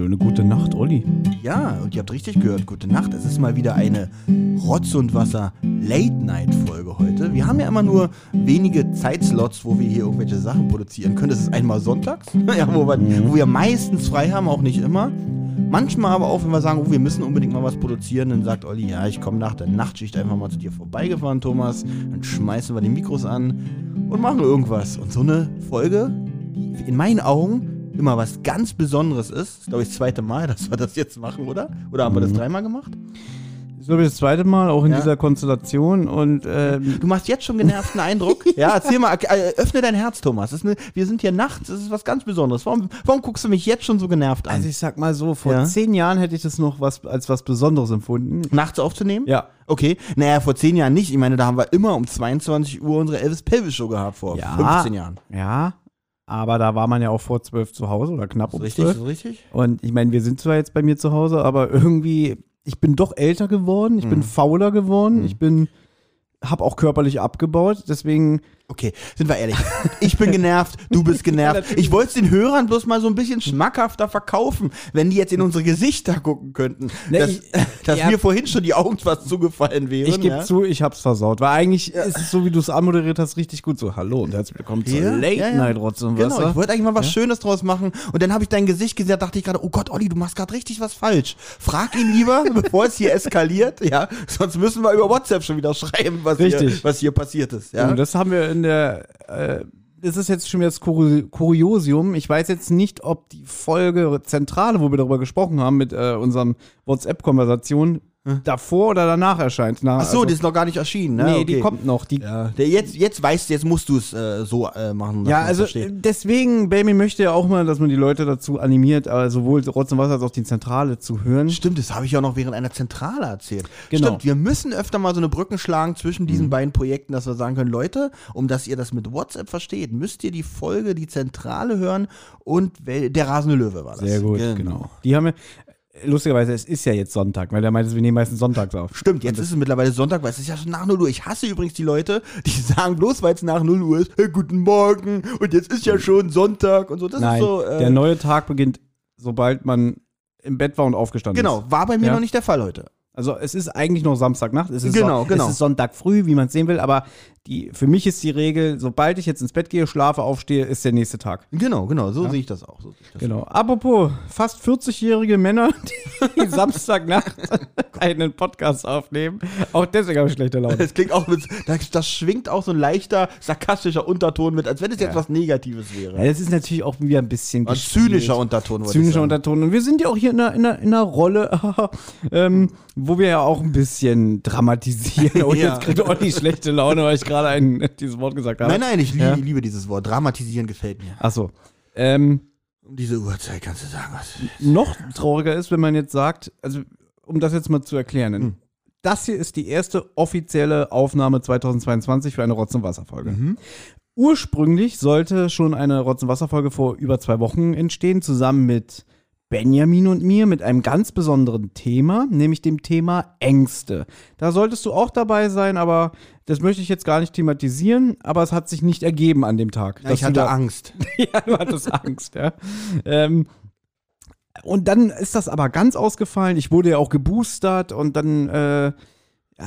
Schöne gute Nacht, Olli. Ja, und ihr habt richtig gehört. Gute Nacht. Es ist mal wieder eine Rotz und Wasser Late Night Folge heute. Wir haben ja immer nur wenige Zeitslots, wo wir hier irgendwelche Sachen produzieren können. Das ist einmal sonntags, ja, wo, wir, wo wir meistens frei haben, auch nicht immer. Manchmal aber auch, wenn wir sagen, oh, wir müssen unbedingt mal was produzieren, dann sagt Olli, ja, ich komme nach der Nachtschicht einfach mal zu dir vorbeigefahren, Thomas. Dann schmeißen wir die Mikros an und machen irgendwas. Und so eine Folge, die in meinen Augen immer was ganz Besonderes ist. Das ist, glaube ich, das zweite Mal, dass wir das jetzt machen, oder? Oder haben wir das dreimal gemacht? Das ist, glaube ich, das zweite Mal, auch in Ja. dieser Konstellation. Und ähm, Du machst jetzt schon genervten Eindruck. Ja, erzähl mal, äh, öffne dein Herz, Thomas. Eine, wir sind hier nachts, das ist was ganz Besonderes. Warum, warum guckst du mich jetzt schon so genervt an? also ich sag mal so, vor Ja. zehn Jahren hätte ich das noch was, als was Besonderes empfunden. Nachts aufzunehmen? Ja. Okay. Naja, vor zehn Jahren nicht. Ich meine, da haben wir immer um 22 Uhr unsere Elvis Pelvis Show gehabt, vor Ja. 15 Jahren. Ja, aber da war man ja auch vor zwölf zu Hause oder knapp um richtig? zwölf. Richtig? Und ich meine, wir sind zwar jetzt bei mir zu Hause, aber irgendwie, ich bin doch älter geworden, ich Mhm. bin fauler geworden, ich bin, hab auch körperlich abgebaut, deswegen Okay, sind wir ehrlich. Ich bin genervt, du bist genervt. Ich wollte es den Hörern bloß mal so ein bisschen schmackhafter verkaufen, wenn die jetzt in unsere Gesichter gucken könnten. Ne, dass ich- dass ja. mir vorhin schon die Augen fast zugefallen wären. Ich gebe ja? zu, ich hab's versaut. Weil eigentlich ist es so, wie du es anmoderiert hast, richtig gut. So, hallo und herzlich willkommen zur Ja, Late ja, ja. Night Rotz und Genau, Wasser. ich wollte eigentlich mal was Schönes draus machen und dann habe ich dein Gesicht gesehen, da dachte ich gerade, oh Gott, Olli, du machst gerade richtig was falsch. Frag ihn lieber, bevor es hier eskaliert, ja, sonst müssen wir über WhatsApp schon wieder schreiben, was, Hier, Richtig. was hier passiert ist. Ja? Und das haben wir in der, äh, das ist jetzt schon wieder das Kuri- Kuriosium. Ich weiß jetzt nicht, ob die Folge Zentrale, wo wir darüber gesprochen haben, mit äh, unserem WhatsApp-Konversation, davor oder danach erscheint. Na, Ach so, also, die ist noch gar nicht erschienen, ne? Nee, okay. die kommt noch. Die, Ja, der jetzt, jetzt weißt du, jetzt musst du es äh, so äh, machen. Ja, also äh, deswegen, Baby möchte ja auch mal, dass man die Leute dazu animiert, äh, sowohl Rotz und Wasser als auch die Zentrale zu hören. Stimmt, das habe ich ja noch während einer Zentrale erzählt. Genau. Stimmt, wir müssen öfter mal so eine Brücken schlagen zwischen diesen beiden Projekten, dass wir sagen können, Leute, um dass ihr das mit WhatsApp versteht, müsst ihr die Folge, die Zentrale hören und der rasende Löwe war das. Sehr gut, genau. Die haben wir, lustigerweise, es ist ja jetzt Sonntag, weil der meinte, wir nehmen meistens sonntags auf. Stimmt, jetzt ist es mittlerweile Sonntag, weil es ist ja schon nach 0 Uhr. Ich hasse übrigens die Leute, die sagen bloß, weil es nach 0 Uhr ist, hey, guten Morgen und jetzt ist ja schon Sonntag und so. Das Nein, ist so. Äh, der neue Tag beginnt, sobald man im Bett war und aufgestanden genau, ist. war bei mir Ja. noch nicht der Fall heute. Also es ist eigentlich noch Samstagnacht, es ist, Genau, Son genau. es ist Sonntag früh, wie man es sehen will, aber die, für mich ist die Regel, sobald ich jetzt ins Bett gehe, schlafe, aufstehe, ist der nächste Tag. Genau, genau, so sehe ich das auch. So ich das Genau. Apropos, fast 40-jährige Männer, die Samstagnacht einen Podcast aufnehmen. Auch deswegen habe ich schlechte Laune. Das klingt auch mit, das, das schwingt auch so ein leichter, sarkastischer Unterton mit, als wenn es jetzt Ja. was Negatives wäre. Ja, das ist natürlich auch wieder ein bisschen Ein zynischer Unterton, zynischer. Unterton. Und wir sind ja auch hier in einer, in einer, in einer Rolle, ähm, wo wir ja auch ein bisschen dramatisieren. Und Ja. jetzt kriegt Olli schlechte Laune, weil ich gerade ein, dieses Wort gesagt habe. Nein, nein, ich liebe, Ja. liebe dieses Wort. Dramatisieren gefällt mir. Achso. Ähm, Um diese Uhrzeit kannst du sagen, was. noch trauriger ist, wenn man jetzt sagt, also um das jetzt mal zu erklären, Hm. das hier ist die erste offizielle Aufnahme 2022 für eine Rotz- und Wasserfolge. Mhm. Ursprünglich sollte schon eine Rotz- und Wasserfolge vor über zwei Wochen entstehen, zusammen mit Benjamin und mir mit einem ganz besonderen Thema, nämlich dem Thema Ängste. Da solltest du auch dabei sein, aber das möchte ich jetzt gar nicht thematisieren, aber es hat sich nicht ergeben an dem Tag. Ja, ich hatte da- Angst. ja, du hattest Angst, ja. Ähm, und dann ist das aber ganz ausgefallen. Ich wurde ja auch geboostert und dann äh,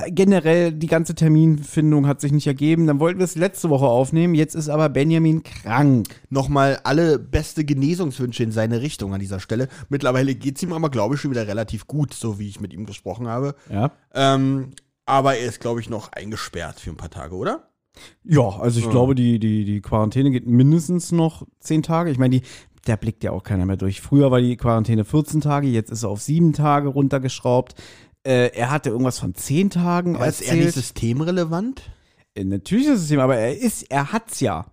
generell die ganze Terminfindung hat sich nicht ergeben. Dann wollten wir es letzte Woche aufnehmen. Jetzt ist aber Benjamin krank. Nochmal alle beste Genesungswünsche in seine Richtung an dieser Stelle. Mittlerweile geht es ihm aber, glaube ich, schon wieder relativ gut, so wie ich mit ihm gesprochen habe. Ja. Ähm, aber er ist, glaube ich, noch eingesperrt für ein paar Tage, oder? Ja, also ich Ja. glaube, die, die, die Quarantäne geht mindestens noch zehn Tage. Ich meine, die, da blickt ja auch keiner mehr durch. Früher war die Quarantäne 14 Tage, jetzt ist er auf sieben Tage runtergeschraubt. Äh, er hatte irgendwas von zehn Tagen Aber ist er nicht systemrelevant? Äh, Natürlich ist es ihm, aber er ist, er hat's ja.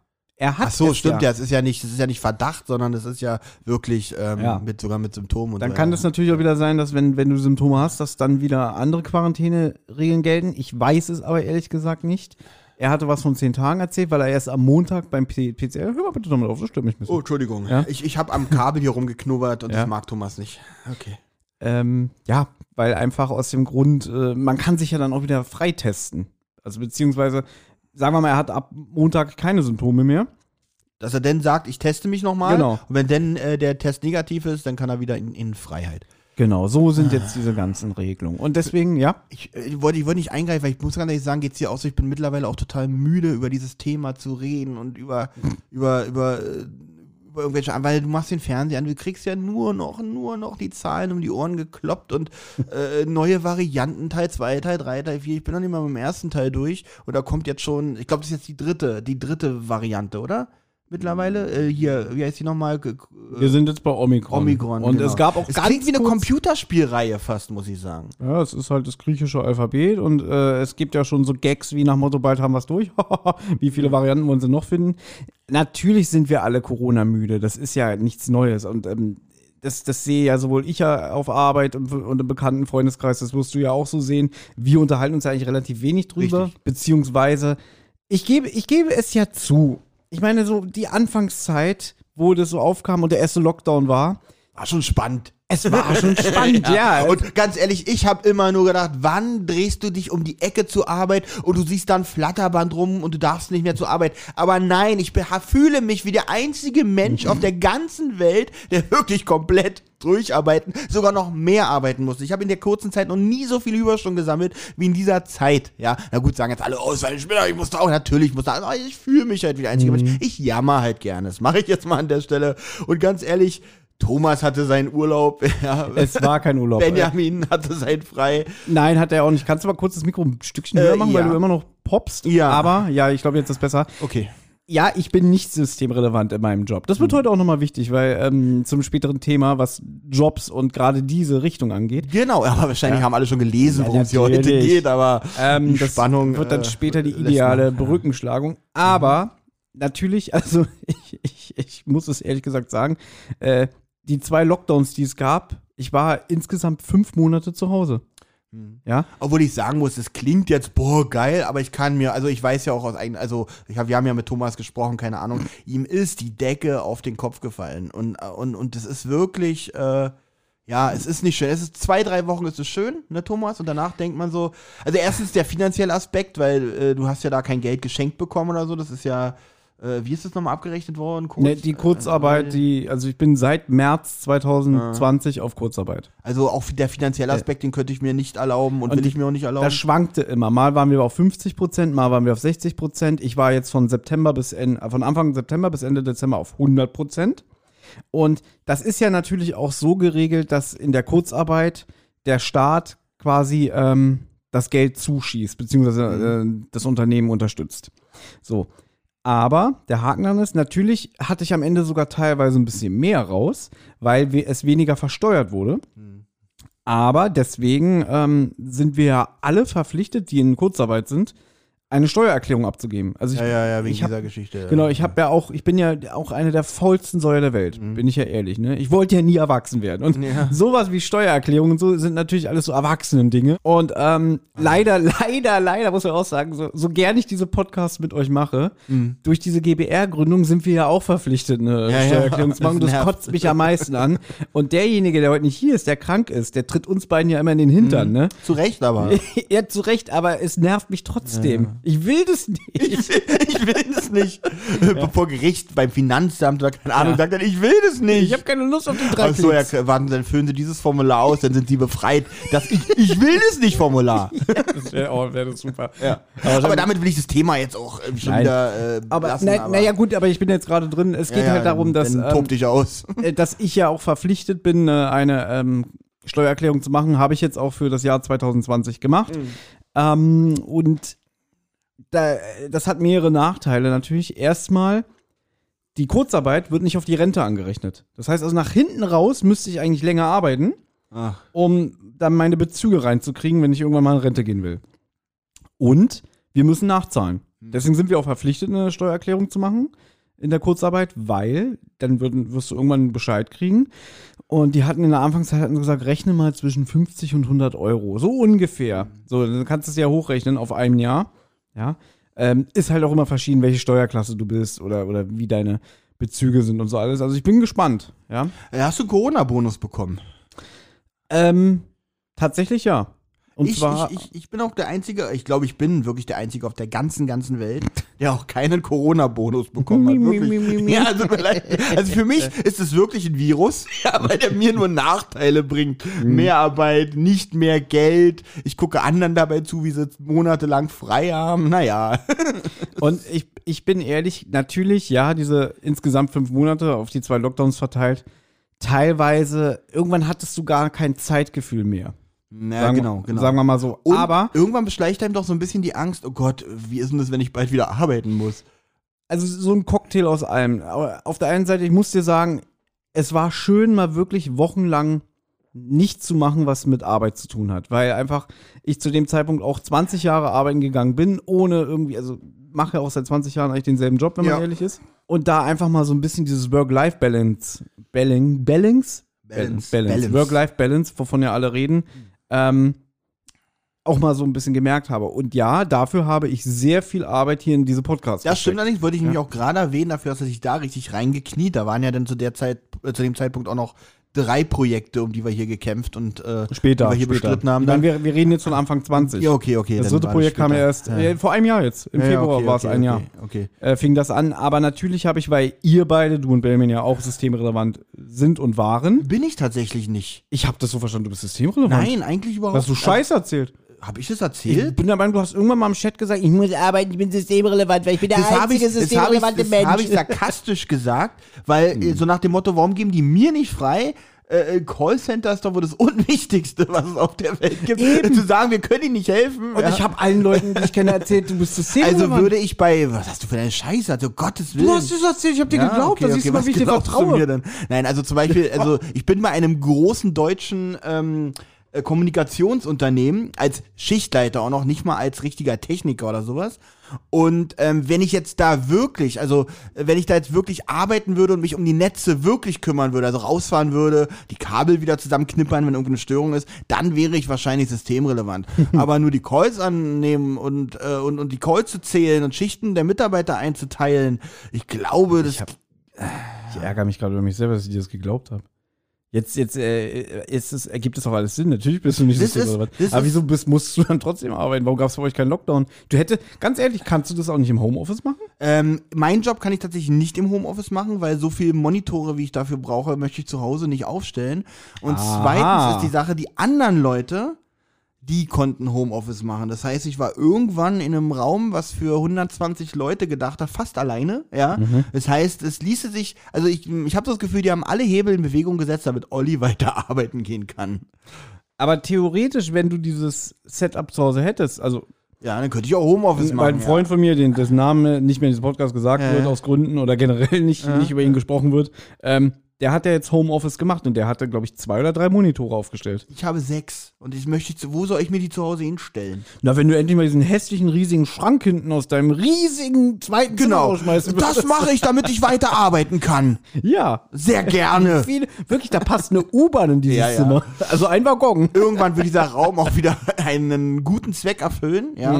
Er hat Ach so, stimmt ja. Es ist ja nicht, es ist ja nicht Verdacht, sondern es ist ja wirklich ähm, Ja. mit sogar mit Symptomen und Dann so. kann ja. es natürlich auch wieder sein, dass wenn, wenn du Symptome hast, dass dann wieder andere Quarantäneregeln gelten. Ich weiß es aber ehrlich gesagt nicht. Er hatte was von zehn Tagen erzählt, weil er erst am Montag beim PCR, hör mal bitte damit auf, das stimmt mich ein bisschen. Oh, Entschuldigung. Ja? Ich, ich habe am Kabel hier rumgeknubbert und Ja. das mag Thomas nicht. Okay. Ähm, ja, weil einfach aus dem Grund, äh, man kann sich ja dann auch wieder freitesten. Also beziehungsweise, sagen wir mal, er hat ab Montag keine Symptome mehr. Dass er dann sagt, ich teste mich nochmal. Genau. Und wenn dann äh, der Test negativ ist, dann kann er wieder in, in Freiheit. Genau, so sind jetzt diese ganzen Regelungen. Und deswegen, ja, Ich, äh, ich wollte ich wollte nicht eingreifen, weil ich muss ganz ehrlich sagen, geht's hier auch so, ich bin mittlerweile auch total müde, über dieses Thema zu reden und über, über, über, äh, über irgendwelche, weil du machst den Fernseher an, du kriegst ja nur noch, nur noch die Zahlen um die Ohren gekloppt und äh, neue Varianten, Teil 2, Teil 3, Teil 4, ich bin noch nicht mal mit dem ersten Teil durch und da kommt jetzt schon, ich glaube, das ist jetzt die dritte, die dritte Variante, oder? Mittlerweile, äh, hier, wie heißt die nochmal? Ge- wir sind jetzt bei Omikron. Omikron. Und genau. es gab auch es ganz klingt wie eine Computerspielreihe fast, muss ich sagen. Ja, es ist halt das griechische Alphabet und äh, es gibt ja schon so Gags wie nach Motto, bald haben wir es durch. wie viele Varianten wollen sie noch finden? Natürlich sind wir alle Corona-müde, das ist ja nichts Neues und ähm, das, das sehe ja sowohl ich ja auf Arbeit und, und im bekannten Freundeskreis, das wirst du ja auch so sehen. Wir unterhalten uns ja eigentlich relativ wenig drüber, Richtig. beziehungsweise ich gebe, ich gebe es ja zu. Ich meine, so die Anfangszeit, wo das so aufkam und der erste Lockdown war, War schon spannend. es war schon spannend, ja. Und ganz ehrlich, ich habe immer nur gedacht, wann drehst du dich um die Ecke zur Arbeit und du siehst dann Flatterband rum und du darfst nicht mehr zur Arbeit. Aber nein, ich fühle mich wie der einzige Mensch auf der ganzen Welt, der wirklich komplett durcharbeiten, sogar noch mehr arbeiten muss. Ich habe in der kurzen Zeit noch nie so viele Überstunden gesammelt wie in dieser Zeit. Ja, na gut, sagen jetzt alle, oh, es war ein Spinner, ich musste auch, natürlich musste, aber ich fühle mich halt wie der einzige Mensch. Ich jammer halt gerne. Das mache ich jetzt mal an der Stelle. Und ganz ehrlich, Thomas hatte seinen Urlaub, ja. es war kein Urlaub. Benjamin hatte sein frei. Nein, hat er auch nicht. Kannst du mal kurz das Mikro ein Stückchen Äh, höher machen, weil ja. du immer noch popst? Ja. Aber, ja, ich glaube, jetzt ist besser. Okay. Ja, ich bin nicht systemrelevant in meinem Job. Das wird heute auch nochmal wichtig, weil ähm, zum späteren Thema, was Jobs und gerade diese Richtung angeht. Genau, aber wahrscheinlich haben alle schon gelesen, Ja, worum es hier heute geht, aber Ähm, die das Spannung wird dann äh, später die ideale ja. Brückenschlagung. Aber natürlich, also ich, ich, ich muss es ehrlich gesagt sagen, äh, die zwei Lockdowns, die es gab, ich war insgesamt fünf Monate zu Hause. Hm. Ja, Obwohl ich sagen muss, es klingt jetzt, boah, geil, aber ich kann mir, also ich weiß ja auch aus eigen, also ich hab, wir haben ja mit Thomas gesprochen, keine Ahnung, ihm ist die Decke auf den Kopf gefallen und, und, und das ist wirklich, äh, ja, es ist nicht schön. Es ist zwei, drei Wochen ist es schön, ne, Thomas? Und danach denkt man so, also erstens der finanzielle Aspekt, weil äh, du hast ja da kein Geld geschenkt bekommen oder so, das ist ja, äh, wie ist das nochmal abgerechnet worden? Kurz, ne, die Kurzarbeit, äh, die, also ich bin seit März 2020 auf Kurzarbeit. Also auch der finanzielle Aspekt, den könnte ich mir nicht erlauben und, Und will ich mir auch nicht erlauben. Das schwankte immer. Mal waren wir auf 50 Prozent, mal waren wir auf 60 Prozent. Ich war jetzt von September bis Ende, von Anfang September bis Ende Dezember auf 100 Prozent. Und das ist ja natürlich auch so geregelt, dass in der Kurzarbeit der Staat quasi ähm, das Geld zuschießt, beziehungsweise äh, das Unternehmen unterstützt. So. Aber der Haken dann ist, natürlich hatte ich am Ende sogar teilweise ein bisschen mehr raus, weil es weniger versteuert wurde. Aber deswegen ähm, sind wir ja alle verpflichtet, die in Kurzarbeit sind, eine Steuererklärung abzugeben. Also ich, ja, ja, ja, wegen ich hab, dieser Geschichte. Genau, ich habe ja auch, ich bin ja auch eine der faulsten Säue der Welt, bin ich ja ehrlich, ne? Ich wollte ja nie erwachsen werden. Und Ja. sowas wie Steuererklärungen und so sind natürlich alles so Erwachsenen-Dinge. Und ähm, leider, leider, leider muss man auch sagen, so, so gern ich diese Podcasts mit euch mache, durch diese GBR-Gründung sind wir ja auch verpflichtet, eine Ja, Steuererklärung zu machen. das Das kotzt mich am meisten an. Und derjenige, der heute nicht hier ist, der krank ist, der tritt uns beiden ja immer in den Hintern, ne? Zu Recht aber. ja, zu Recht, aber es nervt mich trotzdem. Ich will das nicht. Ich will, ich will das nicht. Bevor Gericht beim Finanzamt oder keine Ahnung Ja. sagt, dann, ich will das nicht. Ich habe keine Lust auf die drei Ach so, ja, warten, dann füllen Sie dieses Formular aus, dann sind Sie befreit. Das, ich, ich will das nicht, Formular. Das wäre oh, wär das super. Ja. Aber, damit will ich das Thema jetzt auch ähm, schon Nein. wieder äh, Aber, lassen. na, naja, gut, aber ich bin jetzt gerade drin. Es geht Ja, ja, halt darum, dass, ähm, dich aus. äh, dass ich ja auch verpflichtet bin, äh, eine ähm, Steuererklärung zu machen. Habe ich jetzt auch für das Jahr 2020 gemacht. Ähm, und da, das hat mehrere Nachteile natürlich. Erstmal, die Kurzarbeit wird nicht auf die Rente angerechnet. Das heißt also, nach hinten raus müsste ich eigentlich länger arbeiten. Ach. um dann meine Bezüge reinzukriegen, wenn ich irgendwann mal in Rente gehen will. Und wir müssen nachzahlen. Deswegen sind wir auch verpflichtet, eine Steuererklärung zu machen. in der Kurzarbeit, weil dann würden, wirst du irgendwann Bescheid kriegen. Und die hatten in der Anfangszeit hatten gesagt, rechne mal zwischen 50 und 100 Euro. So ungefähr. So, dann kannst du es ja hochrechnen auf einem Jahr. Ja. Ähm, ist halt auch immer verschieden, welche Steuerklasse du bist oder, oder wie deine Bezüge sind und so alles. Also ich bin gespannt. Ja. Äh, Hast du einen Corona-Bonus bekommen? Ähm, tatsächlich ja. Und ich, zwar. ich, ich, ich bin auch der Einzige, ich glaube, ich bin wirklich der Einzige auf der ganzen, ganzen Welt, der auch keinen Corona-Bonus bekommen hat. Wirklich. Ja, also, also für mich ist es wirklich ein Virus, ja, weil der mir nur Nachteile bringt. Mehr Arbeit, nicht mehr Geld. Ich gucke anderen dabei zu, wie sie monatelang frei haben. Naja. Und ich, ich bin ehrlich, natürlich, ja, diese insgesamt fünf Monate auf die zwei Lockdowns verteilt, teilweise, irgendwann hattest du gar kein Zeitgefühl mehr. Ja, Sagen, genau, genau. Sagen wir mal so. Und Aber, irgendwann beschleicht einem doch so ein bisschen die Angst, oh Gott, wie ist denn das, wenn ich bald wieder arbeiten muss? also so ein Cocktail aus allem. Aber Auf der einen Seite, ich muss dir sagen, es war schön, mal wirklich wochenlang nicht zu machen, was mit Arbeit zu tun hat. Weil einfach ich zu dem Zeitpunkt auch 20 Jahre arbeiten gegangen bin, ohne irgendwie, also mache ja auch seit 20 Jahren eigentlich denselben Job, wenn man Ja. ehrlich ist. Und da einfach mal so ein bisschen dieses Work-Life-Balance, Balance, Balance? Balance, Balance. Balance. Work-Life-Balance, wovon ja alle reden, ähm, auch mal so ein bisschen gemerkt habe. Und ja, dafür habe ich sehr viel Arbeit hier in diese Podcasts. Ja, stimmt gesteckt. allerdings, wollte ich nämlich auch gerade erwähnen, dafür hast du dich da richtig reingekniet. Da waren ja dann zu der Zeit, äh, zu dem Zeitpunkt auch noch drei Projekte, um die wir hier gekämpft und äh, Später. die wir hier später. bestritten haben. Dann. wir, wir reden jetzt von Anfang 20. Ja, okay, okay. das dritte Projekt kam ja erst äh, vor einem Jahr jetzt. Im Ja, Februar okay, war es okay, ein Jahr. Okay. Äh, fing das an. Aber natürlich habe ich, weil ihr beide, du und Belmin ja auch systemrelevant sind und waren. Bin ich tatsächlich nicht. Ich habe das so verstanden, du bist systemrelevant. Nein, eigentlich überhaupt Hast du Scheiß erzählt? Habe ich das Ich erzählt? bin der Meinung, du hast irgendwann mal im Chat gesagt, ich muss arbeiten, ich bin systemrelevant, weil ich bin der Das habe ich, einzige das ich, systemrelevante das Mensch. hab ich sarkastisch gesagt, weil äh, so nach dem Motto, warum geben die mir nicht frei? Äh, äh, Callcenter ist doch wohl das Unwichtigste, was es auf der Welt gibt. Zu sagen, wir können ihnen nicht helfen. und ja. ich habe allen Leuten, die ich kenne, erzählt, du bist systemrelevant. also würde ich bei, was hast du für eine Scheiße, also Gottes Willen. du hast es erzählt, ich habe dir Ja, geglaubt, okay, da siehst okay, du mal, wie ich dir vertraue. Nein, also zum Beispiel, also ich bin bei einem großen deutschen ähm, äh, Kommunikationsunternehmen als Schichtleiter auch noch nicht mal als richtiger Techniker oder sowas. Und ähm, wenn ich jetzt da wirklich, also äh, wenn ich da jetzt wirklich arbeiten würde und mich um die Netze wirklich kümmern würde, also rausfahren würde, die Kabel wieder zusammenknippern, wenn irgendeine Störung ist, dann wäre ich wahrscheinlich systemrelevant. Aber nur die Calls annehmen und, äh, und, und die Calls zu zählen und Schichten der Mitarbeiter einzuteilen, ich glaube, das hab- Ich ärgere mich gerade über mich selber, dass ich dir das geglaubt habe. Jetzt, jetzt, äh, ist es, ergibt es auch alles Sinn. Natürlich bist du nicht Das ist- systemrelevant. das Aber ist- wieso bist, musst du dann trotzdem arbeiten? Warum gab es bei euch keinen Lockdown? Du hätte, ganz ehrlich, kannst du das auch nicht im Homeoffice machen? Ähm, mein Job kann ich tatsächlich nicht im Homeoffice machen, weil so viele Monitore, wie ich dafür brauche, möchte ich zu Hause nicht aufstellen. Und Aha. zweitens ist die Sache, die anderen Leute, die konnten Homeoffice machen. Das heißt, ich war irgendwann in einem Raum, was für 120 Leute gedacht hat, fast alleine, ja. Das heißt, es ließe sich, also ich, ich habe das Gefühl, die haben alle Hebel in Bewegung gesetzt, damit Olli weiter arbeiten gehen kann. Aber theoretisch, wenn du dieses Setup zu Hause hättest, also Ja, dann könnte ich auch Homeoffice machen. ein Freund von mir, den, dessen Name nicht mehr in diesem Podcast gesagt Ja. wird, aus Gründen oder generell nicht, nicht über ihn gesprochen wird, ähm, der hat ja jetzt Homeoffice gemacht und der hatte, glaube ich, zwei oder drei Monitore aufgestellt. Ich habe sechs und ich möchte, zu- wo soll ich mir die zu Hause hinstellen? Na, wenn du endlich mal diesen hässlichen, riesigen Schrank hinten aus deinem riesigen zweiten Zimmer Genau. rausschmeißen Das würdest. mache ich, damit ich weiter arbeiten kann. Ja. Sehr gerne. Viele, wirklich, da passt eine U-Bahn in dieses Ja, ja. Zimmer. Also ein Waggon. Irgendwann wird dieser Raum auch wieder einen guten Zweck erfüllen. Ja.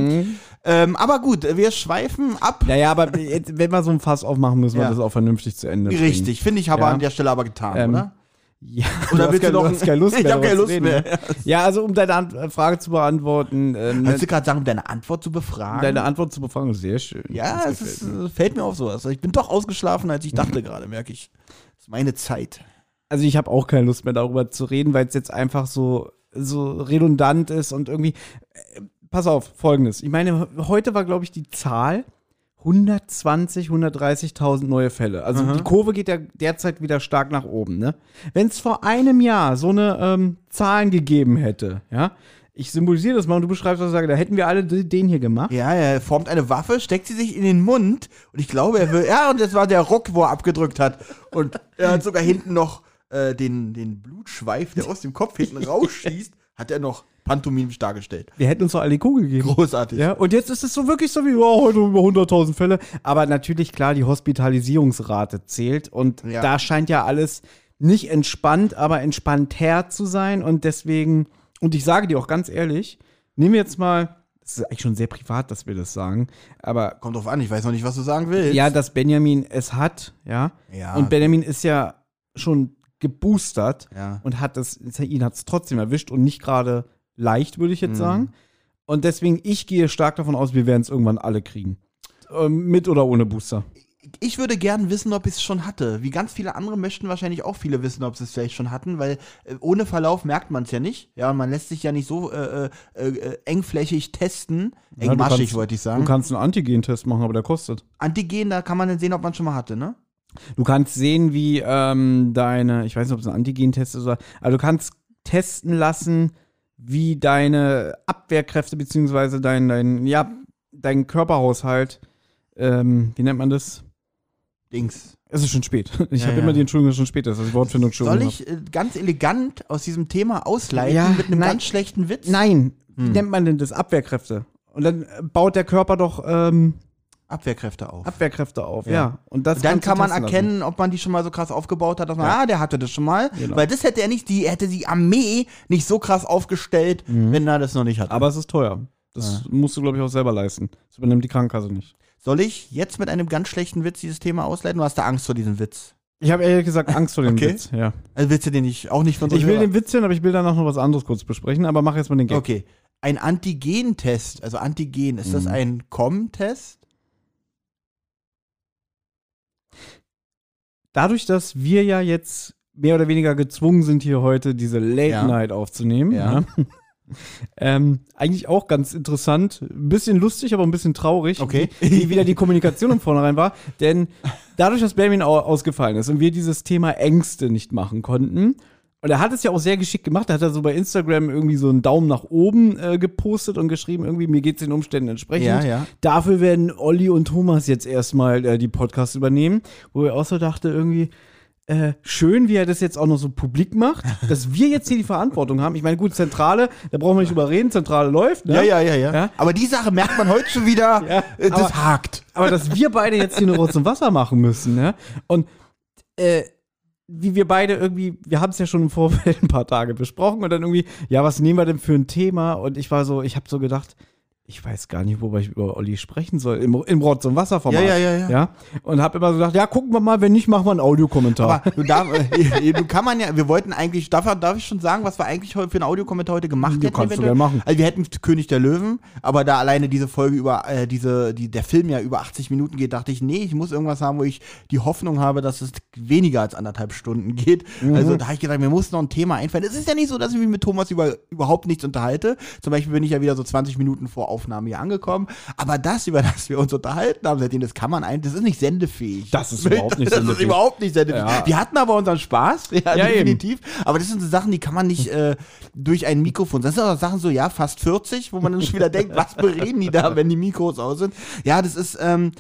Ähm, aber gut, wir schweifen ab. Naja, aber jetzt, wenn wir so ein Fass aufmachen, müssen wir Ja. das auch vernünftig zu Ende bringen. Richtig, finde ich, habe Ja. an der Stelle aber getan, Ähm, oder? Ja, Oder willst du keine, noch- hast keine Lust Ich mehr. hab keine darüber zu Lust reden. mehr. Ja, also um deine Ant Frage zu beantworten, ähm, Wolltest du gerade sagen, um deine Antwort zu befragen? deine Antwort zu befragen, sehr schön. ja, Das es gefällt ist, mir. äh, fällt mir auf sowas. Ich bin doch ausgeschlafen, als ich dachte gerade, merke ich. Das ist meine Zeit. also ich habe auch keine Lust mehr darüber zu reden, weil es jetzt einfach so, so redundant ist und irgendwie. Äh, pass auf, folgendes. Ich meine, heute war, glaube ich, die Zahl 120, 130.000 neue Fälle. Also die Kurve geht ja derzeit wieder stark nach oben. Ne? Wenn es vor einem Jahr so eine ähm, Zahlen gegeben hätte, ja, ich symbolisiere das mal und du beschreibst das, sage, da hätten wir alle den hier gemacht. Ja, er formt eine Waffe, steckt sie sich in den Mund und ich glaube, er will. Ja, und das war der Rock, wo er abgedrückt hat. Und er hat sogar hinten noch äh, den, den Blutschweif, der aus dem Kopf hinten rausschießt, Hat er noch pantomimisch dargestellt. Wir hätten uns doch alle die Kugel gegeben. Großartig. Ja, und jetzt ist es so wirklich so wie, oh, heute über 100.000 Fälle. Aber natürlich, klar, die Hospitalisierungsrate zählt. Und Ja. da scheint ja alles nicht entspannt, aber entspannter zu sein. Und deswegen, und ich sage dir auch ganz ehrlich, nehmen wir jetzt mal, das ist eigentlich schon sehr privat, dass wir das sagen, aber Kommt drauf an, ich weiß noch nicht, was du sagen willst. ja, dass Benjamin es hat, ja. Ja. Und Benjamin ist ja schon geboostert Ja. und hat es, ihn hat es trotzdem erwischt und nicht gerade leicht, würde ich jetzt Mhm. sagen. Und deswegen, ich gehe stark davon aus, wir werden es irgendwann alle kriegen. Ähm, mit oder ohne Booster. Ich würde gern wissen, ob ich es schon hatte. Wie ganz viele andere möchten wahrscheinlich auch viele wissen, ob sie es vielleicht schon hatten, weil äh, ohne Verlauf merkt man es ja nicht. Ja, und man lässt sich ja nicht so äh, äh, äh, engflächig testen. Ja, du Engmaschig, kannst- wollte ich Du sagen. kannst einen Antigen-Test machen, aber der kostet. Antigen, da kann man dann sehen, ob man schon mal hatte, ne? Du kannst sehen, wie ähm, deine, ich weiß nicht, ob es ein Antigen-Test ist, oder, aber du kannst testen lassen, wie deine Abwehrkräfte beziehungsweise dein, dein, ja, dein Körperhaushalt, ähm, wie nennt man das? Dings. Es ist schon spät. Ich Ja, habe ja. immer die Entschuldigung, schon spät ist, ich Wortfindung schon Soll ich äh, ganz elegant aus diesem Thema ausleiten Ja, mit einem nein. ganz schlechten Witz? Nein, wie Hm. nennt man denn das? Abwehrkräfte. Und dann baut der Körper doch ähm, Abwehrkräfte auf. Abwehrkräfte auf, Ja. ja. Und das Und dann kann man testen lassen. erkennen, ob man die schon mal so krass aufgebaut hat, dass man, Ja. ah, der hatte das schon mal. Genau. Weil das hätte er nicht, die hätte die Armee nicht so krass aufgestellt, wenn er das noch nicht hat. Aber es ist teuer. Das musst du, glaube ich, auch selber leisten. Das übernimmt die Krankenkasse nicht. Soll ich jetzt mit einem ganz schlechten Witz dieses Thema ausleiten? Du hast da Angst vor diesem Witz. Ich habe ehrlich gesagt Angst vor dem Okay. Witz. Ja. Also willst du den nicht, auch nicht von so Ich will Hörer- den Witz hören, aber ich will danach noch was anderes kurz besprechen. Aber mach jetzt mal den Gag. Okay. Ein Antigen-Test, also Antigen, ist Mhm. das ein Com-Test? Dadurch, dass wir ja jetzt mehr oder weniger gezwungen sind, hier heute diese Late Ja. Night aufzunehmen. Ja. Ja. ähm, eigentlich auch ganz interessant. Ein bisschen lustig, aber ein bisschen traurig. Okay. Wie, wie wieder die Kommunikation im Vornherein war. Denn dadurch, dass Benjamin au- ausgefallen ist und wir dieses Thema Ängste nicht machen konnten, und er hat es ja auch sehr geschickt gemacht. Da hat er so bei Instagram irgendwie so einen Daumen nach oben äh, gepostet und geschrieben, irgendwie, mir geht's den Umständen entsprechend. Ja, ja. Dafür werden Olli und Thomas jetzt erstmal äh, die Podcasts übernehmen, wo er auch so dachte, irgendwie, äh, schön, wie er das jetzt auch noch so publik macht, dass wir jetzt hier die Verantwortung haben. Ich meine, gut, Zentrale, da brauchen wir nicht drüber reden, Zentrale läuft, ne? Ja, ja, ja, ja. Ja. Aber die Sache merkt man heute schon wieder, Ja, äh, das aber- hakt. Aber dass wir beide jetzt hier eine Rotz und Wasser machen müssen, ne? Und äh, wie wir beide irgendwie, wir haben es ja schon im Vorfeld ein paar Tage besprochen und dann irgendwie, ja, was nehmen wir denn für ein Thema? Und ich war so, ich habe so gedacht, ich weiß gar nicht, worüber ich über Olli sprechen soll. Im, im Rotz- und Wasserformat. Ja, ja, ja, ja. ja. Und habe immer so gedacht, ja, gucken wir mal, wenn nicht, machen wir einen Audiokommentar. Aber du, darf, äh, du kann man ja, wir wollten eigentlich, darf, darf ich schon sagen, was wir eigentlich für einen Audiokommentar heute gemacht Ja, hätten? kannst du gerne machen. Also wir hätten König der Löwen, aber da alleine diese Folge über, äh, diese, die, der Film ja über 80 Minuten geht, dachte ich, nee, ich muss irgendwas haben, wo ich die Hoffnung habe, dass es weniger als anderthalb Stunden geht. Mhm. Also da habe ich gedacht, mir muss noch ein Thema einfallen. Es ist ja nicht so, dass ich mich mit Thomas über, überhaupt nichts unterhalte. Zum Beispiel bin ich ja wieder so 20 Minuten vor Aufnahme hier angekommen. Aber das, über das wir uns unterhalten haben, seitdem, das kann man eigentlich, das ist nicht sendefähig. Das ist überhaupt nicht Das ist sendefähig. überhaupt nicht sendefähig. Ja. Wir hatten aber unseren Spaß, ja, Ja, eben. definitiv. Aber das sind so Sachen, die kann man nicht äh, durch ein Mikrofon. Das sind auch Sachen so, ja, fast 40, wo man dann schon wieder denkt, was bereden die da, wenn die Mikros aus sind. Ja, das ist, ähm,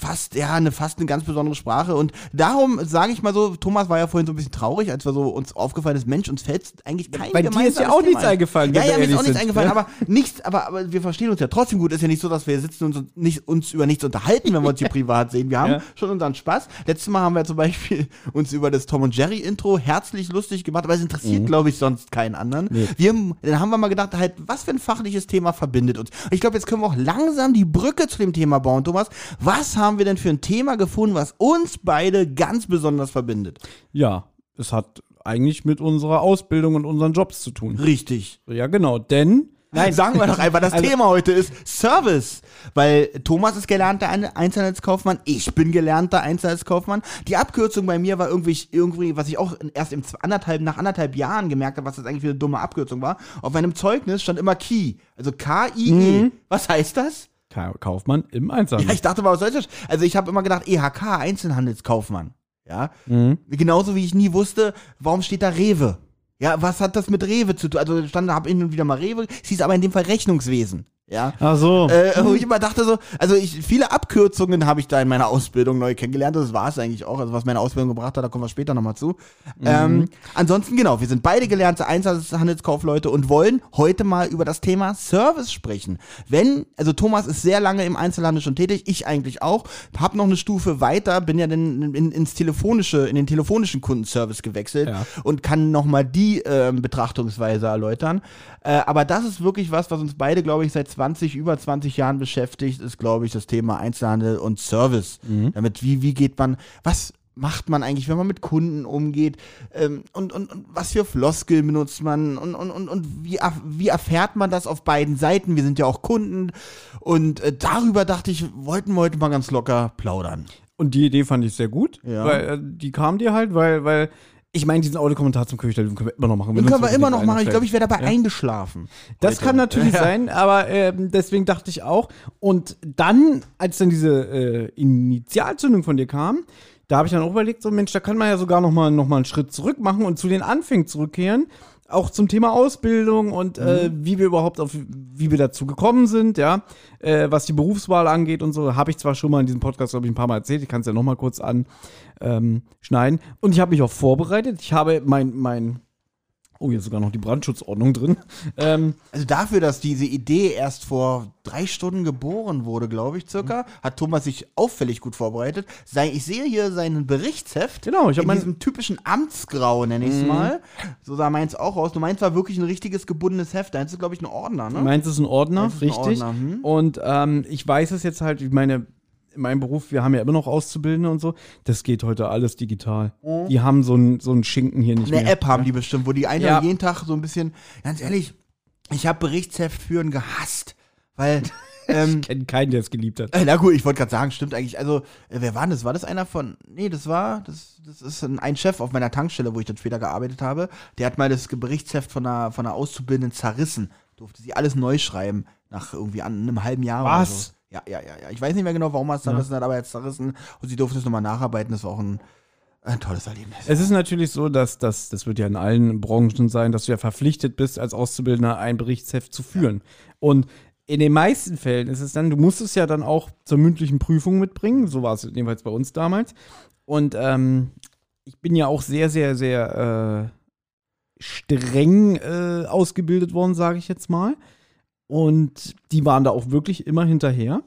fast, ja, eine fast eine ganz besondere Sprache. Und darum sage ich mal so, Thomas war ja vorhin so ein bisschen traurig, als wir so uns aufgefallen ist, Mensch, uns fällt eigentlich kein Weil dir ist ja auch Thema nichts ein. eingefallen, Ja, ja, mir ist auch nichts sind. eingefallen, aber nichts, aber, aber wir verstehen uns ja trotzdem gut. Ist ja nicht so, dass wir sitzen und uns, nicht, uns über nichts unterhalten, wenn wir uns hier privat sehen. Wir haben Ja. schon unseren Spaß. Letztes Mal haben wir zum Beispiel uns über das Tom und Jerry Intro herzlich lustig gemacht, aber es interessiert, glaube ich, sonst keinen anderen. Nee. Wir, dann haben wir mal gedacht, halt, was für ein fachliches Thema verbindet uns. Ich glaube, jetzt können wir auch langsam die Brücke zu dem Thema bauen, Thomas. Was haben wir denn für ein Thema gefunden, was uns beide ganz besonders verbindet? Ja, es hat eigentlich mit unserer Ausbildung und unseren Jobs zu tun. Richtig. Ja, genau, denn Nein, sagen wir doch einfach, das Also- Thema heute ist Service. Weil Thomas ist gelernter Ein- Einzelhandelskaufmann, ich bin gelernter Einzelhandelskaufmann. Die Abkürzung bei mir war irgendwie, irgendwie was ich auch erst im anderthalb, nach anderthalb Jahren gemerkt habe, was das eigentlich für eine dumme Abkürzung war. Auf meinem Zeugnis stand immer Key, also K-I-E. Mhm. Was heißt das? Ka- Kaufmann im Einzelhandel. Ja, ich dachte mal, was soll das? Also ich habe immer gedacht, EHK, Einzelhandelskaufmann. Ja, Mhm. genauso wie ich nie wusste, warum steht da Rewe? Ja, was hat das mit Rewe zu tun? Also stand da hab hin und wieder mal Rewe, es hieß aber in dem Fall Rechnungswesen. Ja. Ach so. Äh, wo ich immer dachte so, also ich, viele Abkürzungen habe ich da in meiner Ausbildung neu kennengelernt. Das war es eigentlich auch. Also was meine Ausbildung gebracht hat, da kommen wir später nochmal zu. Ähm, ansonsten genau, wir sind beide gelernte Einzelhandelskaufleute und wollen heute mal über das Thema Service sprechen. Wenn, also Thomas ist sehr lange im Einzelhandel schon tätig, ich eigentlich auch, hab noch eine Stufe weiter, bin ja dann in, ins telefonische, in den telefonischen Kundenservice gewechselt Ja. und kann nochmal die ähm, Betrachtungsweise erläutern. Äh, aber das ist wirklich was, was uns beide, glaube ich, seit 20, über 20 Jahren beschäftigt, ist, glaube ich, das Thema Einzelhandel und Service. Damit, wie, wie geht man, was macht man eigentlich, wenn man mit Kunden umgeht ähm, und, und, und was für Floskeln benutzt man und, und, und, und wie, wie erfährt man das auf beiden Seiten? Wir sind ja auch Kunden und äh, darüber dachte ich, wollten wir heute mal ganz locker plaudern. Und die Idee fand ich sehr gut, Ja. weil äh, die kam dir halt, weil, weil ich meine, diesen Audiokommentar zum Köchler, den können wir immer noch machen. Den können wir immer noch machen. Ich glaube, ich wäre dabei Ja. eingeschlafen. Das heute. kann natürlich Ja. sein, aber ähm, deswegen dachte ich auch. Und dann, als dann diese äh, Initialzündung von dir kam, da habe ich dann auch überlegt, so Mensch, da kann man ja sogar noch mal, noch mal einen Schritt zurück machen und zu den Anfängen zurückkehren. Auch zum Thema Ausbildung und äh, wie wir überhaupt auf, wie wir dazu gekommen sind, ja, äh, was die Berufswahl angeht und so, habe ich zwar schon mal in diesem Podcast, glaube ich, ein paar Mal erzählt, ich kann es ja noch mal kurz anschneiden. Ähm, und ich habe mich auch vorbereitet. Ich habe mein, mein, oh, hier ist sogar noch die Brandschutzordnung drin. Ähm, Also dafür, dass diese Idee erst vor drei Stunden geboren wurde, glaube ich, circa, hat Thomas sich auffällig gut vorbereitet. Sein, ich sehe hier seinen Berichtsheft. Genau, ich hab in mein- diesem typischen Amtsgrau, nenne ich es mal. So sah meins auch aus. Du meinst war wirklich ein richtiges gebundenes Heft. Deins ist, glaube ich, ein Ordner, ne? Meins ist ein Ordner, ist ein richtig. Ordner, hm. Und ähm, ich weiß es jetzt halt, ich meine, in meinem Beruf, wir haben ja immer noch Auszubildende und so, das geht heute alles digital. Die haben so einen so einen Schinken hier nicht Eine mehr. App haben die bestimmt, wo die einen Ja. jeden Tag so ein bisschen, ganz ehrlich, ich habe Berichtsheft führen gehasst, weil ähm, Ich kenne keinen, der es geliebt hat. Äh, Na gut, ich wollte gerade sagen, stimmt eigentlich. Also, äh, wer war das? War das einer von. Nee, das war. Das, das ist ein, ein Chef auf meiner Tankstelle, wo ich dann später gearbeitet habe. Der hat mal das Berichtsheft von einer, von einer Auszubildenden zerrissen. Durfte sie alles neu schreiben. Nach irgendwie an einem halben Jahr oder Was? Ja, ja, ja, ja. Ich weiß nicht mehr genau, warum er es zerrissen hat, aber er hat es zerrissen. Und sie durfte es nochmal nacharbeiten. Das war auch ein, ein tolles Erlebnis. Es ist natürlich so, dass das, das wird ja in allen Branchen sein, dass du ja verpflichtet bist, als Auszubildender ein Berichtsheft zu führen. Und in den meisten Fällen ist es dann, du musst es ja dann auch zur mündlichen Prüfung mitbringen. So war es jedenfalls bei uns damals. Und ähm, ich bin ja auch sehr, sehr, sehr äh, streng äh, ausgebildet worden, sage ich jetzt mal. Und die waren da auch wirklich immer hinterher.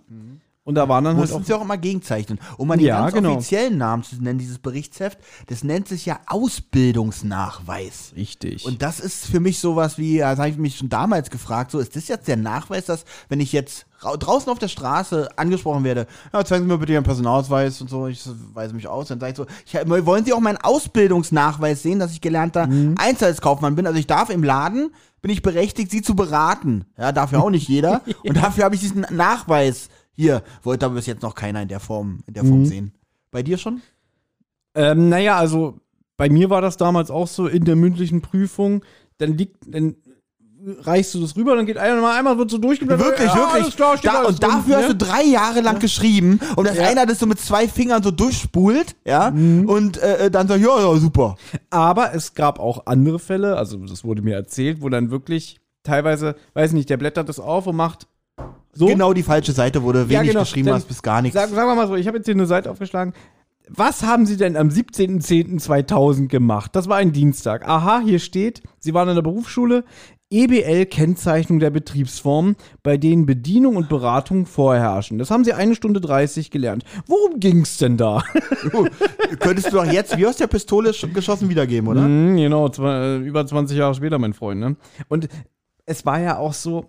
Und da waren dann halt Mussten auch. sie auch immer gegenzeichnen. Um mal die Ja, ganz genau. offiziellen Namen zu nennen, dieses Berichtsheft, das nennt sich ja Ausbildungsnachweis. Richtig. Und das ist für mich sowas wie, das habe ich mich schon damals gefragt, so ist das jetzt der Nachweis, dass wenn ich jetzt rau- draußen auf der Straße angesprochen werde, ja, zeigen Sie mir bitte Ihren Personalausweis und so, ich weise mich aus, dann sage ich so, ich, wollen Sie auch meinen Ausbildungsnachweis sehen, dass ich gelernter Mhm. Einzelhandelskaufmann bin? Also ich darf im Laden, bin ich berechtigt, Sie zu beraten. Ja, dafür auch nicht jeder. Und dafür habe ich diesen Nachweis hier. Wollte aber bis jetzt noch keiner in der Form, in der Mhm. Form sehen. Bei dir schon? Ähm, naja, also bei mir war das damals auch so in der mündlichen Prüfung. Dann liegt, dann reichst du das rüber, dann geht einer mal einmal wird so durchgeblättert. Wirklich, ja, wirklich. Klar, da, und dafür ne? hast du drei Jahre lang geschrieben und dass Ja. einer das so mit zwei Fingern so durchspult, ja, Mhm. und äh, dann sagt, ja, ja, super. Aber es gab auch andere Fälle, also das wurde mir erzählt, wo dann wirklich teilweise, weiß nicht, der blättert das auf und macht so. Genau die falsche Seite, wo du Ja, wenig genau. geschrieben Dann hast, bis gar nichts. Sag, sagen wir mal so, ich habe jetzt hier eine Seite aufgeschlagen. Was haben Sie denn am 17.10.2000 gemacht? Das war ein Dienstag. Aha, hier steht, Sie waren in der Berufsschule. EBL-Kennzeichnung der Betriebsformen, bei denen Bedienung und Beratung vorherrschen. Das haben Sie eine Stunde 30 gelernt. Worum ging's denn da? Du, könntest du doch jetzt wie aus der Pistole sch- geschossen wiedergeben, oder? Mhm, genau, zwei, äh, über 20 Jahre später, mein Freund. Ne? Und es war ja auch so,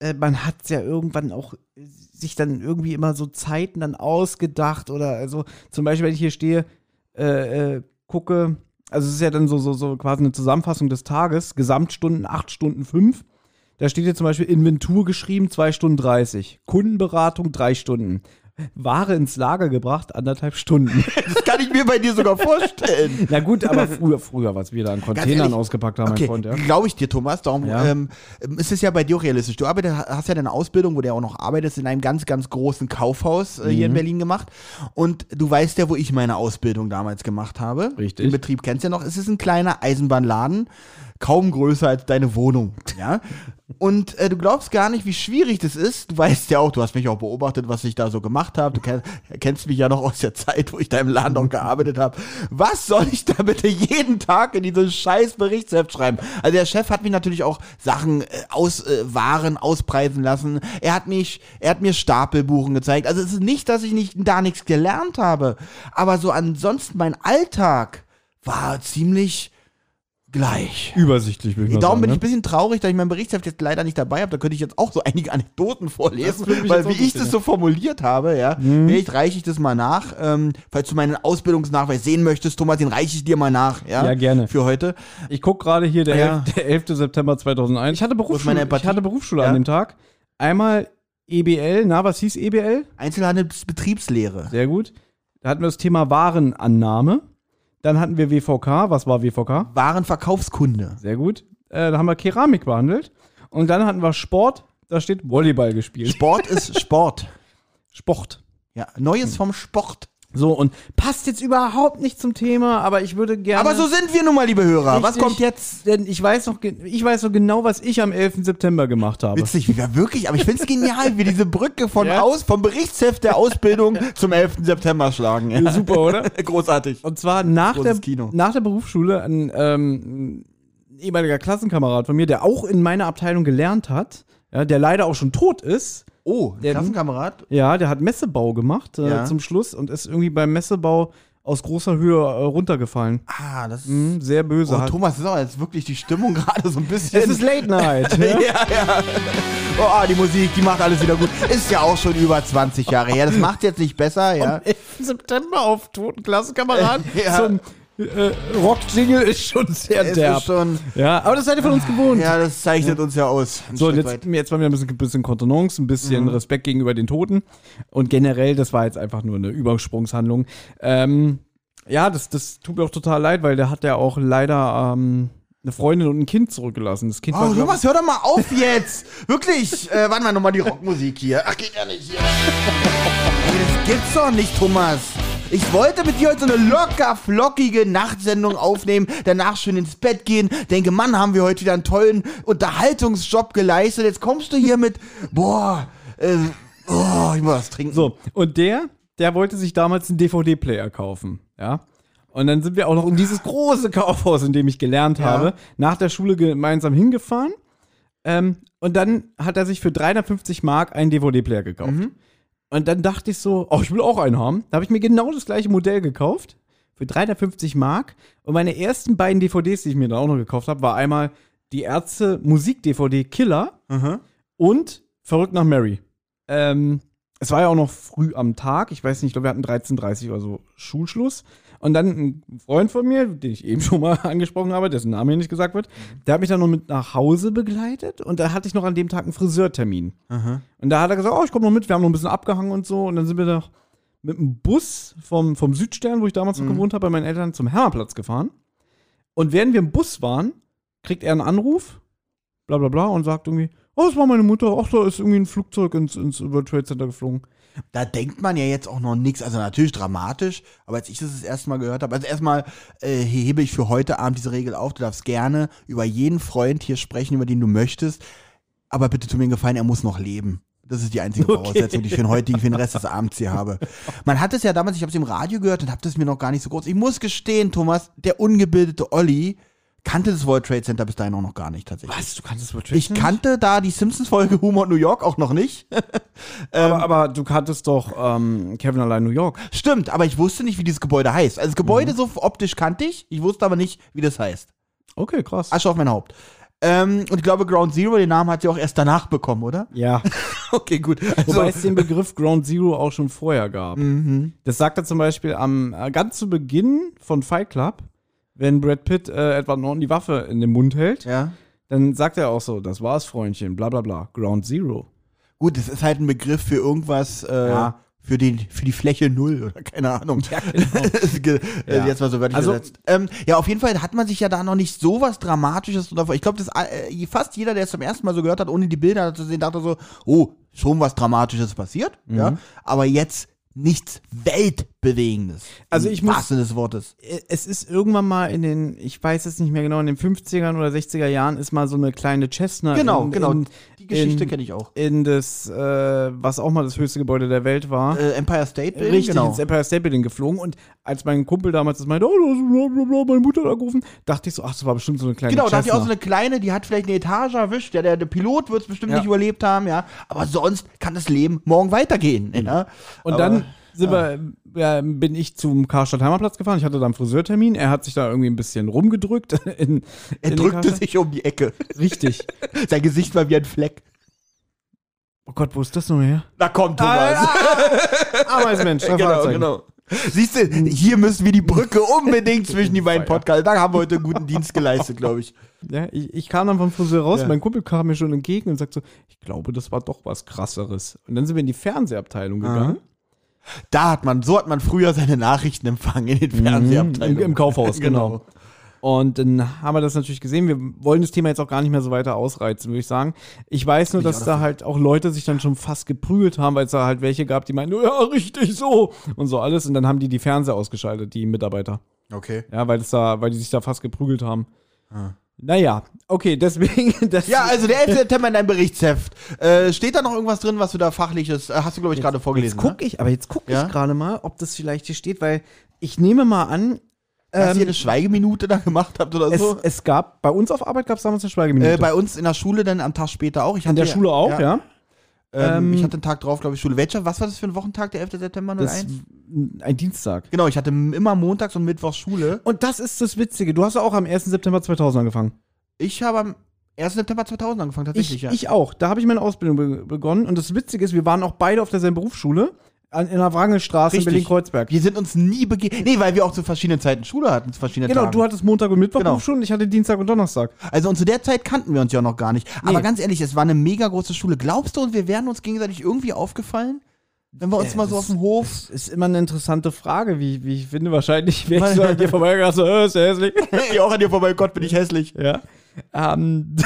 äh, man hat ja irgendwann auch äh, sich dann irgendwie immer so Zeiten dann ausgedacht oder also zum Beispiel, wenn ich hier stehe, äh, äh, gucke, also es ist ja dann so, so, so quasi eine Zusammenfassung des Tages, Gesamtstunden 8 Stunden 5. Da steht hier zum Beispiel Inventur geschrieben, 2 Stunden 30. Kundenberatung 3 Stunden. Ware ins Lager gebracht, anderthalb Stunden. Das kann ich mir bei dir sogar vorstellen. Na gut, aber früher, früher, was wir da an Containern ehrlich, ausgepackt haben, Okay, mein Freund, ja. glaube ich dir, Thomas. Darum Ja. ähm, ist es ja bei dir auch realistisch. Du arbeitest, hast ja deine Ausbildung, wo du ja auch noch arbeitest, in einem ganz, ganz großen Kaufhaus äh, Mhm. hier in Berlin gemacht. Und du weißt ja, wo ich meine Ausbildung damals gemacht habe. Richtig. Den Betrieb kennst du ja noch. Es ist ein kleiner Eisenbahnladen. Kaum größer als deine Wohnung, ja. Und äh, du glaubst gar nicht, wie schwierig das ist. Du weißt ja auch, du hast mich auch beobachtet, was ich da so gemacht habe. Du kenn, kennst mich ja noch aus der Zeit, wo ich da im Laden noch gearbeitet habe. Was soll ich da bitte jeden Tag in dieses scheiß Berichtsheft schreiben? Also der Chef hat mich natürlich auch Sachen äh, aus äh, Waren auspreisen lassen. Er hat mich, er hat mir Stapelbuchen gezeigt. Also es ist nicht, dass ich nicht da nichts gelernt habe, aber so ansonsten mein Alltag war ziemlich gleich. Übersichtlich, würde ich mal Darum sagen. bin ich ein ne? bisschen traurig, dass ich mein Berichtsheft jetzt leider nicht dabei habe. Da könnte ich jetzt auch so einige Anekdoten vorlesen, weil wie ich das so formuliert habe, ja. Vielleicht reiche ich das mal nach. Ähm, falls du meinen Ausbildungsnachweis sehen möchtest, Thomas, den reiche ich dir mal nach, ja. Ja, gerne. Für heute. Ich gucke gerade hier, der, Ja. 11, der 11. September 2001. Ich hatte Berufsschule, meine ich hatte Berufsschule Ja. an dem Tag. Einmal EBL, na, was hieß EBL? Einzelhandelsbetriebslehre. Sehr gut. Da hatten wir das Thema Warenannahme. Dann hatten wir WVK. Was war WVK? Warenverkaufskunde. Sehr gut. Äh, da haben wir Keramik behandelt. Und dann hatten wir Sport. Da steht Volleyball gespielt. Sport ist Sport. Sport. Ja, Neues vom Sport. So, und passt jetzt überhaupt nicht zum Thema, aber ich würde gerne. Aber so sind wir nun mal, liebe Hörer. Was Richtig. kommt jetzt? Denn ich weiß noch, ich weiß noch genau, was ich am 11. September gemacht habe. Witzig, ja wirklich, aber ich find's genial, wie diese Brücke von Ja. aus, vom Berichtsheft der Ausbildung zum 11. September schlagen. Ja. Super, oder? Großartig. Und zwar nach der, Kino. nach der Berufsschule ein, ähm, ehemaliger Klassenkamerad von mir, der auch in meiner Abteilung gelernt hat, ja, der leider auch schon tot ist. Oh, Der- Klassenkamerad? Ja, der hat Messebau gemacht äh, Ja. zum Schluss und ist irgendwie beim Messebau aus großer Höhe äh, runtergefallen. Ah, das ist. Hm, sehr böse. Oh, hat. Thomas, das ist aber jetzt wirklich die Stimmung gerade so ein bisschen. es ist Late Night. ja, ja? Oh, ah, die Musik, die macht alles wieder gut. Ist ja auch schon über 20 Jahre her. Das macht jetzt nicht besser, ja. 11. September auf toten Klassenkameraden Ja. zum äh, Rock-Jingle ist schon sehr Es derb. ist schon. Ja, aber das seid ihr von uns gewohnt. Ja, das zeichnet uns ja aus. Ein So, Stück jetzt, weit. jetzt mal wieder ein bisschen, bisschen Kontenance, ein bisschen Mhm. Respekt gegenüber den Toten. Und generell, das war jetzt einfach nur eine Übersprungshandlung. Ähm, ja, das, das tut mir auch total leid, weil der hat ja auch leider ähm, eine Freundin und ein Kind zurückgelassen. Das Kind Oh, war, Thomas, hör doch mal auf jetzt! Wirklich! Äh, warte mal nochmal die Rockmusik hier. Ach, geht ja nicht hier. Das gibt's doch nicht, Thomas. Ich wollte mit dir heute so eine locker flockige Nachtsendung aufnehmen, danach schön ins Bett gehen, denke, Mann, haben wir heute wieder einen tollen Unterhaltungsjob geleistet. Jetzt kommst du hier mit, boah, äh, oh, ich muss was trinken. So, und der, der wollte sich damals einen DVD-Player kaufen, ja. Und dann sind wir auch noch in dieses große Kaufhaus, in dem ich gelernt Ja. habe, nach der Schule gemeinsam hingefahren. Ähm, und dann hat er sich für 350 Mark einen DVD-Player gekauft. Und dann dachte ich so, oh, ich will auch einen haben. Da habe ich mir genau das gleiche Modell gekauft. Für 350 Mark. Und meine ersten beiden DVDs, die ich mir dann auch noch gekauft habe, war einmal die Ärzte Musik-DVD Killer Mhm. und Verrückt nach Mary. Ähm, es war ja auch noch früh am Tag. Ich weiß nicht, ich glaube, wir hatten 13.30 Uhr oder so Schulschluss. Und dann ein Freund von mir, den ich eben schon mal angesprochen habe, dessen Name hier nicht gesagt wird, der hat mich dann noch mit nach Hause begleitet und da hatte ich noch an dem Tag einen Friseurtermin. Und da hat er gesagt, oh, ich komme noch mit, wir haben noch ein bisschen abgehangen und so. Und dann sind wir noch mit dem Bus vom, vom Südstern, wo ich damals noch gewohnt habe, bei meinen Eltern zum Hermannplatz gefahren. Und während wir im Bus waren, kriegt er einen Anruf, bla bla bla, und sagt irgendwie, oh, das war meine Mutter, ach, da ist irgendwie ein Flugzeug ins, ins World Trade Center geflogen. Da denkt man ja jetzt auch noch nichts, also natürlich dramatisch, aber als ich das das erste Mal gehört habe, also erstmal äh, hebe ich für heute Abend diese Regel auf, du darfst gerne über jeden Freund hier sprechen, über den du möchtest, aber bitte tu mir einen Gefallen, er muss noch leben. Das ist die einzige Voraussetzung, die ich für den heutigen, für den Rest des Abends hier habe. Man hat es ja damals, ich habe es im Radio gehört und habe das mir noch gar nicht so groß. Ich muss gestehen, Thomas, der ungebildete Olli kannte das World Trade Center bis dahin auch noch gar nicht tatsächlich. Was? Du kannst das World Trade Ich kannte da die Simpsons-Folge Humor New York auch noch nicht. aber, aber du kanntest doch ähm, Kevin allein New York. Stimmt, aber ich wusste nicht, wie dieses Gebäude heißt. Also das Gebäude so optisch kannte ich, ich wusste aber nicht, wie das heißt. Okay, krass. Asche auf mein Haupt. Ähm, und ich glaube, Ground Zero, den Namen hat sie auch erst danach bekommen, oder? Ja. Okay, gut. Also, Wobei es den Begriff Ground Zero auch schon vorher gab. Das sagt er zum Beispiel am äh, ganz zu Beginn von Fight Club, wenn Brad Pitt äh, Edward Norton die Waffe in den Mund hält, ja. dann sagt er auch so, das war's, Freundchen, bla bla bla. Ground Zero. Gut, das ist halt ein Begriff für irgendwas, äh, Ja. für, den, für die Fläche Null oder keine Ahnung. Ja, genau. Ge- äh, Ja. Jetzt mal so wörtlich Also- übersetzt. Ähm, ja, auf jeden Fall hat man sich ja da noch nicht so was Dramatisches drunter vor. Ich glaube, das äh, fast jeder, der es zum ersten Mal so gehört hat, ohne die Bilder zu sehen, dachte so, oh, schon was Dramatisches passiert. Mhm. Ja. Aber jetzt nichts Weltbewegendes. Also ich muss- des Wortes. Äh, Es ist irgendwann mal in den, ich weiß es nicht mehr genau, in den 50ern oder 60er Jahren ist mal so eine kleine Cessna Genau, in, genau. in, Die Geschichte kenne ich auch. in das, äh, was auch mal das höchste Gebäude der Welt war. Äh, Empire State Building, Richtig, genau. ins Empire State Building geflogen und als mein Kumpel damals das meinte, oh, das ist bla, bla, bla, meine Mutter hat angerufen, dachte ich so, ach, das war bestimmt so eine kleine Genau, da hat die auch so eine kleine, die hat vielleicht eine Etage erwischt. Ja, der, der Pilot wird es bestimmt Ja. nicht überlebt haben, ja. Aber sonst kann das Leben morgen weitergehen. Ja? Und Aber- dann sind wir, ja, bin ich zum Karstadt Heimatplatz gefahren. Ich hatte da einen Friseurtermin. Er hat sich da irgendwie ein bisschen rumgedrückt. In, Er in drückte sich um die Ecke. Richtig. Sein Gesicht war wie ein Fleck. Oh Gott, wo ist das noch her? Na komm, Thomas. Ameisenmensch, drei genau, Fahrzeuge. genau. Siehst du, hier müssen wir die Brücke unbedingt zwischen die beiden Podcasts. Da haben wir heute einen guten Dienst geleistet, glaube ich. Ja, ich, ich kam dann vom Friseur raus, Ja. mein Kumpel kam mir schon entgegen und sagt so, ich glaube, das war doch was krasseres. Und dann sind wir in die Fernsehabteilung gegangen. Da hat man, so hat man früher seine Nachrichten empfangen in den Fernsehabteilungen. Im, Im Kaufhaus, genau. Genau. Und dann haben wir das natürlich gesehen. Wir wollen das Thema jetzt auch gar nicht mehr so weiter ausreizen, würde ich sagen. Ich weiß nur, ich dass da halt auch Leute sich dann schon fast geprügelt haben, weil es da halt welche gab, die meinten, ja, richtig so und so alles. Und dann haben die die Fernseher ausgeschaltet, die Mitarbeiter. Okay. Ja, weil es da, weil die sich da fast geprügelt haben. Naja, okay, deswegen. Das Ja, also der 11. September in deinem Berichtsheft. Äh, steht da noch irgendwas drin, was du da fachliches, äh, hast du, glaube ich, gerade vorgelesen, Jetzt gucke ich, aber jetzt gucke Ja? ich gerade mal, ob das vielleicht hier steht, weil ich nehme mal an, ne? Dass ähm, ihr eine Schweigeminute da gemacht habt oder es, so? es gab, bei uns auf Arbeit gab es damals eine Schweigeminute. Äh, bei uns in der Schule dann am Tag später auch. An der Schule auch, ja. Ähm, Ähm, ich hatte einen Tag drauf, glaube ich, Schule. Welcher, was war das für ein Wochentag, der 11. September 01? Das, ein Dienstag. genau, ich hatte immer montags und mittwochs Schule. Und das ist das Witzige. Du hast ja auch am 1. September 2000 angefangen. Ich habe am 1. September 2000 angefangen, tatsächlich, Ich, ja. ich auch. Da habe ich meine Ausbildung be begonnen. Und das Witzige ist, wir waren auch beide auf derselben Berufsschule. An, in der Wrangelstraße in Richtig. Berlin-Kreuzberg. wir sind uns nie begegnet. Nee, weil wir auch zu verschiedenen Zeiten Schule hatten, zu verschiedenen Genau, Tagen. du hattest Montag und Mittwoch Genau. Und ich hatte Dienstag und Donnerstag. Also und zu der Zeit kannten wir uns ja noch gar nicht. Aber Nee. ganz ehrlich, es war eine mega große Schule. Glaubst du, und wir wären uns gegenseitig irgendwie aufgefallen? Wenn wir uns Äh, mal so auf dem Hof. Das ist immer eine interessante Frage, wie, wie ich finde. Wahrscheinlich wäre ich so an dir vorbeigegangen, so, äh, ist der hässlich. Hey, auch an dir vorbei, Gott, bin ich hässlich. Ja. Ähm.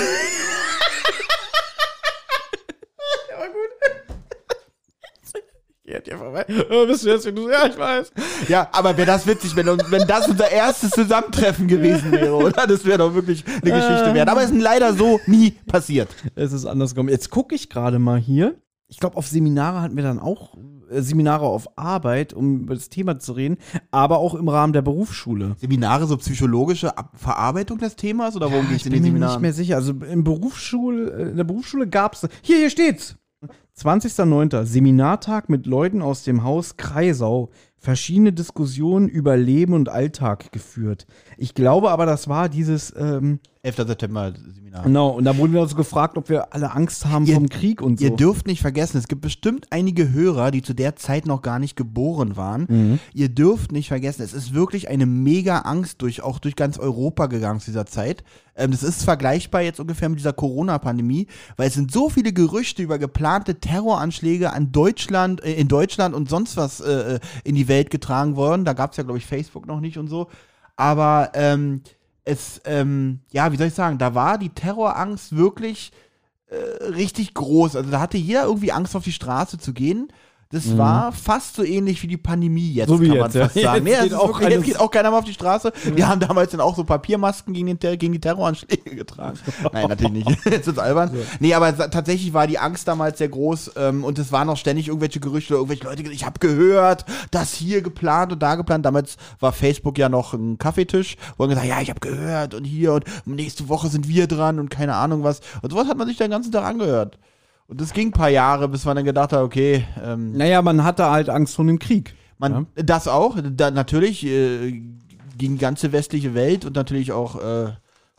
Geh an dir vorbei. Bist du hässlich? Du so, Ja, ich weiß. Ja, aber wäre das witzig, wenn, uns- wenn das unser erstes Zusammentreffen gewesen wäre, oder? Das wäre doch wirklich eine Geschichte wert. Aber es ist leider so nie passiert. Es ist anders gekommen. Jetzt gucke ich gerade mal hier. Ich glaube, auf Seminare hatten wir dann auch äh, Seminare auf Arbeit, um über das Thema zu reden, aber auch im Rahmen der Berufsschule. Seminare, so psychologische Ab Verarbeitung des Themas oder worum Ja, geht's ich in bin den mir nicht Seminaren? mehr sicher. Also im Berufsschule, äh, in der Berufsschule gab es. Hier, hier steht's. 20.09. Seminartag mit Leuten aus dem Haus Kreisau. Verschiedene Diskussionen über Leben und Alltag geführt. Ich glaube aber, das war dieses, ähm, 11. September Seminar. genau, und da wurden wir uns gefragt, ob wir alle Angst haben Ihr- vom Krieg und so. Ihr dürft nicht vergessen, es gibt bestimmt einige Hörer, die zu der Zeit noch gar nicht geboren waren. Mhm. Ihr dürft nicht vergessen, es ist wirklich eine mega Angst durch, auch durch ganz Europa gegangen zu dieser Zeit. Ähm, das ist vergleichbar jetzt ungefähr mit dieser Corona-Pandemie, weil es sind so viele Gerüchte über geplante Terroranschläge an Deutschland, äh, in Deutschland und sonst was äh, äh, in die Welt getragen worden. Da gab es ja, glaube ich, Facebook noch nicht und so. Aber ähm, es, ähm, ja, wie soll ich sagen, da war die Terrorangst wirklich äh, richtig groß. Also da hatte jeder irgendwie Angst, auf die Straße zu gehen. Das war fast so ähnlich wie die Pandemie jetzt, Mhm. So wie kann jetzt, man fast ja. sagen. Jetzt Nee, geht auch wirklich, jetzt geht auch keiner mehr auf die Straße. Wir haben damals dann auch so Papiermasken gegen, den, gegen die Terroranschläge getragen. Nein, natürlich nicht. Jetzt ist albern. Nee, aber tatsächlich war die Angst damals sehr groß ähm, und es waren auch ständig irgendwelche Gerüchte, irgendwelche Leute, ich habe gehört, das hier geplant und da geplant. Damals war Facebook ja noch ein Kaffeetisch, wo man gesagt, ja, ich habe gehört und hier und nächste Woche sind wir dran und keine Ahnung was. Und sowas hat man sich den ganzen Tag angehört. Und das ging ein paar Jahre, bis man dann gedacht hat, okay, ähm, naja, man hatte halt Angst vor dem Krieg. man, das auch, da, natürlich äh, ging die ganze westliche Welt und natürlich auch äh,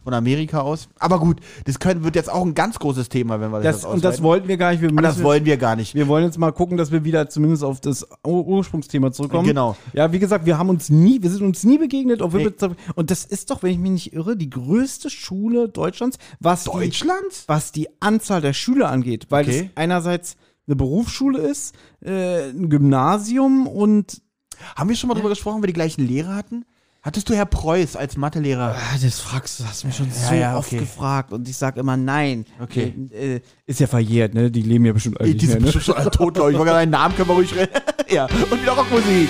von Amerika aus. Aber gut, das können, wird jetzt auch ein ganz großes Thema, wenn wir das, Das, und das wollten wir gar nicht. Wir, das müssen- wollen wir gar nicht. wir wollen jetzt mal gucken, dass wir wieder zumindest auf das Ur Ursprungsthema zurückkommen. Genau. Ja, wie gesagt, wir haben uns nie, wir sind uns nie begegnet. Obwohl Nee. wir, und das ist doch, wenn ich mich nicht irre, die größte Schule Deutschlands, was die, Deutschland? was die Anzahl der Schüler angeht, weil Okay. es einerseits eine Berufsschule ist, äh, ein Gymnasium und Haben wir schon mal drüber gesprochen, wir die gleichen Lehrer hatten? Hattest du Herr Preuß als Mathelehrer? Ah, Das fragst du, hast mich schon so ja, oft okay. gefragt und ich sag immer nein. Okay. Äh, äh, ist ja verjährt, ne? Die leben ja bestimmt alle Die sind ne? bestimmt schon alle tot, glaube ich. Ich wollte gerade einen Namen können wir ruhig reden. ja, und wieder Rockmusik.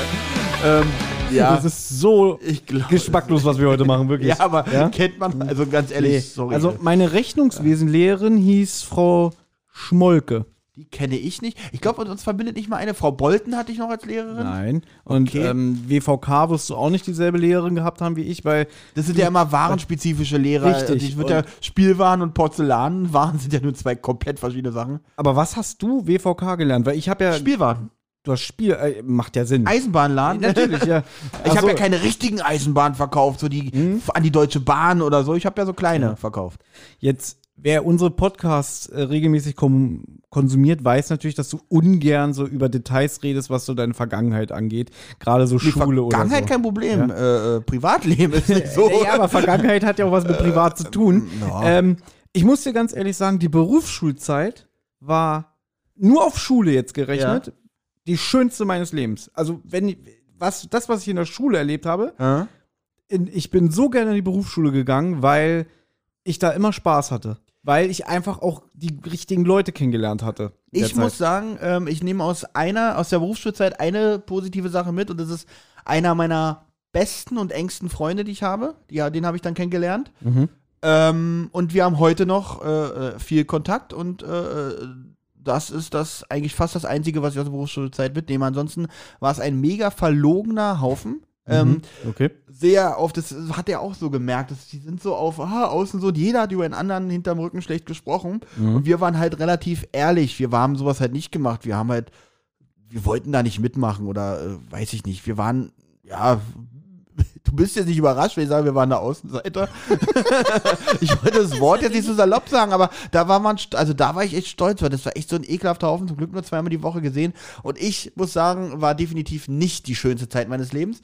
ähm, ja, Das ist so ich glaube. geschmacklos, was wir heute machen, wirklich. Ja, aber Ja? kennt man, also ganz ehrlich, Nee. sorry. Also meine Rechnungswesenlehrerin hieß Frau Schmolke. Die kenne ich nicht. Ich glaube, uns verbindet nicht mal eine. Frau Bolten hatte ich noch als Lehrerin. Nein. Und Okay. ähm, WVK wirst du auch nicht dieselbe Lehrerin gehabt haben wie ich, weil Das sind ja immer warenspezifische Lehrer. Richtig. Ich würde ja Spielwaren und Porzellanwaren sind ja nur zwei komplett verschiedene Sachen. aber was hast du WVK gelernt? Weil ich habe ja Spielwaren. du hast Spiel äh, macht ja Sinn. Eisenbahnladen. Natürlich, ja. Ich habe so. ja keine richtigen Eisenbahnen verkauft, so die f- an die Deutsche Bahn oder so. Ich habe ja so kleine verkauft. Jetzt, wer unsere Podcasts äh, regelmäßig konsumiert, weiß natürlich, dass du ungern so über Details redest, was so deine Vergangenheit angeht. Gerade so Schule oder Vergangenheit so. kein Problem. Äh, äh, Privatleben ist nicht so. Ja, aber Vergangenheit hat ja auch was mit privat zu tun. ja. Ähm, ich muss dir ganz ehrlich sagen, die Berufsschulzeit war nur auf Schule jetzt gerechnet die schönste meines Lebens. Also wenn was das, was ich in der Schule erlebt habe, in, ich bin so gerne in die Berufsschule gegangen, weil ich da immer Spaß hatte. Weil ich einfach auch die richtigen Leute kennengelernt hatte. Ich muss Zeit. sagen, ähm, ich nehme aus einer, aus der Berufsschulzeit eine positive Sache mit und das ist einer meiner besten und engsten Freunde, die ich habe. Ja, den habe ich dann kennengelernt. Mhm. Ähm, und wir haben heute noch äh, äh, viel Kontakt und äh, das ist das eigentlich fast das Einzige, was ich aus der Berufsschulzeit mitnehme. Ansonsten war es ein mega verlogener Haufen. Ähm, Mhm. okay. sehr auf, das hat er auch so gemerkt, dass die sind so auf, ah, außen so, jeder hat über einen anderen hinterm Rücken schlecht gesprochen. Mhm. Und wir waren halt relativ ehrlich, wir haben sowas halt nicht gemacht. Wir haben halt, wir wollten da nicht mitmachen oder äh, weiß ich nicht. Wir waren, ja, du bist jetzt nicht überrascht, wenn ich sage, wir waren der Außenseiter. ich wollte das Wort jetzt nicht so salopp sagen, aber da war man, also da war ich echt stolz, weil das war echt so ein ekelhafter Haufen, zum Glück nur zweimal die Woche gesehen. Und ich muss sagen, war definitiv nicht die schönste Zeit meines Lebens.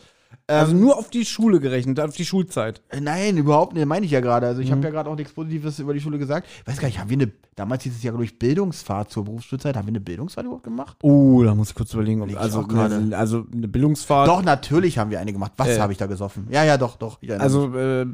Also Ähm, nur auf die Schule gerechnet, auf die Schulzeit. äh, Nein, überhaupt nicht, meine ich ja gerade. Also ich Mhm. habe ja gerade auch nichts Positives über die Schule gesagt. Ich weiß gar nicht, haben wir eine, damals hieß es ja, glaube ich, Bildungsfahrt zur Berufsschulzeit. Haben wir eine Bildungsfahrt überhaupt gemacht? Oh, da muss ich kurz überlegen. Ob, ich also, eine, also eine Bildungsfahrt. Doch, natürlich haben wir eine gemacht. Was Äh. habe ich da gesoffen? Ja, ja, doch, doch. Also äh,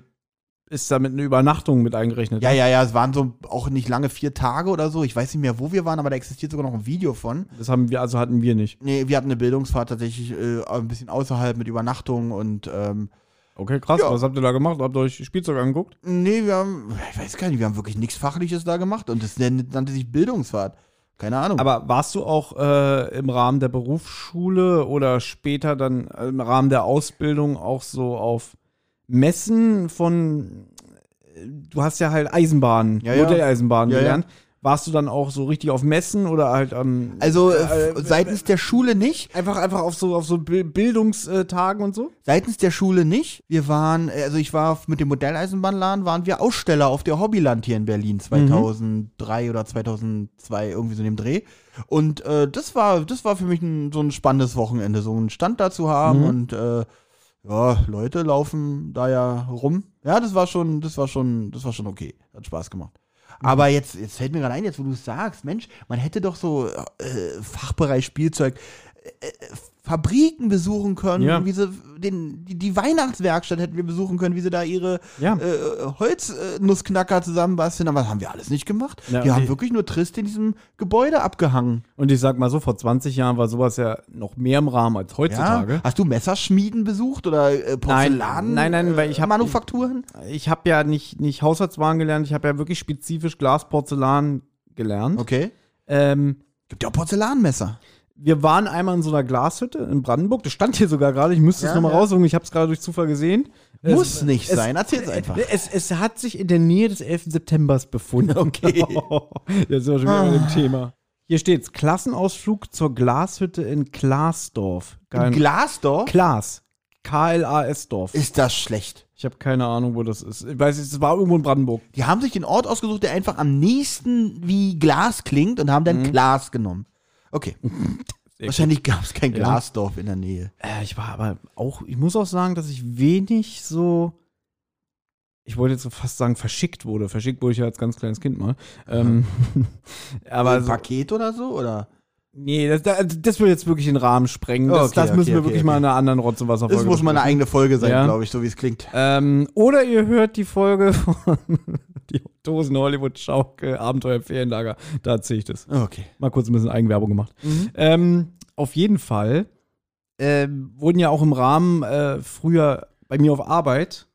ist damit eine Übernachtung mit eingerechnet. ja, ja, ja, es waren so auch nicht lange vier Tage oder so. Ich weiß nicht mehr, wo wir waren, aber da existiert sogar noch ein Video von. Das haben wir, also hatten wir nicht. Nee, wir hatten eine Bildungsfahrt tatsächlich äh, ein bisschen außerhalb mit Übernachtung und ähm, Okay, krass. Ja. Was habt ihr da gemacht? Habt ihr euch Spielzeug angeguckt? nee, wir haben, ich weiß gar nicht, wir haben wirklich nichts Fachliches da gemacht und das nannte sich Bildungsfahrt. Keine Ahnung. Aber warst du auch äh, im Rahmen der Berufsschule oder später dann im Rahmen der Ausbildung auch so auf Messen von, du hast ja halt Eisenbahnen, Ja, ja. Modelleisenbahnen Ja, gelernt. Warst du dann auch so richtig auf Messen oder halt am Also äh, seitens der Schule nicht. einfach einfach auf so auf so Bi- Bildungstagen und so? Seitens der Schule nicht. Wir waren, äh, also ich war mit dem Modelleisenbahnladen, waren wir Aussteller auf der Hobbyland hier in Berlin 2003 oder 2002, irgendwie so in dem Dreh. Und äh, das war, das war für mich ein, so ein spannendes Wochenende, so einen Stand da zu haben Mhm. und äh, ja, Leute laufen da ja rum. Ja, das war schon, das war schon, das war schon okay. Hat Spaß gemacht. Mhm. Aber jetzt, jetzt fällt mir gerade ein, jetzt wo du es sagst, Mensch, man hätte doch so äh, Fachbereich Spielzeug äh, äh, Fabriken besuchen können, Ja. wie sie den, die, die Weihnachtswerkstatt hätten wir besuchen können, wie sie da ihre Ja. äh, Holznussknacker zusammenbasteln, aber das haben wir alles nicht gemacht. Ja, wir haben wirklich nur trist in diesem Gebäude abgehangen. Und ich sag mal so, vor 20 Jahren war sowas ja noch mehr im Rahmen als heutzutage. Ja? Hast du Messerschmieden besucht oder äh, Porzellan? Nein, nein, weil ich hab- Manufakturen? Ich habe ja nicht, nicht Haushaltswaren gelernt, ich habe ja wirklich spezifisch Glas, Porzellan gelernt. Okay. Ähm, Gibt ja auch Porzellanmesser. Wir waren einmal in so einer Glashütte in Brandenburg. Das stand hier sogar gerade. Ich müsste es Ja, nochmal ja. raussuchen. Ich habe es gerade durch Zufall gesehen. Muss es, nicht es- sein. Erzähl's einfach. Es, es hat sich in der Nähe des 11. Septembers befunden. Okay. Jetzt sind wir schon wieder mit Ah. dem Thema. Hier steht's. Klassenausflug zur Glashütte in Klaasdorf. In Geil. Glasdorf? Klaas. K-L-A-S-Dorf. Ist das schlecht? Ich habe keine Ahnung, wo das ist. Ich weiß, es war irgendwo in Brandenburg. Die haben sich den Ort ausgesucht, der einfach am nächsten wie Glas klingt und haben dann Glas genommen. Okay. Sehr Wahrscheinlich gab es kein. Glasdorf in der Nähe. Äh, ich war aber auch, ich muss auch sagen, dass ich wenig so, ich wollte jetzt so fast sagen, verschickt wurde. Verschickt wurde ich ja als ganz kleines Kind mal. Ähm, aber ein so, Paket oder so? Oder? Nee, das, das, das will jetzt wirklich den Rahmen sprengen. Das, Okay, das müssen okay, wir okay, wirklich mal in einer anderen Rotz- und Wasserfolge Das muss mal eine eigene Folge sein, Ja. glaube ich, so wie es klingt. Ähm, oder ihr hört die Folge von die Dosen Hollywood Schaukel Abenteuer Ferienlager. Da erzähle ich das. Okay. Mal kurz ein bisschen Eigenwerbung gemacht. Mhm. Ähm, auf jeden Fall ähm, wurden ja auch im Rahmen äh, früher bei mir auf Arbeit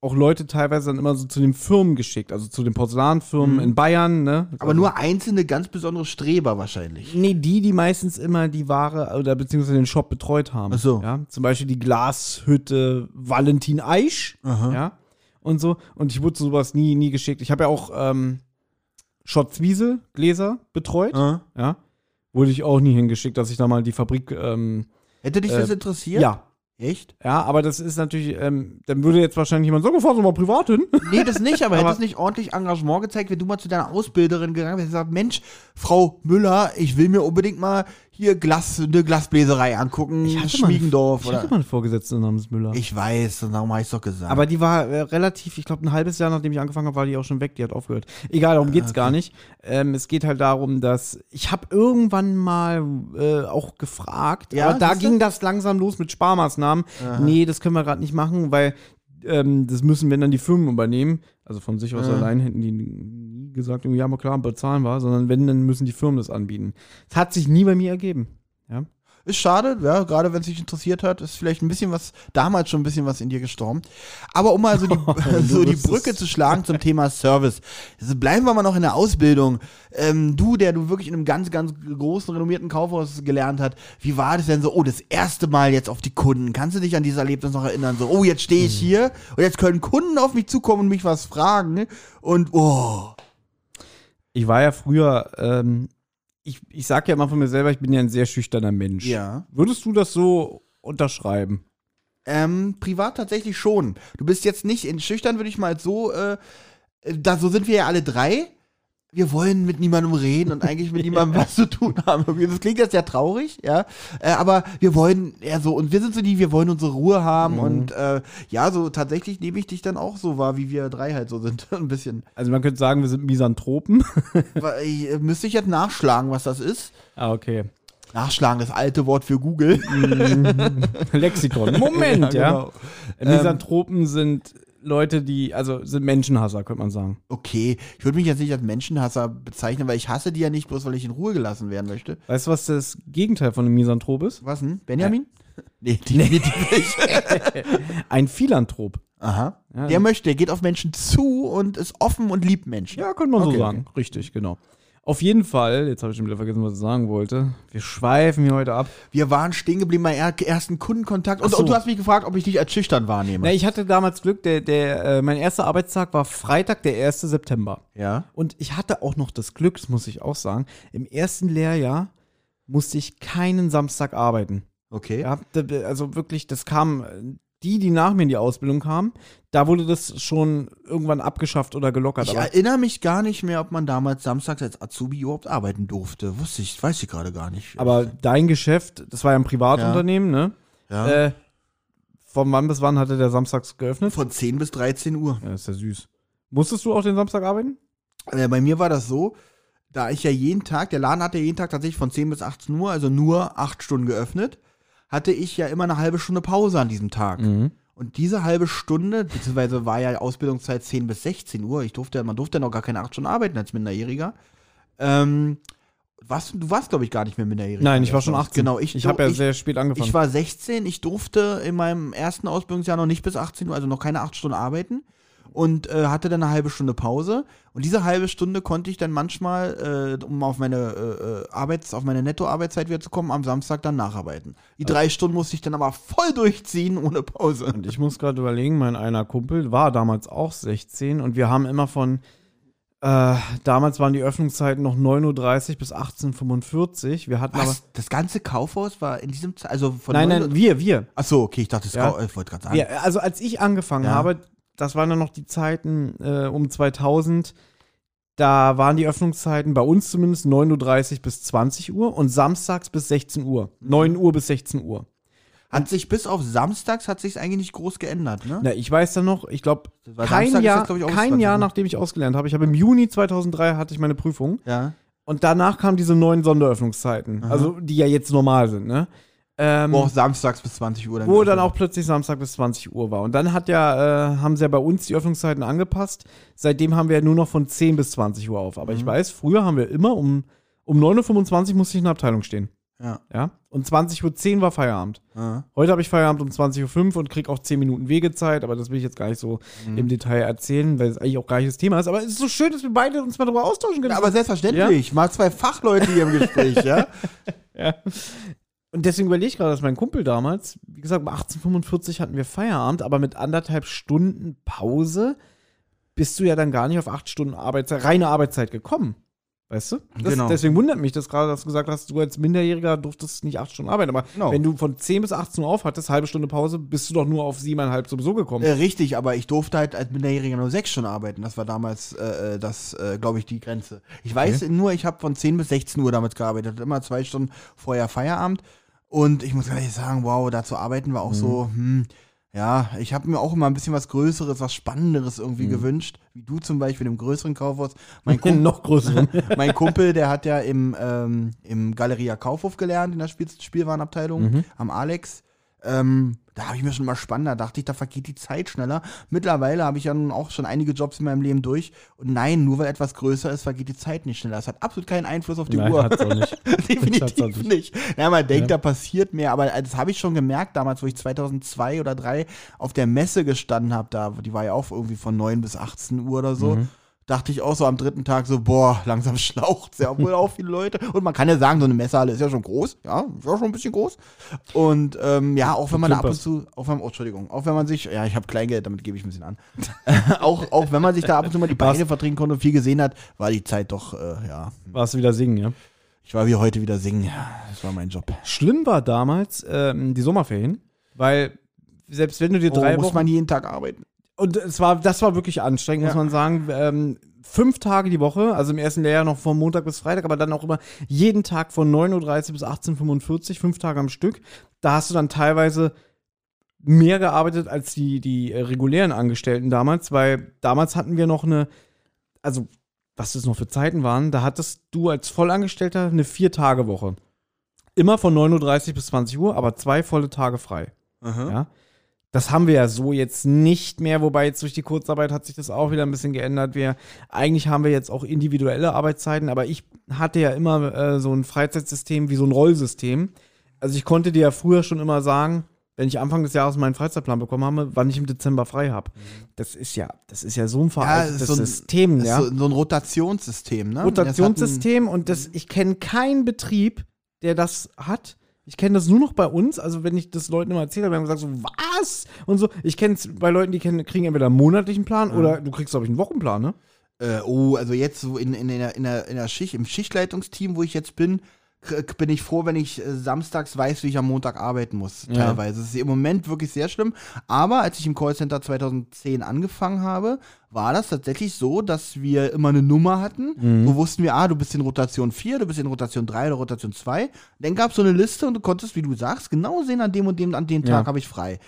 auch Leute teilweise dann immer so zu den Firmen geschickt, also zu den Porzellanfirmen Mhm. in Bayern, ne? Aber nur einzelne ganz besondere Streber wahrscheinlich. Nee, die, die meistens immer die Ware oder beziehungsweise den Shop betreut haben. Ach so. Ja, zum Beispiel die Glashütte Valentin Eisch. Aha. Ja. Und so. Und ich wurde sowas nie, nie geschickt. Ich habe ja auch ähm, Schotzwiesel, Gläser betreut. Ah. Ja. Wurde ich auch nie hingeschickt, dass ich da mal die Fabrik. Ähm, Hätte dich Äh, das interessiert? ja. Echt? Ja, aber das ist natürlich, ähm, dann würde jetzt wahrscheinlich jemand sagen, fahren Sie mal privat hin. Nee, das nicht, aber, Aber- hättest nicht ordentlich Engagement gezeigt, wenn du mal zu deiner Ausbilderin gegangen wärst und gesagt, Mensch, Frau Müller, ich will mir unbedingt mal hier Glas, eine Glasbläserei angucken, Schmiegendorf ich oder. hatte mal eine Vorgesetzte namens Müller. Ich weiß, und darum habe ich doch gesagt. Aber die war äh, relativ, ich glaube, ein halbes Jahr nachdem ich angefangen habe, war die auch schon weg. Die hat aufgehört. Egal, darum geht's gar nicht. Ähm, es geht halt darum, dass ich habe irgendwann mal äh, auch gefragt, Ja, aber da ging das langsam los mit Sparmaßnahmen. Nee, das können wir gerade nicht machen, weil ähm, das müssen wenn dann die Firmen übernehmen. Also von sich aus Ja. allein hätten die gesagt, ja, aber klar, bezahlen wir, sondern wenn, dann müssen die Firmen das anbieten. Das hat sich nie bei mir ergeben. Ja. Ist schade, ja, gerade wenn es dich interessiert hat, ist vielleicht ein bisschen was, damals schon ein bisschen was in dir gestorben. Aber um mal so die, so die Brücke zu schlagen zum Thema Service. Also bleiben wir mal noch in der Ausbildung. Ähm, du, der du wirklich in einem ganz, ganz großen, renommierten Kaufhaus gelernt hast, wie war das denn so, oh, das erste Mal jetzt auf die Kunden? Kannst du dich an dieses Erlebnis noch erinnern? So, oh, jetzt stehe ich hier und jetzt können Kunden auf mich zukommen und mich was fragen und, oh. Ich war ja früher, ähm, ich, ich sag ja immer von mir selber, ich bin ja ein sehr schüchterner Mensch. Ja. Würdest du das so unterschreiben? Ähm, privat tatsächlich schon. Du bist jetzt nicht in schüchtern, würde ich mal so, äh, da so sind wir ja alle drei. Wir wollen mit niemandem reden und eigentlich mit niemandem was zu tun haben. Das klingt jetzt sehr traurig, ja. Äh, aber wir wollen eher so, und wir sind so die, wir wollen unsere Ruhe haben Mhm. und äh, ja, so tatsächlich nehme ich dich dann auch so wahr, wie wir drei halt so sind. Ein bisschen. Also man könnte sagen, wir sind Misanthropen. Äh, müsste ich jetzt nachschlagen, was das ist. ah, okay. Nachschlagen, das alte Wort für Google. Lexikon. Moment, ja. genau. Äh, Misanthropen sind Leute, die, also sind Menschenhasser, könnte man sagen. Okay, ich würde mich jetzt nicht als Menschenhasser bezeichnen, weil ich hasse die ja nicht bloß, weil ich in Ruhe gelassen werden möchte. Weißt du, was das Gegenteil von einem Misanthrop ist? Was denn? Benjamin? Nee, definitiv nicht. Ein Philanthrop. Aha. Ja. Der möchte, der geht auf Menschen zu und ist offen und liebt Menschen. Ja, könnte man Okay, so sagen. Richtig, genau. Auf jeden Fall, jetzt habe ich schon wieder vergessen, was ich sagen wollte. Wir schweifen hier heute ab. Wir waren stehen geblieben beim er ersten Kundenkontakt. Und, so. und du hast mich gefragt, ob ich dich als schüchtern wahrnehme. Na, ich hatte damals Glück, der, der, äh, mein erster Arbeitstag war Freitag, der 1. September. Ja. Und ich hatte auch noch das Glück, das muss ich auch sagen, im ersten Lehrjahr musste ich keinen Samstag arbeiten. Okay. Ja, also wirklich, das kam, äh, die, die nach mir in die Ausbildung kamen, da wurde das schon irgendwann abgeschafft oder gelockert. Ich erinnere mich gar nicht mehr, ob man damals samstags als Azubi überhaupt arbeiten durfte. Wusste ich, weiß ich gerade gar nicht. aber dein Geschäft, das war ja ein Privatunternehmen, ne? ja. Äh, von wann bis wann hatte der samstags geöffnet? von 10 bis 13 Uhr. Ja, ist ja süß. Musstest du auch den Samstag arbeiten? Äh, bei mir war das so, da ich ja jeden Tag, der Laden hatte jeden Tag tatsächlich von 10 bis 18 Uhr, also nur 8 Stunden geöffnet, hatte ich ja immer eine halbe Stunde Pause an diesem Tag. Mhm. Und diese halbe Stunde, beziehungsweise war ja Ausbildungszeit 10 bis 16 Uhr, ich durfte, man durfte ja noch gar keine 8 Stunden arbeiten als Minderjähriger. Ähm, was, du warst, glaube ich, gar nicht mehr Minderjährig. Nein, ich war schon 18. Genau, ich, Ich habe ja ich, sehr spät angefangen. ich war 16, ich durfte in meinem ersten Ausbildungsjahr noch nicht bis 18 Uhr, also noch keine 8 Stunden arbeiten und äh, hatte dann eine halbe Stunde Pause. Und diese halbe Stunde konnte ich dann manchmal, äh, um auf meine äh, äh, Arbeits-, auf meine Nettoarbeitszeit wieder zu kommen, am Samstag dann nacharbeiten. Die drei Stunden musste ich dann aber voll durchziehen ohne Pause. Und ich muss gerade überlegen, mein einer Kumpel war damals auch 16 und wir haben immer von, äh, damals waren die Öffnungszeiten noch 9.30 Uhr bis 18.45 Uhr. Wir hatten aber. Was? Das ganze Kaufhaus war in diesem Ze also von Nein, nein, wir, wir. Ach so, okay, ich dachte, das Ja. Ich wollte gerade sagen. wir. Also als ich angefangen Ja. habe, das waren dann noch die Zeiten äh, um 2000. Da waren die Öffnungszeiten bei uns zumindest 9.30 Uhr bis 20 Uhr und samstags bis 16 Uhr. 9 Uhr bis 16 Uhr. Hat sich bis auf samstags hat sich eigentlich nicht groß geändert, ne? Na, ich weiß dann noch, ich glaube, kein Samstag Jahr, jetzt, glaub ich, kein 20 Jahr nachdem ich ausgelernt habe. Ich habe im Juni 2003 hatte ich meine Prüfung. Ja. Und danach kamen diese neuen Sonderöffnungszeiten, also die ja jetzt normal sind, ne? Ähm, Wo auch samstags bis 20 Uhr dann. wo dann auch plötzlich Samstag bis 20 Uhr war. Und dann hat ja, äh, haben sie ja bei uns die Öffnungszeiten angepasst. Seitdem haben wir ja nur noch von 10 bis 20 Uhr auf. Aber Mhm. ich weiß, früher haben wir immer um, um 9.25 Uhr musste ich in der Abteilung stehen. Ja. Ja. Und 20.10 Uhr war Feierabend. Ja. Heute habe ich Feierabend um 20.05 Uhr und krieg auch 10 Minuten Wegezeit, aber das will ich jetzt gar nicht so Mhm. im Detail erzählen, weil es eigentlich auch gar nicht das Thema ist. Aber es ist so schön, dass wir beide uns mal darüber austauschen können. Ja, aber selbstverständlich. Mal zwei Fachleute hier im Gespräch, ja? Und deswegen überlege ich gerade, dass mein Kumpel damals, wie gesagt, um 1845 hatten wir Feierabend, aber mit anderthalb Stunden Pause bist du ja dann gar nicht auf acht Stunden Arbeitszeit, reine Arbeitszeit gekommen. Weißt du? Das, Genau. Deswegen wundert mich das gerade, dass du gesagt hast, du als Minderjähriger durftest nicht acht Stunden arbeiten. Aber Genau. wenn du von 10 bis 18 Uhr auf hattest, halbe Stunde Pause, bist du doch nur auf siebeneinhalb sowieso gekommen. Äh, richtig, aber ich durfte halt als Minderjähriger nur sechs Stunden arbeiten. Das war damals, äh, äh, das, äh, glaube ich, die Grenze. Ich weiß nur, ich habe von 10 bis 16 Uhr damit gearbeitet. Immer zwei Stunden vorher Feierabend. Und ich muss ehrlich sagen, wow, da zu arbeiten war auch so, hm, ja, ich habe mir auch immer ein bisschen was Größeres, was Spannenderes irgendwie gewünscht. Wie du zum Beispiel im größeren Kaufhaus. Mein Kumpel, noch größeren. mein Kumpel, der hat ja im, ähm, im Galeria Kaufhof gelernt, in der Spiel Spielwarenabteilung, am Alex. Ähm, da habe ich mir schon mal spannend, da dachte ich, da vergeht die Zeit schneller. Mittlerweile habe ich ja nun auch schon einige Jobs in meinem Leben durch. Und nein, nur weil etwas größer ist, vergeht die Zeit nicht schneller. Das hat absolut keinen Einfluss auf die Nein, Uhr. hat's auch nicht. Hat's auch Definitiv nicht. nicht. Ja, man denkt, da passiert mehr, aber das habe ich schon gemerkt damals, wo ich 2002 oder 2003 auf der Messe gestanden habe, da, die war ja auch irgendwie von 9 bis 18 Uhr oder so. Mhm. Dachte ich auch so am dritten Tag so, boah, langsam schlaucht's ja wohl auch viele Leute. Und man kann ja sagen, so eine Messehalle ist ja schon groß, ja, ist ja schon ein bisschen groß. Und ähm, ja, auch wenn man da ab und zu, auch wenn, oh, Entschuldigung, auch wenn man sich, ja, ich habe Kleingeld, damit gebe ich ein bisschen an. auch, auch wenn man sich da ab und zu mal die Beine vertrinken konnte und viel gesehen hat, war die Zeit doch, äh, ja, Warst du wieder singen, ja? ich war wie heute wieder singen. Ja, Das war mein Job. Schlimm war damals ähm, die Sommerferien, weil selbst wenn du dir Oh, drei muss Wochen man jeden Tag arbeiten. Und es war, das war wirklich anstrengend, muss Ja. man sagen. Ähm, fünf Tage die Woche, also im ersten Lehrjahr noch von Montag bis Freitag, aber dann auch immer jeden Tag von 9.30 Uhr bis 18.45 Uhr, fünf Tage am Stück. Da hast du dann teilweise mehr gearbeitet als die, die äh, regulären Angestellten damals, weil damals hatten wir noch eine, also was das noch für Zeiten waren, da hattest du als Vollangestellter eine Vier-Tage-Woche. Immer von 9.30 Uhr bis 20 Uhr, aber zwei volle Tage frei. Ja. Das haben wir ja so jetzt nicht mehr, wobei jetzt durch die Kurzarbeit hat sich das auch wieder ein bisschen geändert. Wir, eigentlich haben wir jetzt auch individuelle Arbeitszeiten, aber ich hatte ja immer äh, so ein Freizeitsystem wie so ein Rollsystem. Also ich konnte dir ja früher schon immer sagen, wenn ich Anfang des Jahres meinen Freizeitplan bekommen habe, wann ich im Dezember frei habe. Das ist ja, das ist ja so ein veraltetes ist so ein- System, ja. so, so ein Rotationssystem, ne? Rotationssystem und das, ich kenne keinen Betrieb, der das hat. Ich kenne das nur noch bei uns. Also, wenn ich das Leuten immer erzähle, haben gesagt so, was? Und so. Ich kenne es bei Leuten, die kennen, kriegen entweder einen monatlichen Plan oder du kriegst, glaube ich, einen Wochenplan, ne? Äh, oh, also jetzt so in, in, in, der, in, der, in der Schicht, im Schichtleitungsteam, wo ich jetzt bin, bin ich froh, wenn ich äh, samstags weiß, wie ich am Montag arbeiten muss. Teilweise. Das ist im Moment wirklich sehr schlimm. Aber als ich im Callcenter 2010 angefangen habe, war das tatsächlich so, dass wir immer eine Nummer hatten. Mhm. So wussten wir, ah, du bist in Rotation 4, du bist in Rotation 3 oder Rotation 2. Dann gab es so eine Liste und du konntest, wie du sagst, genau sehen, an dem und dem, an dem Ja. Tag habe ich frei.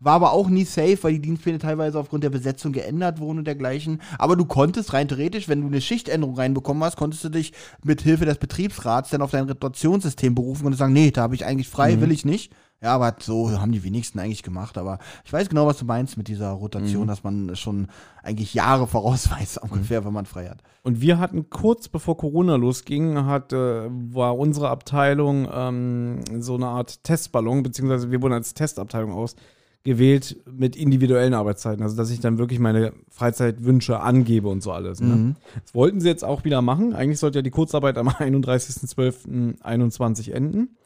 War aber auch nie safe, weil die Dienstpläne teilweise aufgrund der Besetzung geändert wurden und dergleichen. Aber du konntest rein theoretisch, wenn du eine Schichtänderung reinbekommen hast, konntest du dich mit Hilfe des Betriebsrats dann auf dein Rotationssystem berufen und sagen, nee, da habe ich eigentlich frei, will ich nicht. Ja, aber so haben die wenigsten eigentlich gemacht. Aber ich weiß genau, was du meinst mit dieser Rotation, dass man schon eigentlich Jahre voraus weiß, ungefähr, wenn man frei hat. Und wir hatten kurz bevor Corona losging, hat, äh, war unsere Abteilung ähm, so eine Art Testballon, beziehungsweise wir wurden als Testabteilung ausgewählt mit individuellen Arbeitszeiten. Also, dass ich dann wirklich meine Freizeitwünsche angebe und so alles. Ne? Das wollten sie jetzt auch wieder machen. Eigentlich sollte ja die Kurzarbeit am 31.12.21 enden.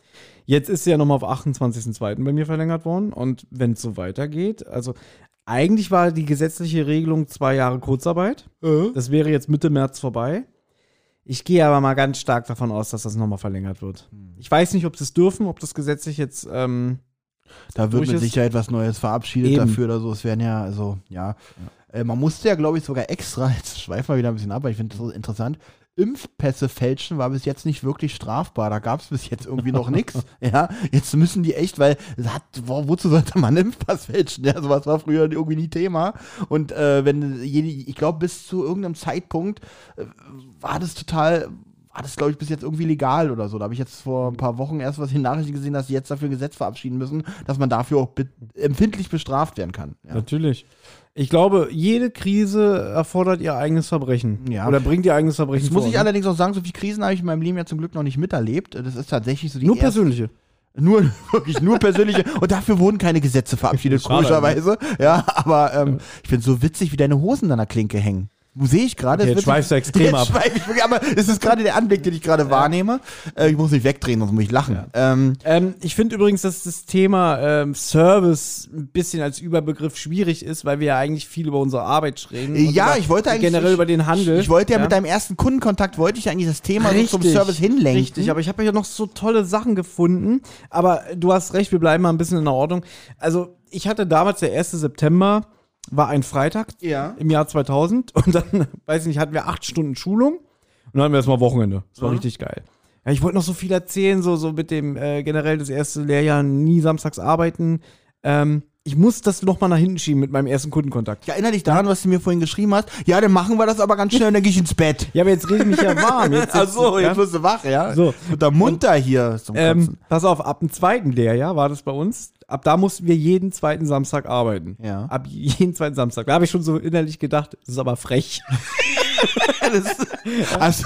Jetzt ist sie ja nochmal auf 28.02. bei mir verlängert worden. Und wenn es so weitergeht, also eigentlich war die gesetzliche Regelung zwei Jahre Kurzarbeit. Das wäre jetzt Mitte März vorbei. Ich gehe aber mal ganz stark davon aus, dass das nochmal verlängert wird. Ich weiß nicht, ob sie es dürfen, ob das gesetzlich jetzt. Ähm, Da wird mit ist. Sicherheit was Neues verabschiedet Eben. dafür oder so. Es werden ja, also, ja. Äh, man musste ja, glaube ich, sogar extra, jetzt schweifen wir wieder ein bisschen ab, aber ich finde das so interessant. Impfpässe fälschen war bis jetzt nicht wirklich strafbar. Da gab es bis jetzt irgendwie noch nichts. Ja, jetzt müssen die echt, weil hat, wo, wozu sollte man einen Impfpass fälschen? Ja, sowas war früher irgendwie nie Thema. Und äh, wenn ich glaube, bis zu irgendeinem Zeitpunkt äh, war das total war das, glaube ich, bis jetzt irgendwie legal oder so. Da habe ich jetzt vor ein paar Wochen erst was in den Nachrichten gesehen, dass sie jetzt dafür ein Gesetz verabschieden müssen, dass man dafür auch empfindlich bestraft werden kann. Ja. Natürlich. Ich glaube, jede Krise erfordert ihr eigenes Verbrechen. Ja. Oder bringt ihr eigenes Verbrechen Jetzt muss vor, ich ne? allerdings auch sagen, so viele Krisen habe ich in meinem Leben ja zum Glück noch nicht miterlebt. Das ist tatsächlich so die Nur erste- persönliche. Nur, wirklich nur persönliche. Und dafür wurden keine Gesetze verabschiedet, Schade komischerweise. Ja, aber ähm, ich finde so witzig, wie deine Hosen an der Klinke hängen. Sehe ich gerade. Okay, jetzt schweifst du extrem ab. ich aber es ist gerade der Anblick, den ich gerade wahrnehme. Äh, ich muss mich wegdrehen, sonst muss ich lachen. Ähm, Ähm, ich finde übrigens, dass das Thema ähm, Service ein bisschen als Überbegriff schwierig ist, weil wir ja eigentlich viel über unsere Arbeit reden. ja, ich wollte eigentlich. Generell ich, über den Handel. Ich, ich wollte ja, mit deinem ersten Kundenkontakt, wollte ich eigentlich das Thema so zum Richtig, Service hinlenken. Richtig, aber ich habe ja noch so tolle Sachen gefunden. Aber du hast recht, wir bleiben mal ein bisschen in der Ordnung. Also, ich hatte damals, der 1. September, war ein Freitag Ja. im Jahr 2000. Und dann, weiß ich nicht, hatten wir acht Stunden Schulung. Und dann hatten wir erstmal Wochenende. Das war Mhm. richtig geil. Ja, ich wollte noch so viel erzählen, so, so mit dem äh, generell das erste Lehrjahr nie samstags arbeiten. Ähm, ich muss das noch mal nach hinten schieben mit meinem ersten Kundenkontakt. Ich erinnere dich daran, was du mir vorhin geschrieben hast. Ja, dann machen wir das aber ganz schnell und dann gehe ich ins Bett. Ja, aber jetzt rede ich mich ja warm. Jetzt, Ach so, ja? jetzt wirst du wach, ja? So. Und der munter hier zum Ähm, pass auf, ab dem zweiten Lehrjahr war das bei uns. Ab da mussten wir jeden zweiten Samstag arbeiten. Ja. Ab jeden zweiten Samstag. Da habe ich schon so innerlich gedacht, das ist aber frech. Also,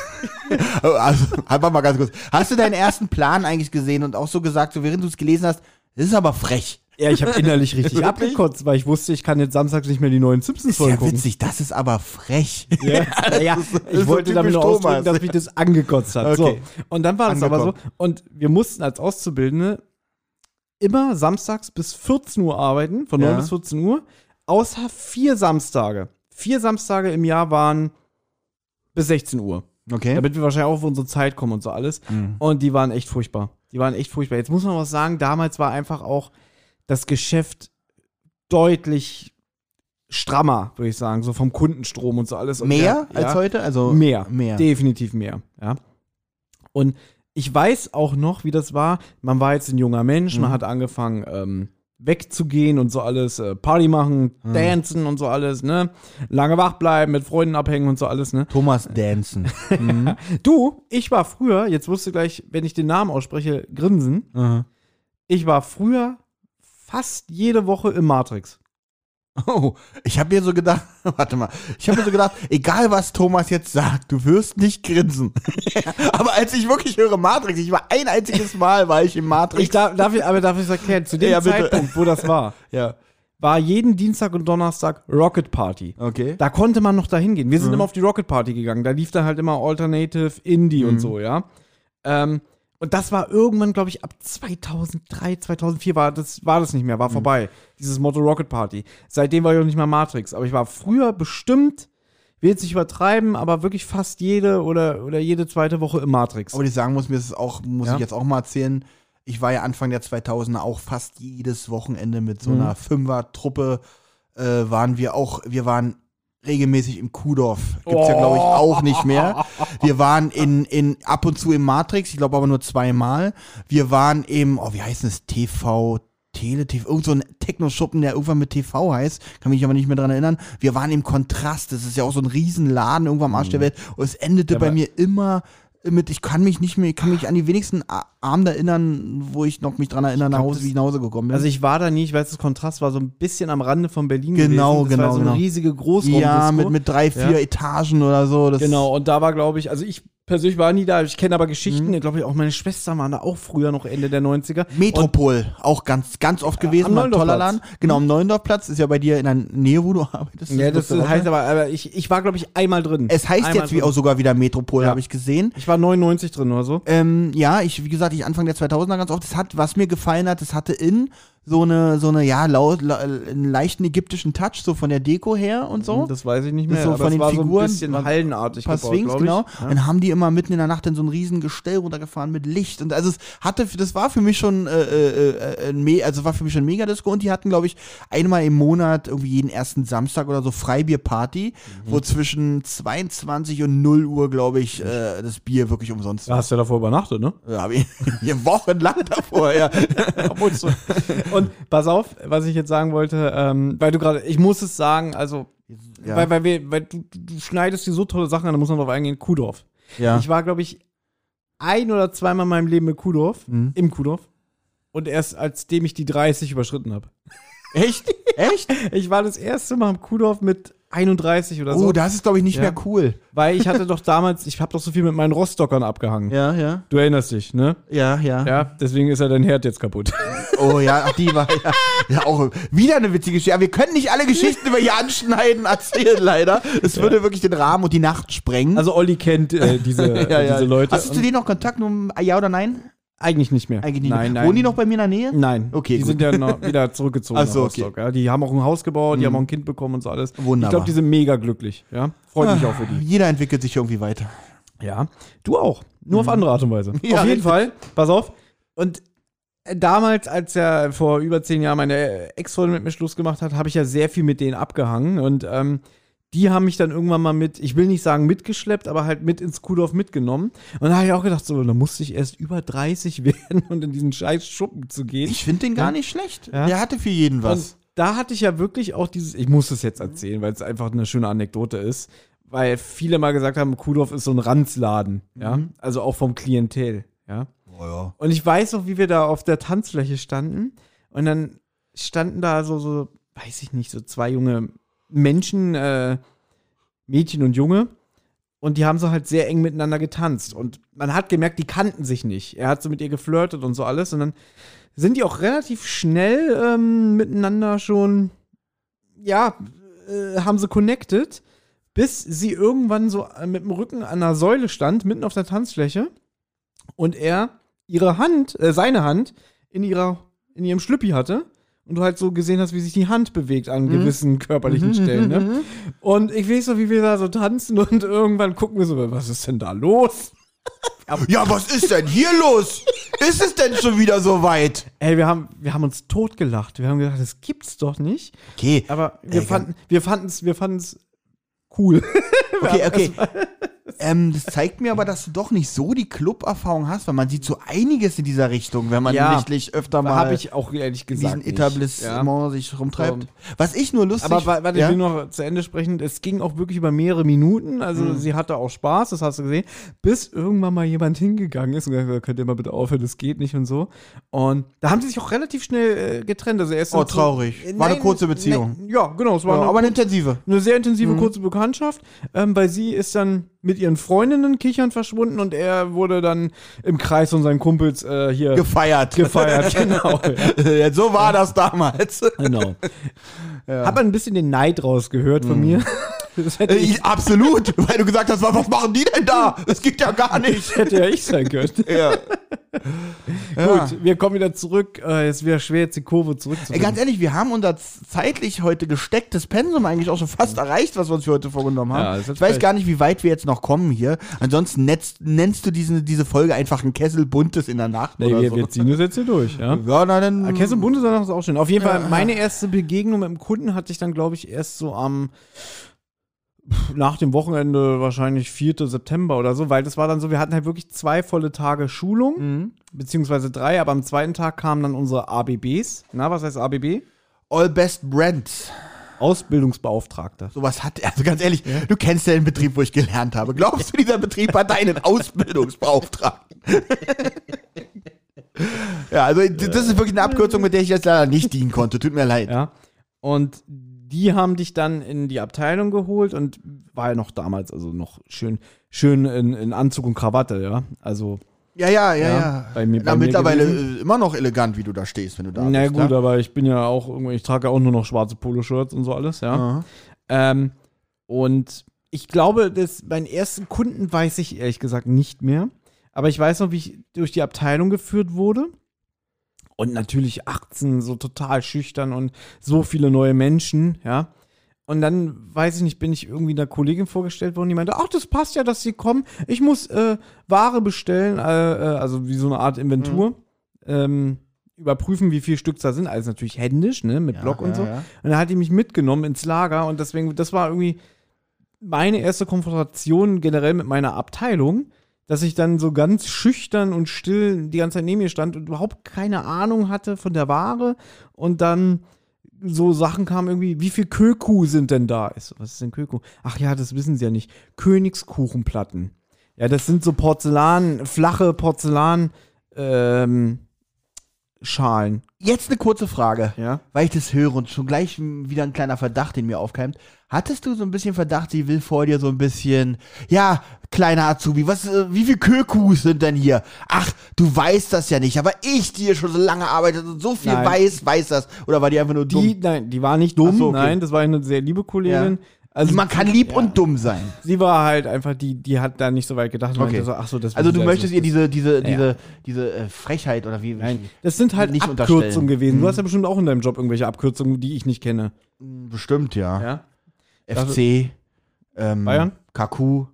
also, einfach mal ganz kurz. Hast du deinen ersten Plan eigentlich gesehen und auch so gesagt, so während du es gelesen hast, das ist aber frech. Ja, ich habe innerlich richtig abgekotzt, weil ich wusste, ich kann jetzt samstags nicht mehr die neuen Simpsons-Folgen ja gucken. witzig, das ist aber frech. Ja, ja, ist ich wollte damit nur ausdrücken, dass mich das angekotzt hat. Okay. So. Und dann war das aber so. Und wir mussten als Auszubildende immer samstags bis 14 Uhr arbeiten, von 9 Ja. bis 14 Uhr, außer vier Samstage. Vier Samstage im Jahr waren bis 16 Uhr. Okay. Damit wir wahrscheinlich auch auf unsere Zeit kommen und so alles. Mhm. Und die waren echt furchtbar. Die waren echt furchtbar. Jetzt muss man was sagen, damals war einfach auch das Geschäft deutlich strammer, würde ich sagen, so vom Kundenstrom und so alles. Und Mehr ja, als heute? Also Mehr. Mehr. Definitiv mehr, ja. Und ich weiß auch noch, wie das war. Man war jetzt ein junger Mensch, man Mhm. hat angefangen, ähm, wegzugehen und so alles, äh, Party machen, Mhm. dancen und so alles, ne? Lange wach bleiben, mit Freunden abhängen und so alles, ne? Thomas Danson. Mhm. Du, ich war früher, jetzt wirst du gleich, wenn ich den Namen ausspreche, grinsen. Ich war früher fast jede Woche im Matrix. Oh, ich habe mir so gedacht, warte mal, ich habe mir so gedacht, egal was Thomas jetzt sagt, du wirst nicht grinsen. aber als ich wirklich höre Matrix, ich war ein einziges Mal, war ich im Matrix. Ich darf, darf ich, aber darf ich es erklären? Zu dem Ja. Zeitpunkt, wo das war, ja, war jeden Dienstag und Donnerstag Rocket Party. okay. Da konnte man noch dahin gehen. Wir sind immer auf die Rocket Party gegangen. Da lief dann halt immer Alternative, Indie und so, ja. Ähm, und das war irgendwann, glaube ich, ab 2003, 2004 war das, war das nicht mehr, war vorbei. Dieses Motto Rocket Party. Seitdem war ich auch nicht mehr Matrix. Aber ich war früher bestimmt, will jetzt nicht übertreiben, aber wirklich fast jede oder, oder jede zweite Woche im Matrix. Aber ich sagen muss, mir ist es auch, muss Ja. ich jetzt auch mal erzählen, ich war ja Anfang der 2000er auch fast jedes Wochenende mit so Mhm. einer Fünfer-Truppe, äh, waren wir auch, wir waren regelmäßig im Kuhdorf. Gibt's ja, glaube ich, auch nicht mehr. Wir waren in, in, ab und zu im Matrix, ich glaube aber nur zweimal. Wir waren im, oh, wie heißt das, TV, Tele, TV, irgend so ein Techno-Schuppen, der irgendwann mit TV heißt, kann mich aber nicht mehr dran erinnern. Wir waren im Kontrast, das ist ja auch so ein Riesenladen irgendwann am Arsch der Welt und es endete Ja, bei mir immer mit, ich kann mich nicht mehr, ich kann mich an die wenigsten Abende erinnern, wo ich noch mich dran erinnere, nach Hause, wie ich nach Hause gekommen bin. Also ich war da nie, ich weiß, das Kontrast war so ein bisschen am Rande von Berlin Genau, gewesen. Das genau, war so eine genau. riesige Großraumdisco. ja, mit, mit drei, vier Ja. Etagen oder so. Genau, und da war, glaube ich, also ich persönlich war nie da, ich kenne aber Geschichten, Mhm. ich glaube, auch meine Schwestern waren da auch früher noch Ende der 90er. Metropol, auch ganz, ganz oft gewesen, am toller. Laden. Genau, am Neuendorfplatz, ist ja bei dir in der Nähe, wo du arbeitest. Ja, das du heißt aber, aber ich, ich war, glaube ich, einmal drin. Es heißt einmal jetzt wie auch sogar wieder Metropol, Ja. habe ich gesehen. Ich war 99 drin oder so. Ähm, ja, ich, wie gesagt, ich Anfang der 2000er ganz oft, das hat, was mir gefallen hat, das hatte in so eine, so eine, ja, laut, la, einen leichten ägyptischen Touch, so von der Deko her und so. Das weiß ich nicht Das mehr, so aber von den war so Figuren, ein bisschen war- hallenartig paar gebaut, Swings, genau. Ja. Dann haben die immer mitten in der Nacht in so ein riesen Gestell runtergefahren mit Licht. Und also es hatte, das war für mich schon, äh, äh, äh, also war für mich schon ein Megadisco. Und die hatten, glaube ich, einmal im Monat, irgendwie jeden ersten Samstag oder so, Freibierparty, Mhm. wo zwischen 22 und 0 Uhr, glaube ich, äh, das Bier wirklich umsonst Da hast du ja davor übernachtet, ne? Ja, hab ich wochenlang davor, ja. Und pass auf, was ich jetzt sagen wollte, ähm, weil du gerade, ich muss es sagen, also, Ja. weil, weil, wir, weil du, du schneidest dir so tolle Sachen an, da muss man drauf eingehen, Kudorf. ja. Ich war, glaube ich, ein oder zweimal in meinem Leben mit Kuhdorf, Mhm. im Kuhdorf. Und erst als dem ich die 30 überschritten habe. Echt? Echt? Ich war das erste Mal im Kuhdorf mit 31 oder so. Oh, das ist, glaube ich, nicht Ja. mehr cool. Weil ich hatte doch damals, ich habe doch so viel mit meinen Rostockern abgehangen. Ja, ja. Du erinnerst dich, ne? Ja, ja. Ja, deswegen ist ja dein Herd jetzt kaputt. Oh ja, ach, die war ja, ja auch wieder eine witzige Geschichte. Aber wir können nicht alle Geschichten über hier anschneiden, erzählen leider. Es würde wirklich den Rahmen und die Nacht sprengen. Also Olli kennt äh, diese, ja, ja. diese Leute. Hast du zu denen noch Kontakt? Nur ja oder nein? Eigentlich nicht mehr. Eigentlich nicht. Nein, mehr. nein. Wohnen die noch bei mir in der Nähe? Nein. Okay, Die gut. sind ja noch wieder zurückgezogen Ach so, nach Rostock. Ja. Die haben auch ein Haus gebaut, die haben auch ein Kind bekommen und so alles. Wunderbar. Ich glaube, die sind mega glücklich. Ja, freut mich auch für die. Jeder entwickelt sich irgendwie weiter. Ja, du auch. Nur auf andere Art und Weise. Mhm. Ja, auf jeden richtig. Fall. Pass auf. Und äh, damals, als ja vor über zehn Jahren meine Ex-Freundin mit mir Schluss gemacht hat, habe ich ja sehr viel mit denen abgehangen. Und ähm, die haben mich dann irgendwann mal mit, ich will nicht sagen mitgeschleppt, aber halt mit ins Kuhdorf mitgenommen. Und da habe ich auch gedacht, so, da musste ich erst über 30 werden und in diesen scheiß Schuppen zu gehen. Ich finde den gar nicht schlecht. Ja. Der hatte für jeden was. Und da hatte ich ja wirklich auch dieses, ich muss es jetzt erzählen, weil es einfach eine schöne Anekdote ist, weil viele mal gesagt haben, Kuhdorf ist so ein Ranzladen, ja, also auch vom Klientel, ja. Oh, ja. Und ich weiß noch, wie wir da auf der Tanzfläche standen und dann standen da so, so, weiß ich nicht, so zwei junge Menschen, äh, Mädchen und Junge. Und die haben so halt sehr eng miteinander getanzt. Und man hat gemerkt, die kannten sich nicht. Er hat so mit ihr geflirtet und so alles. Und dann sind die auch relativ schnell ähm, miteinander schon, ja, äh, haben sie connected, bis sie irgendwann so äh, mit dem Rücken an einer Säule stand, mitten auf der Tanzfläche. Und er ihre Hand, äh, seine Hand in ihrer, in ihrem Schlüppi hatte. Und du halt so gesehen hast, wie sich die Hand bewegt an gewissen körperlichen Stellen, ne? Und ich weiß noch, wie wir da so tanzen und irgendwann gucken wir so, was ist denn da los? Ja, was ist denn hier los? ist es denn schon wieder so weit? Ey, wir haben, wir haben uns totgelacht. Wir haben gedacht, das gibt's doch nicht. Okay, Aber wir Ey, fanden, wir fanden's, wir fanden's cool. okay, okay. Ähm, das zeigt mir aber, dass du doch nicht so die Club-Erfahrung hast, weil man sieht so einiges in dieser Richtung, wenn man Ja. richtig öfter mal Habe ich auch ehrlich in gesagt. diesen. Etablissement sich rumtreibt. So. Was ich nur lustig Aber wa- warte, ja? ich will noch zu Ende sprechen. Es ging auch wirklich über mehrere Minuten. Also Mhm. sie hatte auch Spaß, das hast du gesehen. Bis irgendwann mal jemand hingegangen ist und gesagt hat, könnt ihr mal bitte aufhören, das geht nicht und so. Und da haben sie sich auch relativ schnell äh, getrennt. Also erst Oh, so- traurig. Äh, War eine kurze Beziehung. Nein, ja, genau. Es war ja, eine, aber eine intensive. eine sehr intensive Mhm. kurze Bekanntschaft. Ähm, bei sie ist dann mit ihren Freundinnen kichern verschwunden und er wurde dann im Kreis von seinen Kumpels äh, hier Gefeiert. gefeiert. genau. Ja. Ja, so war das damals. Genau. Hat man ein bisschen den Neid rausgehört Mhm. von mir. Das Äh, ich, Absolut, weil du gesagt hast, was machen die denn da? Das geht ja gar nicht. hätte ja ich sein können. Ja. Gut, wir kommen wieder zurück. Äh, es wäre schwer, jetzt die Kurve zurückzufinden. ganz ehrlich, wir haben unser zeitlich heute gestecktes Pensum eigentlich auch schon fast erreicht, was wir uns für heute vorgenommen haben. Ja, das ich weiß gar nicht, wie weit wir jetzt noch kommen hier. Ansonsten nennst, nennst du diese, diese Folge einfach ein Kessel Buntes in der Nacht nee, oder wir, so. wir ziehen das jetzt hier durch. Ja? ja, na dann. Kessel und Bundesland ist auch schön. Auf jeden Fall, meine erste Begegnung mit dem Kunden hatte ich dann, glaube ich, erst so am nach dem Wochenende wahrscheinlich 4. September oder so, weil das war dann so, wir hatten halt wirklich zwei volle Tage Schulung, Mhm. beziehungsweise drei, aber am zweiten Tag kamen dann unsere ABBs. Na, was heißt ABB? All Best Brands. Ausbildungsbeauftragter. Sowas hat, also ganz ehrlich, du kennst ja den Betrieb, wo ich gelernt habe. Glaubst du, dieser Betrieb hat einen Ausbildungsbeauftragten? ja, also das ist wirklich eine Abkürzung, mit der ich jetzt leider nicht dienen konnte. Tut mir leid. Ja. Und die haben dich dann in die Abteilung geholt und war ja noch damals, also noch schön, schön in, in Anzug und Krawatte, ja. Also, Ja, ja, ja, Ja, bei mir- Na, bei mir mittlerweile gewesen. äh, immer noch elegant, wie du da stehst, wenn du da na bist. gut, ja? aber ich bin ja auch irgendwie, ich trage ja auch nur noch schwarze Poloshirts und so alles, ja. Ähm, und ich glaube, dass meinen ersten Kunden weiß ich ehrlich gesagt nicht mehr. Aber ich weiß noch, wie ich durch die Abteilung geführt wurde. Und natürlich 18, so total schüchtern und so viele neue Menschen, ja. Und dann, weiß ich nicht, bin ich irgendwie einer Kollegin vorgestellt worden, die meinte, ach, das passt ja, dass sie kommen. Ich muss äh, Ware bestellen, äh, äh, also wie so eine Art Inventur. Ähm, überprüfen, wie viele Stück da sind. Alles natürlich händisch, ne, mit Ja, Block und ja, so. ja. Und dann hat die mich mitgenommen ins Lager und deswegen, das war irgendwie meine erste Konfrontation generell mit meiner Abteilung, dass ich dann so ganz schüchtern und still die ganze Zeit neben mir stand und überhaupt keine Ahnung hatte von der Ware und dann so Sachen kamen irgendwie, wie viel Köku sind denn da? So, was ist denn Köku? Ach ja, das wissen sie ja nicht. Königskuchenplatten. Ja, das sind so Porzellan, flache Porzellan, ähm, Schalen. Jetzt eine kurze Frage, Ja. weil ich das höre und schon gleich wieder ein kleiner Verdacht in mir aufkeimt. Hattest du so ein bisschen Verdacht, sie will vor dir so ein bisschen, ja, kleiner Azubi, was, äh, wie viel Kökus sind denn hier? Ach, du weißt das ja nicht, aber ich, die hier schon so lange arbeitet und so viel Nein. weiß, weiß das. Oder war die einfach nur dumm? Die, nein, die war nicht dumm, so, okay. nein, das war eine sehr liebe Kollegin. Also Man kann lieb ja. und dumm sein. Sie war halt einfach die, die hat da nicht so weit gedacht. Okay. So, ach so, das Also du Sie möchtest ihr diese, diese, Ja. diese, diese äh, Frechheit oder wie? Nein, das sind halt nicht Abkürzungen. Mhm. gewesen. Du hast ja bestimmt auch in deinem Job irgendwelche Abkürzungen, die ich nicht kenne. Bestimmt, ja. Ja? FC, ähm, Bayern? KQ,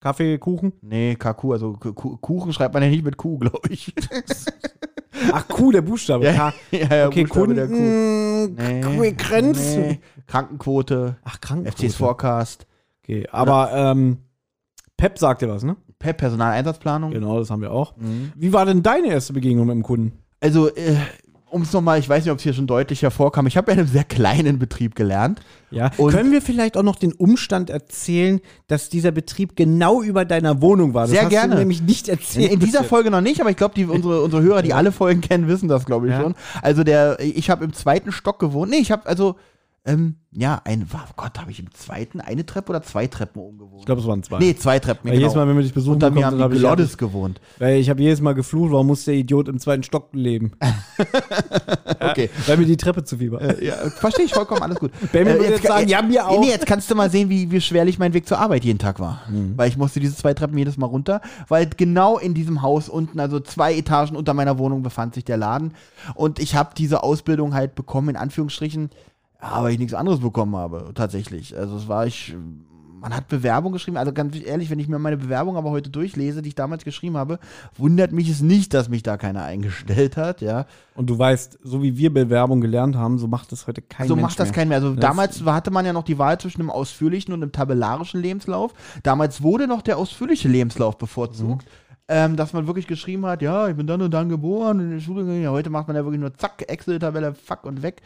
Kaffee, Kuchen? nee, KQ, also K- Ku- Kuchen schreibt man ja nicht mit Q, glaube ich. Ach, Q, der Buchstabe. Ja, ja, ja, Okay, Buchstabe der Q. Kunden, Nee, Grenzen. nee. Krankenquote, Ach, Krankenquote. FC's Forecast, Okay, aber ähm, Pep sagt dir was, ne? PEP, Personaleinsatzplanung. Genau, das haben wir auch. Mhm. Wie war denn deine erste Begegnung mit dem Kunden? Also, äh, um es nochmal, ich weiß nicht, ob es hier schon deutlich hervorkam, ich habe ja in einem sehr kleinen Betrieb gelernt. Ja. Und- Können wir vielleicht auch noch den Umstand erzählen, dass dieser Betrieb genau über deiner Wohnung war? Das Sehr hast gerne. Du nämlich nicht In, erzählt. in dieser bisher. Folge noch nicht, aber ich glaube, die unsere, unsere Hörer, die alle Folgen kennen, wissen das, glaube ich Ja. schon. Also der, ich habe im zweiten Stock gewohnt. Nee, ich habe also, ähm, ja, ein, oh Gott, habe ich im zweiten eine Treppe oder zwei Treppen umgewohnt? Ich glaube, es waren zwei. nee, zwei Treppen. Weil jedes Mal, wenn wir dich besuchen, Unter mir haben die hab Gloddes gewohnt. Weil ich habe jedes Mal geflucht, warum muss der Idiot im zweiten Stock leben? Okay. Weil mir die Treppe zu viel war. Ja, verstehe ich vollkommen, alles gut. Benny würde jetzt sagen, ja, mir auch. Nee, jetzt kannst du mal sehen, wie, wie schwerlich mein Weg zur Arbeit jeden Tag war. Mhm. Weil ich musste diese zwei Treppen jedes Mal runter, weil genau in diesem Haus unten, also zwei Etagen unter meiner Wohnung, befand sich der Laden. Und ich habe diese Ausbildung halt bekommen, in Anführungsstrichen, ja, weil ich nichts anderes bekommen habe, tatsächlich. Also es war ich. Man hat Bewerbung geschrieben, also ganz ehrlich, wenn ich mir meine Bewerbung aber heute durchlese, die ich damals geschrieben habe, wundert mich es nicht, dass mich da keiner eingestellt hat, ja. Und du weißt, so wie wir Bewerbung gelernt haben, so macht das heute kein so Mensch macht das mehr. kein mehr. Also Das- damals hatte man ja noch die Wahl zwischen einem ausführlichen und einem tabellarischen Lebenslauf. Damals wurde noch der ausführliche Lebenslauf bevorzugt. Ähm, dass man wirklich geschrieben hat, ja, ich bin dann und dann geboren, in die Schule gegangen. Ja, heute macht man ja wirklich nur zack, Excel-Tabelle, fuck und weg.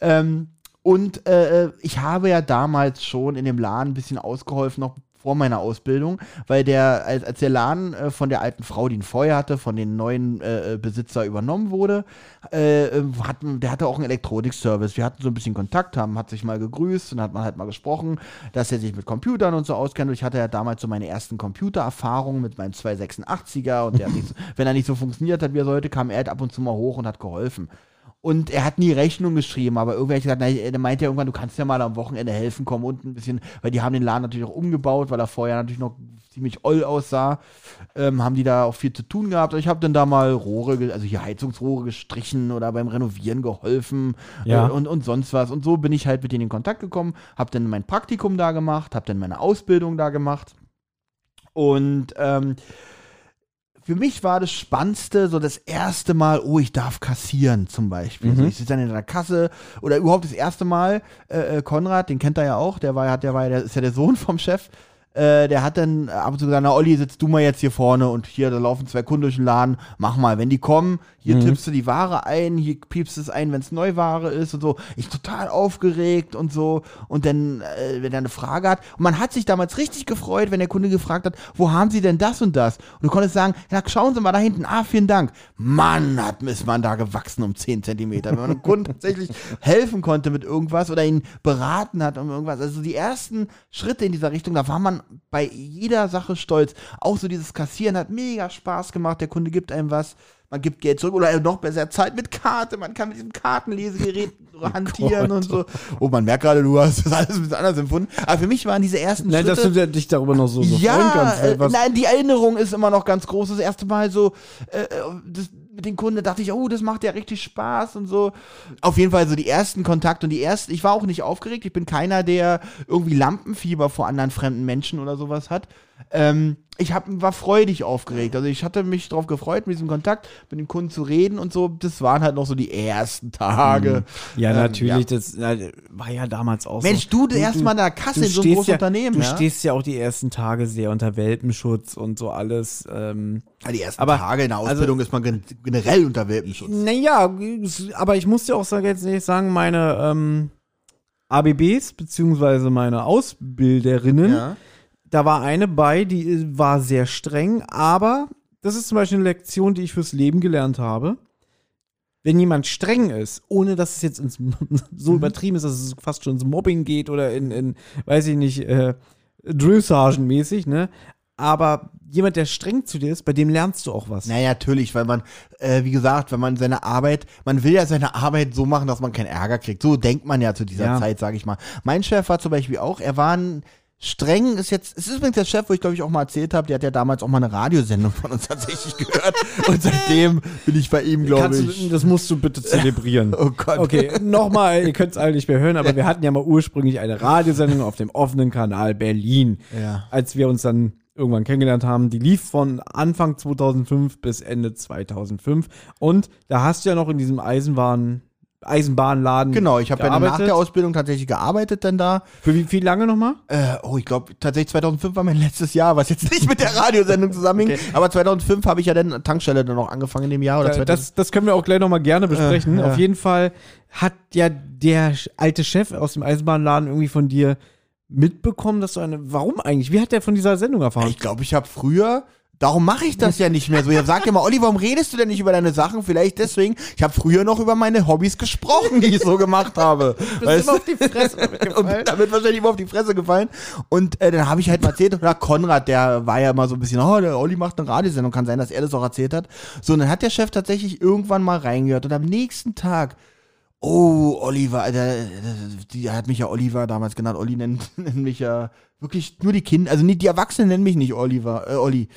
Ähm, und äh, ich habe ja damals schon in dem Laden ein bisschen ausgeholfen, noch vor meiner Ausbildung, weil der, als, als der Laden äh, von der alten Frau, die ihn vorher hatte, von den neuen äh, äh, Besitzer übernommen wurde, äh, äh, hat, der hatte auch einen Elektronikservice. Wir hatten so ein bisschen Kontakt, haben, hat sich mal gegrüßt und hat man halt mal gesprochen, dass er sich mit Computern und so auskennt. Und ich hatte ja damals so meine ersten Computererfahrungen mit meinem 286er und der so, wenn er nicht so funktioniert hat, wie er sollte, kam er halt ab und zu mal hoch und hat geholfen. Und er hat nie Rechnung geschrieben, aber irgendwie hat gesagt, na, er meinte ja irgendwann, du kannst ja mal am Wochenende helfen, komm unten ein bisschen, weil die haben den Laden natürlich auch umgebaut, weil er vorher natürlich noch ziemlich oll aussah, ähm, haben die da auch viel zu tun gehabt. Und ich habe dann da mal Rohre, also hier Heizungsrohre gestrichen oder beim Renovieren geholfen Ja. äh, und, und sonst was. Und so bin ich halt mit denen in Kontakt gekommen, habe dann mein Praktikum da gemacht, habe dann meine Ausbildung da gemacht. Und ähm, für mich war das Spannendste so das erste Mal, oh, ich darf kassieren zum Beispiel. Mhm. So, ich sitze dann in der Kasse oder überhaupt das erste Mal, äh, äh, Konrad, den kennt er ja auch, der war der war ja, der ist ja der Sohn vom Chef. Äh, der hat dann ab und zu gesagt, na Olli, sitzt du mal jetzt hier vorne und hier, da laufen zwei Kunden durch den Laden, mach mal, wenn die kommen, hier Mhm. tippst du die Ware ein, hier piepst es ein, wenn es Neuware ist und so. Ich total aufgeregt und so und dann, äh, wenn er eine Frage hat und man hat sich damals richtig gefreut, wenn der Kunde gefragt hat, wo haben sie denn das und das? Und du konntest sagen, ja, schauen Sie mal da hinten, ah, vielen Dank. Mann, hat ist man da gewachsen um 10 Zentimeter, wenn man einem Kunden tatsächlich helfen konnte mit irgendwas oder ihn beraten hat um irgendwas. Also die ersten Schritte in dieser Richtung, da war man bei jeder Sache stolz. Auch so dieses Kassieren hat mega Spaß gemacht. Der Kunde gibt einem was, man gibt Geld zurück oder noch besser Zeit mit Karte. Man kann mit diesem Kartenlesegerät hantieren und so. Oh, man merkt gerade, du hast das alles ein bisschen anders empfunden. Aber für mich waren diese ersten Nein, dass Schritte. du dich darüber noch so, so ja, kannst. äh, nein, die Erinnerung ist immer noch ganz groß. Das erste Mal so, äh, äh, das, mit den Kunden dachte ich, oh, das macht ja richtig Spaß und so. Auf jeden Fall so die ersten Kontakte und die ersten, ich war auch nicht aufgeregt. Ich bin keiner, der irgendwie Lampenfieber vor anderen fremden Menschen oder sowas hat. Ähm, ich hab, war freudig aufgeregt. Also ich hatte mich darauf gefreut, mit diesem Kontakt mit den Kunden zu reden und so. Das waren halt noch so die ersten Tage. ja, Ähm, natürlich, ja. das na, war ja damals auch Mensch, so. du, erst mal in der Kasse in so einem großen ja, Unternehmen. Du ja? stehst ja auch die ersten Tage sehr unter Welpenschutz und so alles. Ähm, die ersten Aber- Tage in der also- Ausbildung ist man gen generell unter Welpenschutz. naja, aber ich muss dir auch sagen, jetzt nicht sagen, meine ähm, ABBs, beziehungsweise meine Ausbilderinnen. Da war eine bei, die war sehr streng, aber das ist zum Beispiel eine Lektion, die ich fürs Leben gelernt habe. Wenn jemand streng ist, ohne dass es jetzt ins, so übertrieben ist, dass es fast schon ins Mobbing geht oder in, in weiß ich nicht, äh, Drill Sergeant mäßig, ne? Aber jemand, der streng zu dir ist, bei dem lernst du auch was. Naja, natürlich, weil man, äh, wie gesagt, wenn man seine Arbeit, man will ja seine Arbeit so machen, dass man keinen Ärger kriegt. So denkt man ja zu dieser Ja. Zeit, sage ich mal. Mein Chef war zum Beispiel auch, er war ein streng, ist jetzt, es ist übrigens der Chef, wo ich glaube ich auch mal erzählt habe, der hat ja damals auch mal eine Radiosendung von uns tatsächlich gehört. Und seitdem bin ich bei ihm, glaube ich. du, das musst du bitte zelebrieren. Oh Gott. Okay, nochmal, ihr könnt es alle nicht mehr hören, aber wir hatten ja mal ursprünglich eine Radiosendung auf dem offenen Kanal Berlin. Ja. Als wir uns dann irgendwann kennengelernt haben, die lief von Anfang 2005 bis Ende 2005. Und da hast du ja noch in diesem Eisenbahn, Eisenbahnladen. Genau, ich habe ja nach der Ausbildung tatsächlich gearbeitet dann da. Für wie viel lange nochmal? Äh, oh, ich glaube tatsächlich 2005 war mein letztes Jahr, was jetzt nicht mit der Radiosendung zusammenhing. Okay. Aber 2005 habe ich ja dann Tankstelle dann noch angefangen in dem Jahr oder Äh, 2000. Das, das können wir auch gleich nochmal gerne besprechen. Äh. Auf jeden Fall hat ja der alte Chef aus dem Eisenbahnladen irgendwie von dir mitbekommen, dass du eine. Warum eigentlich? Wie hat der von dieser Sendung erfahren? Ich glaube, ich habe früher. Darum mache ich das ja nicht mehr so. Ihr sagt immer, Olli, warum redest du denn nicht über deine Sachen? Vielleicht deswegen. Ich habe früher noch über meine Hobbys gesprochen, die ich so gemacht habe. Weißt du? auf die Fresse damit und damit wahrscheinlich immer auf die Fresse gefallen. Und äh, dann habe ich halt mal erzählt, oder Konrad, der war ja immer so ein bisschen, oh, der Olli macht eine Radiosendung, kann sein, dass er das auch erzählt hat. So, und dann hat der Chef tatsächlich irgendwann mal reingehört und am nächsten Tag, oh, Oliver, der, die hat mich ja Oliver damals genannt, Olli nennt, nennt mich ja wirklich nur die Kinder, also nicht die Erwachsenen nennen mich nicht Oliver, äh, Olli.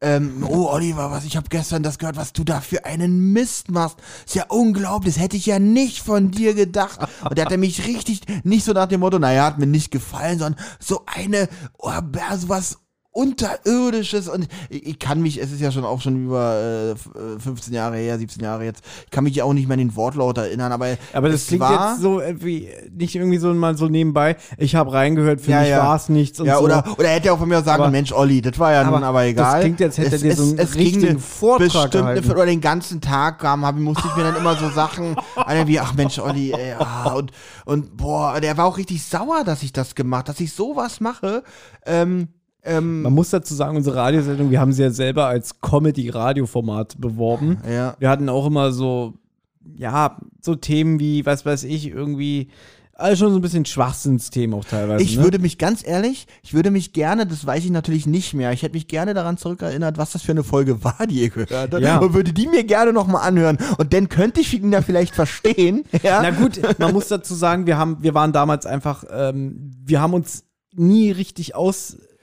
Ähm, oh, Oliver, was, ich habe gestern das gehört, was du da für einen Mist machst. Ist ja unglaublich, das hätte ich ja nicht von dir gedacht. Und der hat er mich richtig, nicht so nach dem Motto, naja, hat mir nicht gefallen, sondern so eine, oh, so was Unterirdisches und ich, kann mich, es ist ja schon auch schon über äh, f- äh, 15 Jahre her, 17 Jahre jetzt, ich kann mich ja auch nicht mehr an den Wortlaut erinnern, aber Aber das es klingt jetzt so äh, wie nicht irgendwie so mal so nebenbei. Ich habe reingehört, für Ja, mich ja. war es nichts und ja, so. oder, oder er hätte ja auch von mir aus sagen, Aber- Mensch, Olli, das war ja nun aber egal. Das klingt jetzt hätte er dir so einen ging richtigen eine Vortrag. Viertel- oder den ganzen Tag kam, hab, musste ich mir dann immer so Sachen, einer wie, ach Mensch, Olli, ey, ah, und, und boah, der war auch richtig sauer, dass ich das gemacht, dass ich sowas mache. Ähm, ähm, Man muss dazu sagen, unsere Radiosendung, wir haben sie ja selber als Comedy-Radio-Format beworben. ja. Wir hatten auch immer so, ja, so Themen wie, was weiß ich, irgendwie, also schon so ein bisschen Schwachsinnsthemen auch teilweise. Ich ne? würde mich ganz ehrlich, ich würde mich gerne, das weiß ich natürlich nicht mehr, ich hätte mich gerne daran zurückerinnert, was das für eine Folge war, die ihr gehört habt. Ja. Und würde die mir gerne nochmal anhören. Und dann könnte ich ihn da vielleicht verstehen. ja. Na gut, man muss dazu sagen, wir haben, wir waren damals einfach, ähm, wir haben uns nie richtig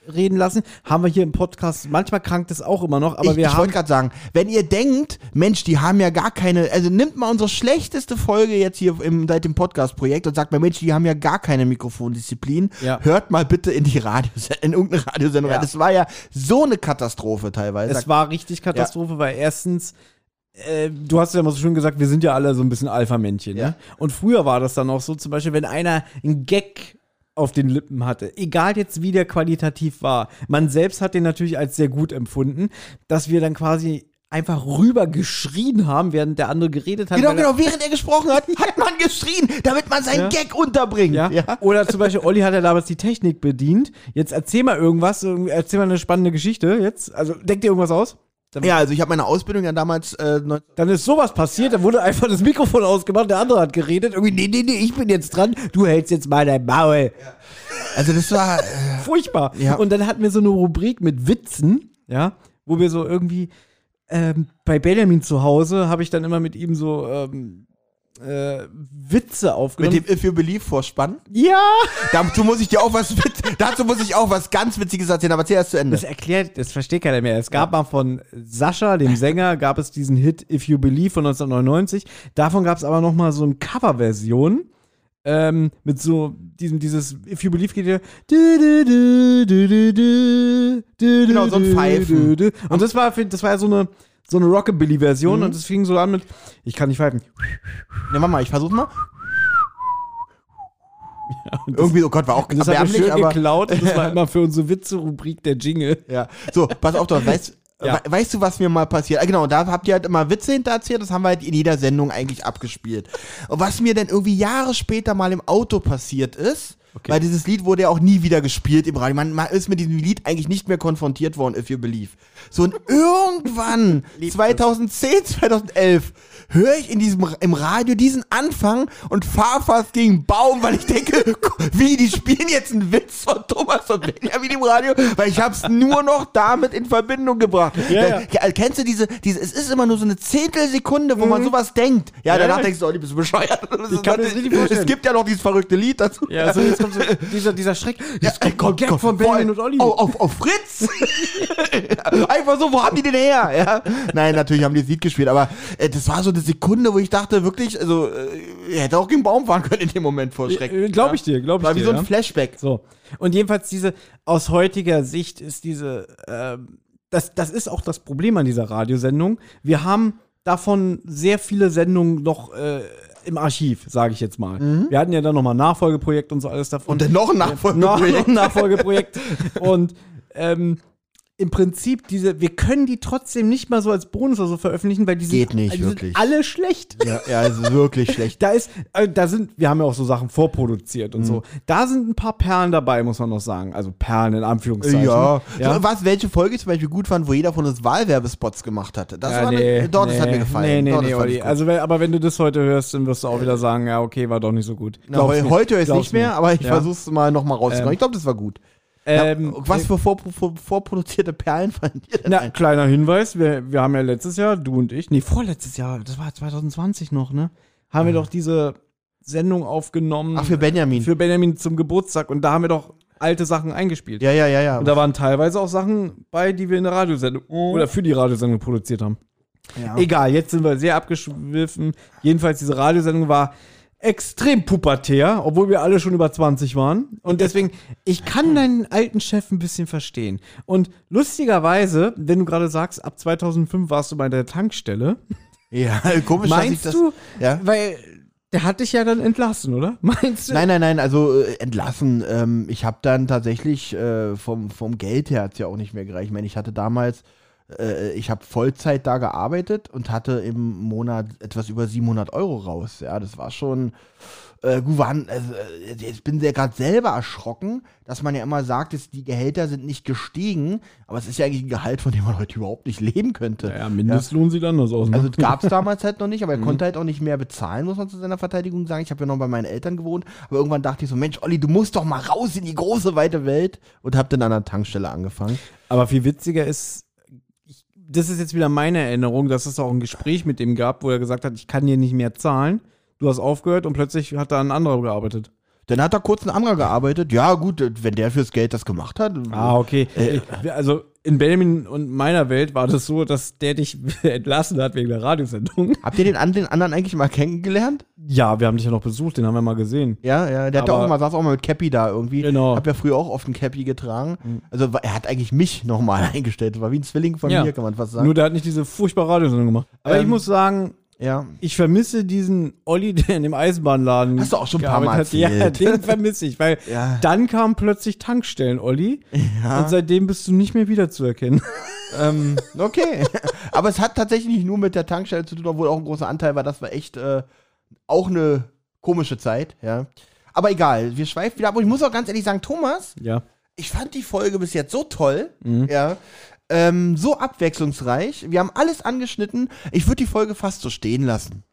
ausreden lassen. Haben wir hier im Podcast, manchmal krankt es auch immer noch, aber ich wir ich haben. wollte gerade sagen, wenn ihr denkt, Mensch, die haben ja gar keine, also nimmt mal unsere schlechteste Folge jetzt hier im, seit dem Podcast-Projekt und sagt mal, Mensch, die haben ja gar keine Mikrofondisziplin. Ja. Hört mal bitte in die Radio, in irgendeine Radiosendung Ja. rein. Das war ja so eine Katastrophe teilweise. Es war richtig Katastrophe, weil erstens, äh, du hast ja immer so schön gesagt, wir sind ja alle so ein bisschen Alpha-Männchen. Ja. Ne? Und früher war das dann auch so, zum Beispiel, wenn einer einen Gag auf den Lippen hatte, egal jetzt wie der qualitativ war, man selbst hat den natürlich als sehr gut empfunden, dass wir dann quasi einfach rüber geschrien haben, während der andere geredet hat. Genau, genau, während er gesprochen hat, hat man geschrien, damit man seinen Ja. Gag unterbringt. Ja? Oder zum Beispiel, Olli hat ja damals die Technik bedient. Jetzt erzähl mal irgendwas, erzähl mal eine spannende Geschichte jetzt. Also denk dir irgendwas aus. Dann, Ja, also ich habe meine Ausbildung ja damals äh, dann ist sowas passiert, da wurde einfach das Mikrofon ausgemacht, der andere hat geredet. Irgendwie, nee, nee, nee, ich bin jetzt dran, du hältst jetzt mal dein Maul. also das war äh, Furchtbar. Ja. Und dann hatten wir so eine Rubrik mit Witzen, ja, wo wir so irgendwie ähm, bei Benjamin zu Hause habe ich dann immer mit ihm so ähm, äh, Witze mit aufgenommen. dem If You Believe Vorspann. ja! Dazu muss ich dir auch was dazu muss ich auch was ganz witziges erzählen, aber erzähl erst zu Ende. Das erklärt, das versteht keiner mehr. Es gab mal von Sascha, dem Sänger, gab es diesen Hit If You Believe von 1999. Davon gab es aber noch mal so eine Coverversion. Ähm, mit so diesem, dieses If You Believe geht ja. Genau, Genau, so ein Pfeifen. Und das war, das war ja so eine, so eine Rockabilly-Version und es fing so an mit, ich kann nicht pfeifen. Ne, mach mal, ich versuch mal. Irgendwie, oh Gott, war auch das erbärmlich, schön aber geklaut und das war immer für unsere Witze-Rubrik der Jingle. ja. So, pass auf, doch, weißt, Ja. we- weißt du, was mir mal passiert? Ah, Genau, da habt ihr halt immer Witze hintererzählt, das haben wir halt in jeder Sendung eigentlich abgespielt. Und was mir dann irgendwie Jahre später mal im Auto passiert ist, Weil dieses Lied wurde ja auch nie wieder gespielt im Radio. Man, man ist mit diesem Lied eigentlich nicht mehr konfrontiert worden, if you believe. So und irgendwann, 2010, 2011, höre ich in diesem, im Radio diesen Anfang und fahr fast gegen einen Baum, weil ich denke, wie, die spielen jetzt einen Witz von Thomas und Benjamin im Radio, weil ich hab's nur noch damit in Verbindung gebracht. Ja, ja. Äh, Kennst du diese, diese, es ist immer nur so eine Zehntelsekunde, wo man sowas denkt. Ja, Mhm. Ja, danach ja. denkst du, oh, die bist du bescheuert. Ich kann das richtig vorstellen. es gibt ja noch dieses verrückte Lied dazu. Ja, so jetzt kommt so dieser, dieser Schreck. Ja, Das kommt Gag von Benjamin und Olli. Auf, auf, auf Fritz! Einfach so, wo haben die den her? Ja? Nein, natürlich haben die das Lied gespielt, aber äh, das war so eine Sekunde, wo ich dachte, wirklich, also, äh, er hätte auch gegen Baum fahren können in dem Moment vor Schreck. Glaube ich dir, glaube ich War dir. wie so ein ja. Flashback. So. Und jedenfalls diese, aus heutiger Sicht ist diese, ähm, das, das ist auch das Problem an dieser Radiosendung. Wir haben davon sehr viele Sendungen noch äh, im Archiv, sage ich jetzt mal. Wir hatten ja dann nochmal ein Nachfolgeprojekt und so alles davon. Und dann noch ein noch Nachfolgeprojekt. ein Nachfolgeprojekt. und ähm, im Prinzip diese, wir können die trotzdem nicht mal so als Bonus oder so veröffentlichen, weil die sind, Geht nicht, die sind wirklich. alle schlecht. Ja, ja, ist wirklich schlecht. Da ist, äh, da sind, wir haben ja auch so Sachen vorproduziert Mhm. und so. Da sind ein paar Perlen dabei, muss man noch sagen. Also Perlen in Anführungszeichen. Ja. ja. So, was, welche Folge ich zum Beispiel gut fand, wo jeder von uns Wahlwerbespots gemacht hatte. Das Ja, war nee, doch, das nee, hat mir gefallen. Nee, nee, nee, das Olli. Also, wenn, aber wenn du das heute hörst, dann wirst du auch wieder sagen, ja, okay, war doch nicht so gut. Na, heute höre ich es nicht mehr, aber ich Ja. versuch's mal nochmal rauszukommen. Ähm, ich glaube, das war gut. Ähm, ja, was für vor, vor, vorproduzierte Perlen fanden ihr denn Na, ein? kleiner Hinweis, wir, wir haben ja letztes Jahr, du und ich, nee, vorletztes Jahr, das war 2020 noch, ne? Haben wir doch diese Sendung aufgenommen. Ach, für Benjamin. Für Benjamin zum Geburtstag und da haben wir doch alte Sachen eingespielt. ja, ja, ja, ja. Und da waren teilweise auch Sachen bei, die wir in der Radiosendung oder für die Radiosendung produziert haben. ja. Egal, jetzt sind wir sehr abgeschwiffen. Jedenfalls, diese Radiosendung war extrem pubertär, obwohl wir alle schon über 20 waren. Und deswegen, ich kann deinen alten Chef ein bisschen verstehen. Und lustigerweise, wenn du gerade sagst, ab 2005 warst du bei der Tankstelle, ja, komisch, dass ich meinst das. du, Ja? weil der hat dich ja dann entlassen, oder? Meinst du? Nein, nein, nein, also äh, entlassen. Ähm, ich habe dann tatsächlich äh, vom, vom Geld her hat's ja auch nicht mehr gereicht. Ich meine, ich hatte damals, äh, ich habe Vollzeit da gearbeitet und hatte im Monat etwas über 700 Euro raus. Ja, das war schon äh, gut. Waren, also, äh, ich bin sehr gerade selber erschrocken, dass man ja immer sagt, dass die Gehälter sind nicht gestiegen, aber es ist ja eigentlich ein Gehalt, von dem man heute überhaupt nicht leben könnte. Ja, Mindestlohn sieht anders aus. Ne? Also gab es damals halt noch nicht, aber er Mhm. konnte halt auch nicht mehr bezahlen, muss man zu seiner Verteidigung sagen. Ich habe ja noch bei meinen Eltern gewohnt, aber irgendwann dachte ich so, Mensch, Olli, du musst doch mal raus in die große, weite Welt und habe dann an der Tankstelle angefangen. Aber viel witziger ist, ich, das ist jetzt wieder meine Erinnerung, dass es auch ein Gespräch mit dem gab, wo er gesagt hat, ich kann dir nicht mehr zahlen. Du hast aufgehört und plötzlich hat da ein anderer gearbeitet. Dann hat da kurz ein anderer gearbeitet. Ja, gut, wenn der fürs Geld das gemacht hat. Ah, okay. Äh, also in Benjamin und meiner Welt war das so, dass der dich entlassen hat wegen der Radiosendung. Habt ihr den, den anderen eigentlich mal kennengelernt? Ja, wir haben dich ja noch besucht, den haben wir mal gesehen. Ja, ja, der hat auch mal, saß auch mal mit Cappy da irgendwie. Genau. Hab ja früher auch oft ein Cappy getragen. Also wa- er hat eigentlich mich nochmal eingestellt. War wie ein Zwilling von Ja. mir, kann man fast sagen. Nur der hat nicht diese furchtbare Radiosendung gemacht. Aber Ähm, ich muss sagen, ja. ich vermisse diesen Olli, der in dem Eisenbahnladen Hast du auch schon ein paar Mal hat. Ja, erzählt. den vermisse ich, weil Ja. dann kam plötzlich Tankstellen-Olli Ja. und seitdem bist du nicht mehr wiederzuerkennen. Ähm, okay. Aber es hat tatsächlich nicht nur mit der Tankstelle zu tun, obwohl auch ein großer Anteil war. Das war echt äh, auch eine komische Zeit, ja. Aber egal, wir schweifen wieder ab. Und ich muss auch ganz ehrlich sagen, Thomas, Ja. ich fand die Folge bis jetzt so toll, Mhm. ja. Ähm, so abwechslungsreich. Wir haben alles angeschnitten. Ich würde die Folge fast so stehen lassen.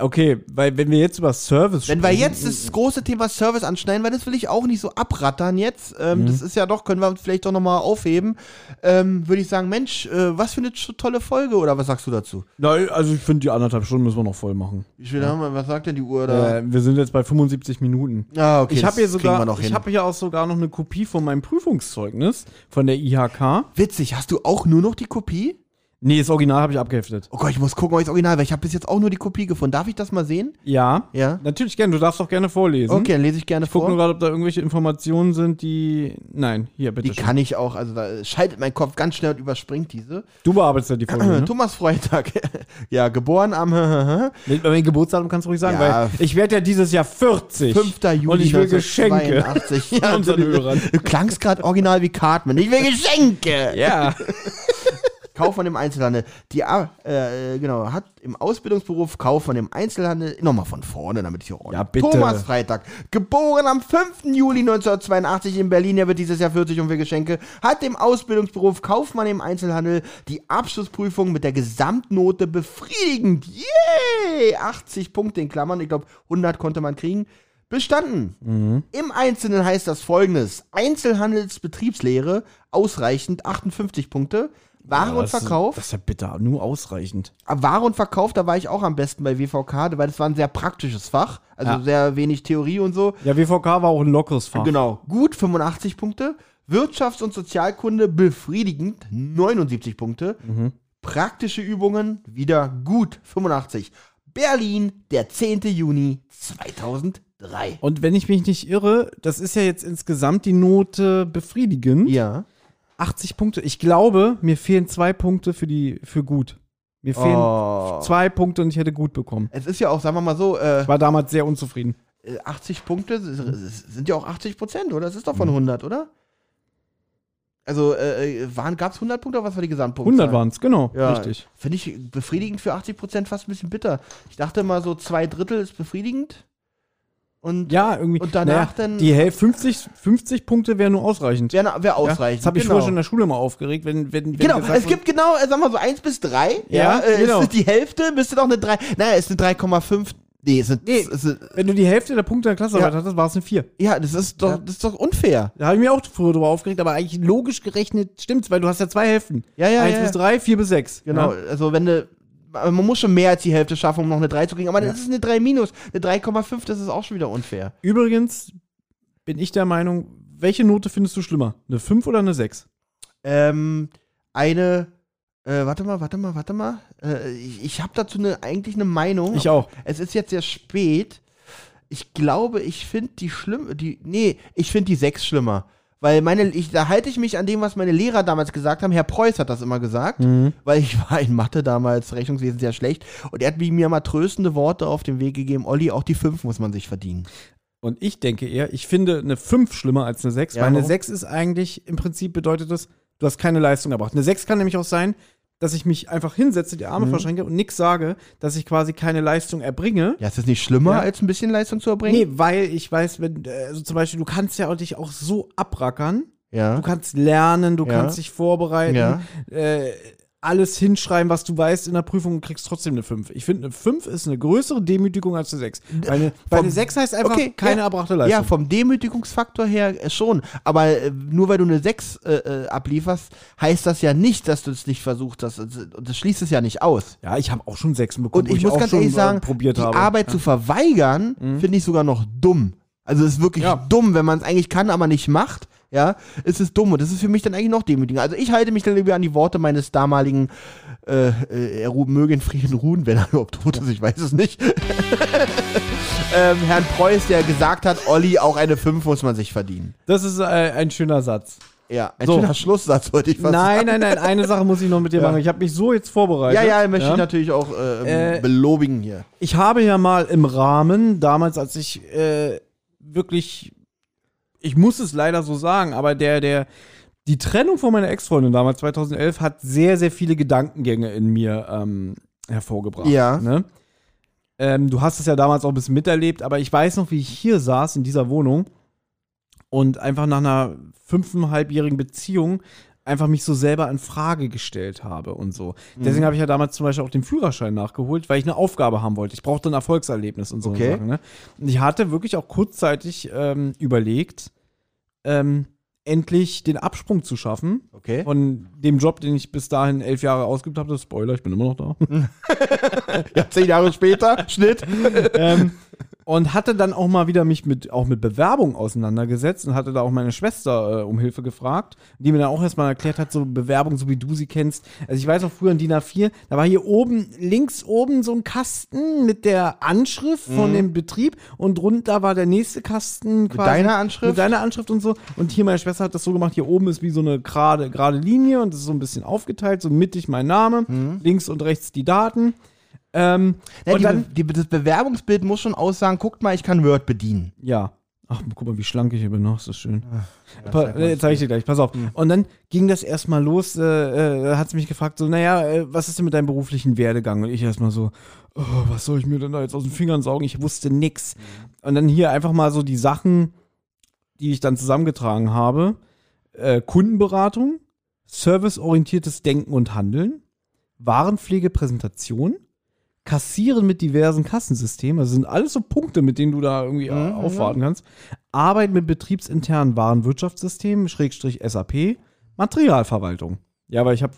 Okay, weil wenn wir jetzt über Service Wenn wir sprechen- jetzt das große Thema Service anschneiden, weil das will ich auch nicht so abrattern jetzt. Mhm. Ähm, Das ist ja doch, können wir vielleicht doch nochmal aufheben. Ähm, Würde ich sagen, Mensch, äh, was für eine tolle Folge oder was sagst du dazu? Nein, also ich finde, die anderthalb Stunden müssen wir noch voll machen. Wie viel haben wir? Was sagt denn die Uhr da? Äh, wir sind jetzt bei 75 Minuten. ah, okay. ich habe hier sogar, noch ich habe hier auch sogar noch eine Kopie von meinem Prüfungszeugnis von der IHK. Witzig, hast du auch nur noch die Kopie? Nee, das Original habe ich abgeheftet. Oh Gott, ich muss gucken, ob ich das Original, weil ich habe bis jetzt auch nur die Kopie gefunden. Darf ich das mal sehen? Ja. Ja. Natürlich gerne, du darfst doch gerne vorlesen. Okay, dann lese ich gerne Ich gucke nur vor. gerade, ob da irgendwelche Informationen sind, die. Nein, hier, bitte. Die schön. kann ich auch, also da schaltet mein Kopf ganz schnell und überspringt diese. Du bearbeitest ja die Folge. ne? Thomas Freitag. ja, geboren am Mit meinem Geburtsdatum kannst du ruhig sagen, Ja. weil ich werde ja dieses Jahr 40. 5. Juli Und ich will Geschenke 1982. von unseren Hörern. du klangst gerade original wie Cartman. Ich will Geschenke! Ja. Kaufmann im Einzelhandel. Die, A- äh, genau, hat im Ausbildungsberuf Kaufmann im Einzelhandel, nochmal von vorne, damit ich hier ordne. Ja, bitte. Thomas Freitag, geboren am 5. Juli 1982 in Berlin, er wird dieses Jahr 40 und will Geschenke, hat im Ausbildungsberuf Kaufmann im Einzelhandel die Abschlussprüfung mit der Gesamtnote befriedigend, yay, 80 Punkte in Klammern, ich glaube 100 konnte man kriegen, bestanden. Im Einzelnen heißt das folgendes: Einzelhandelsbetriebslehre, ausreichend 58 Punkte. Ware und das, ist- Verkauf. Das ist ja bitter, nur ausreichend. Aber Ware und Verkauf, da war ich auch am besten bei WVK, weil das war ein sehr praktisches Fach. Also Ja. sehr wenig Theorie und so. Ja, WVK war auch ein lockeres Fach. Genau. Gut 85 Punkte. Wirtschafts- und Sozialkunde befriedigend 79 Punkte. Mhm. Praktische Übungen wieder gut 85. Berlin, der 10. Juni 2003. Und wenn ich mich nicht irre, das ist ja jetzt insgesamt die Note befriedigend. Ja. 80 Punkte. Ich glaube, mir fehlen zwei Punkte für die für gut. Mir fehlen Oh. zwei Punkte und ich hätte gut bekommen. Es ist ja auch, sagen wir mal so, äh, Ich war damals sehr unzufrieden. äh, 80 Punkte s- sind ja auch 80 Prozent, oder? Das ist doch Mhm. von 100, oder? Also, äh, gab es 100 Punkte oder was war die Gesamtpunktzahl? 100 waren es, genau. Ja, Richtig. Finde ich befriedigend für 80 Prozent fast ein bisschen bitter. Ich dachte mal so zwei Drittel ist befriedigend. Und Ja, irgendwie. Und danach dann- Die Hälfte, 50, 50 Punkte wäre nur ausreichend. wäre wär Ja, ausreichend. Das habe ich genau. früher schon in der Schule mal aufgeregt, wenn, wenn, wenn Genau, gesagt es gibt genau, äh, sagen wir mal so 1 bis 3. Ja, äh, genau. Es ist die Hälfte, müsste doch eine 3. Naja, es ist eine 3,5. Nee, es sind, Nee. ist, wenn du die Hälfte der Punkte der Klassearbeit Ja. hattest, war es eine 4. ja, das ist doch, Ja. das ist doch unfair. Da habe ich mir auch früher drüber aufgeregt, aber eigentlich logisch gerechnet stimmt's, weil du hast ja zwei Hälften. Ja, ja, Eins ja. bis drei, vier bis sechs. Genau, Ja? also wenn du, man muss schon mehr als die Hälfte schaffen, um noch eine 3 zu kriegen. Aber Ja. das ist eine 3 minus. Eine 3,5, das ist auch schon wieder unfair. Übrigens bin ich der Meinung, welche Note findest du schlimmer? Eine 5 oder eine 6? Ähm, eine, äh, warte mal, warte mal, warte mal. Äh, ich ich habe dazu eine, eigentlich eine Meinung. Ich auch. Es ist jetzt sehr spät. Ich glaube, ich finde die schlimm, die, nee, ich finde die 6 schlimmer. Weil meine, ich, da halte ich mich an dem, was meine Lehrer damals gesagt haben. Herr Preuß hat das immer gesagt, Mhm. weil ich war in Mathe damals, Rechnungswesen sehr schlecht. Und er hat mir mal tröstende Worte auf den Weg gegeben. Olli, auch die 5 muss man sich verdienen. Und ich denke eher, ich finde eine 5 schlimmer als eine 6, Ja, weil eine warum? 6 ist eigentlich, im Prinzip bedeutet das, du hast keine Leistung erbracht. Eine 6 kann nämlich auch sein, dass ich mich einfach hinsetze, die Arme Mhm. verschränke und nichts sage, dass ich quasi keine Leistung erbringe. Ja, ist das nicht schlimmer, Ja. als ein bisschen Leistung zu erbringen? Nee, weil ich weiß, wenn, äh, also zum Beispiel, du kannst ja auch dich auch so abrackern. Ja. Du kannst lernen, du Ja. kannst dich vorbereiten, Ja. äh, alles hinschreiben, was du weißt in der Prüfung und kriegst trotzdem eine 5. Ich finde, eine 5 ist eine größere Demütigung als eine 6. Weil eine, weil eine 6 heißt einfach Okay, keine ja. erbrachte Leistung. Ja, vom Demütigungsfaktor her äh, schon. Aber äh, nur weil du eine 6 äh, äh, ablieferst, heißt das ja nicht, dass du es nicht versucht hast. Und das schließt es ja nicht aus. Ja, ich habe auch schon Sechsen bekommen, Und ich muss auch ganz ehrlich äh, sagen, die habe. Arbeit zu verweigern, finde ich sogar noch dumm. Also es ist wirklich Ja. dumm, wenn man es eigentlich kann, aber nicht macht. Ja, es ist dumm und das ist für mich dann eigentlich noch demütiger. Also ich halte mich dann lieber an die Worte meines damaligen äh, äh, er ru- möge in Frieden ruhen, wenn er überhaupt tot ist, ich weiß es nicht. ähm, Herrn Preuß, der gesagt hat, Olli, auch eine 5 muss man sich verdienen. Das ist äh, ein schöner Satz. Ja, ein So. schöner Schlusssatz, wollte ich fast Nein, sagen. nein, nein, eine Sache muss ich noch mit dir Ja. machen. Ich habe mich so jetzt vorbereitet. Ja, ja, möchte ich natürlich auch äh, Äh, belobigen hier. Ich habe ja mal im Rahmen, damals, als ich äh, wirklich, ich muss es leider so sagen, aber der, der, die Trennung von meiner Ex-Freundin damals, 2011, hat sehr, sehr viele Gedankengänge in mir ähm, hervorgebracht. Ja. Ne? Ähm, du hast es ja damals auch ein bisschen miterlebt, aber ich weiß noch, wie ich hier saß in dieser Wohnung und einfach nach einer fünfeinhalbjährigen Beziehung einfach mich so selber in Frage gestellt habe und so. Mhm. Deswegen habe ich ja damals zum Beispiel auch den Führerschein nachgeholt, weil ich eine Aufgabe haben wollte. Ich brauchte ein Erfolgserlebnis und so Okay. Sachen. Ne? Und ich hatte wirklich auch kurzzeitig ähm, überlegt, ähm, endlich den Absprung zu schaffen Okay. von dem Job, den ich bis dahin elf Jahre ausgeübt habe. Spoiler, ich bin immer noch da. Ja, zehn Jahre später, Schnitt. ähm, und hatte dann auch mal wieder mich mit auch mit Bewerbung auseinandergesetzt und hatte da auch meine Schwester äh, um Hilfe gefragt, die mir dann auch erstmal erklärt hat, so Bewerbung, so wie du sie kennst. Also ich weiß auch früher in DIN A4, da war hier oben, links oben so ein Kasten mit der Anschrift von dem Betrieb und drunter war der nächste Kasten quasi. deiner Anschrift? Mit deiner Anschrift und so. Und hier meine Schwester hat das so gemacht, hier oben ist wie so eine gerade, gerade Linie und das ist so ein bisschen aufgeteilt, so mittig mein Name, links und rechts die Daten. Ähm, Ja, und die, dann, die, das Bewerbungsbild muss schon aussagen, guckt mal, ich kann Word bedienen. Ja. Ach, guck mal, wie schlank ich hier bin. Noch, ist das schön. Ja, Pa äh, zeig ich dir gleich, pass auf. Hm. Und dann ging das erstmal los, äh, äh, hat sie mich gefragt, so, naja, äh, was ist denn mit deinem beruflichen Werdegang? Und ich erstmal so, oh, was soll ich mir denn da jetzt aus den Fingern saugen? Ich wusste nix. Und dann hier einfach mal so die Sachen, die ich dann zusammengetragen habe. Äh, Kundenberatung, serviceorientiertes Denken und Handeln, Warenpflegepräsentation, Kassieren mit diversen Kassensystemen, also sind alles so Punkte, mit denen du da irgendwie äh, Mhm, aufwarten kannst. Arbeit mit betriebsinternen Warenwirtschaftssystemen, Schrägstrich SAP, Materialverwaltung. Ja, weil ich habe,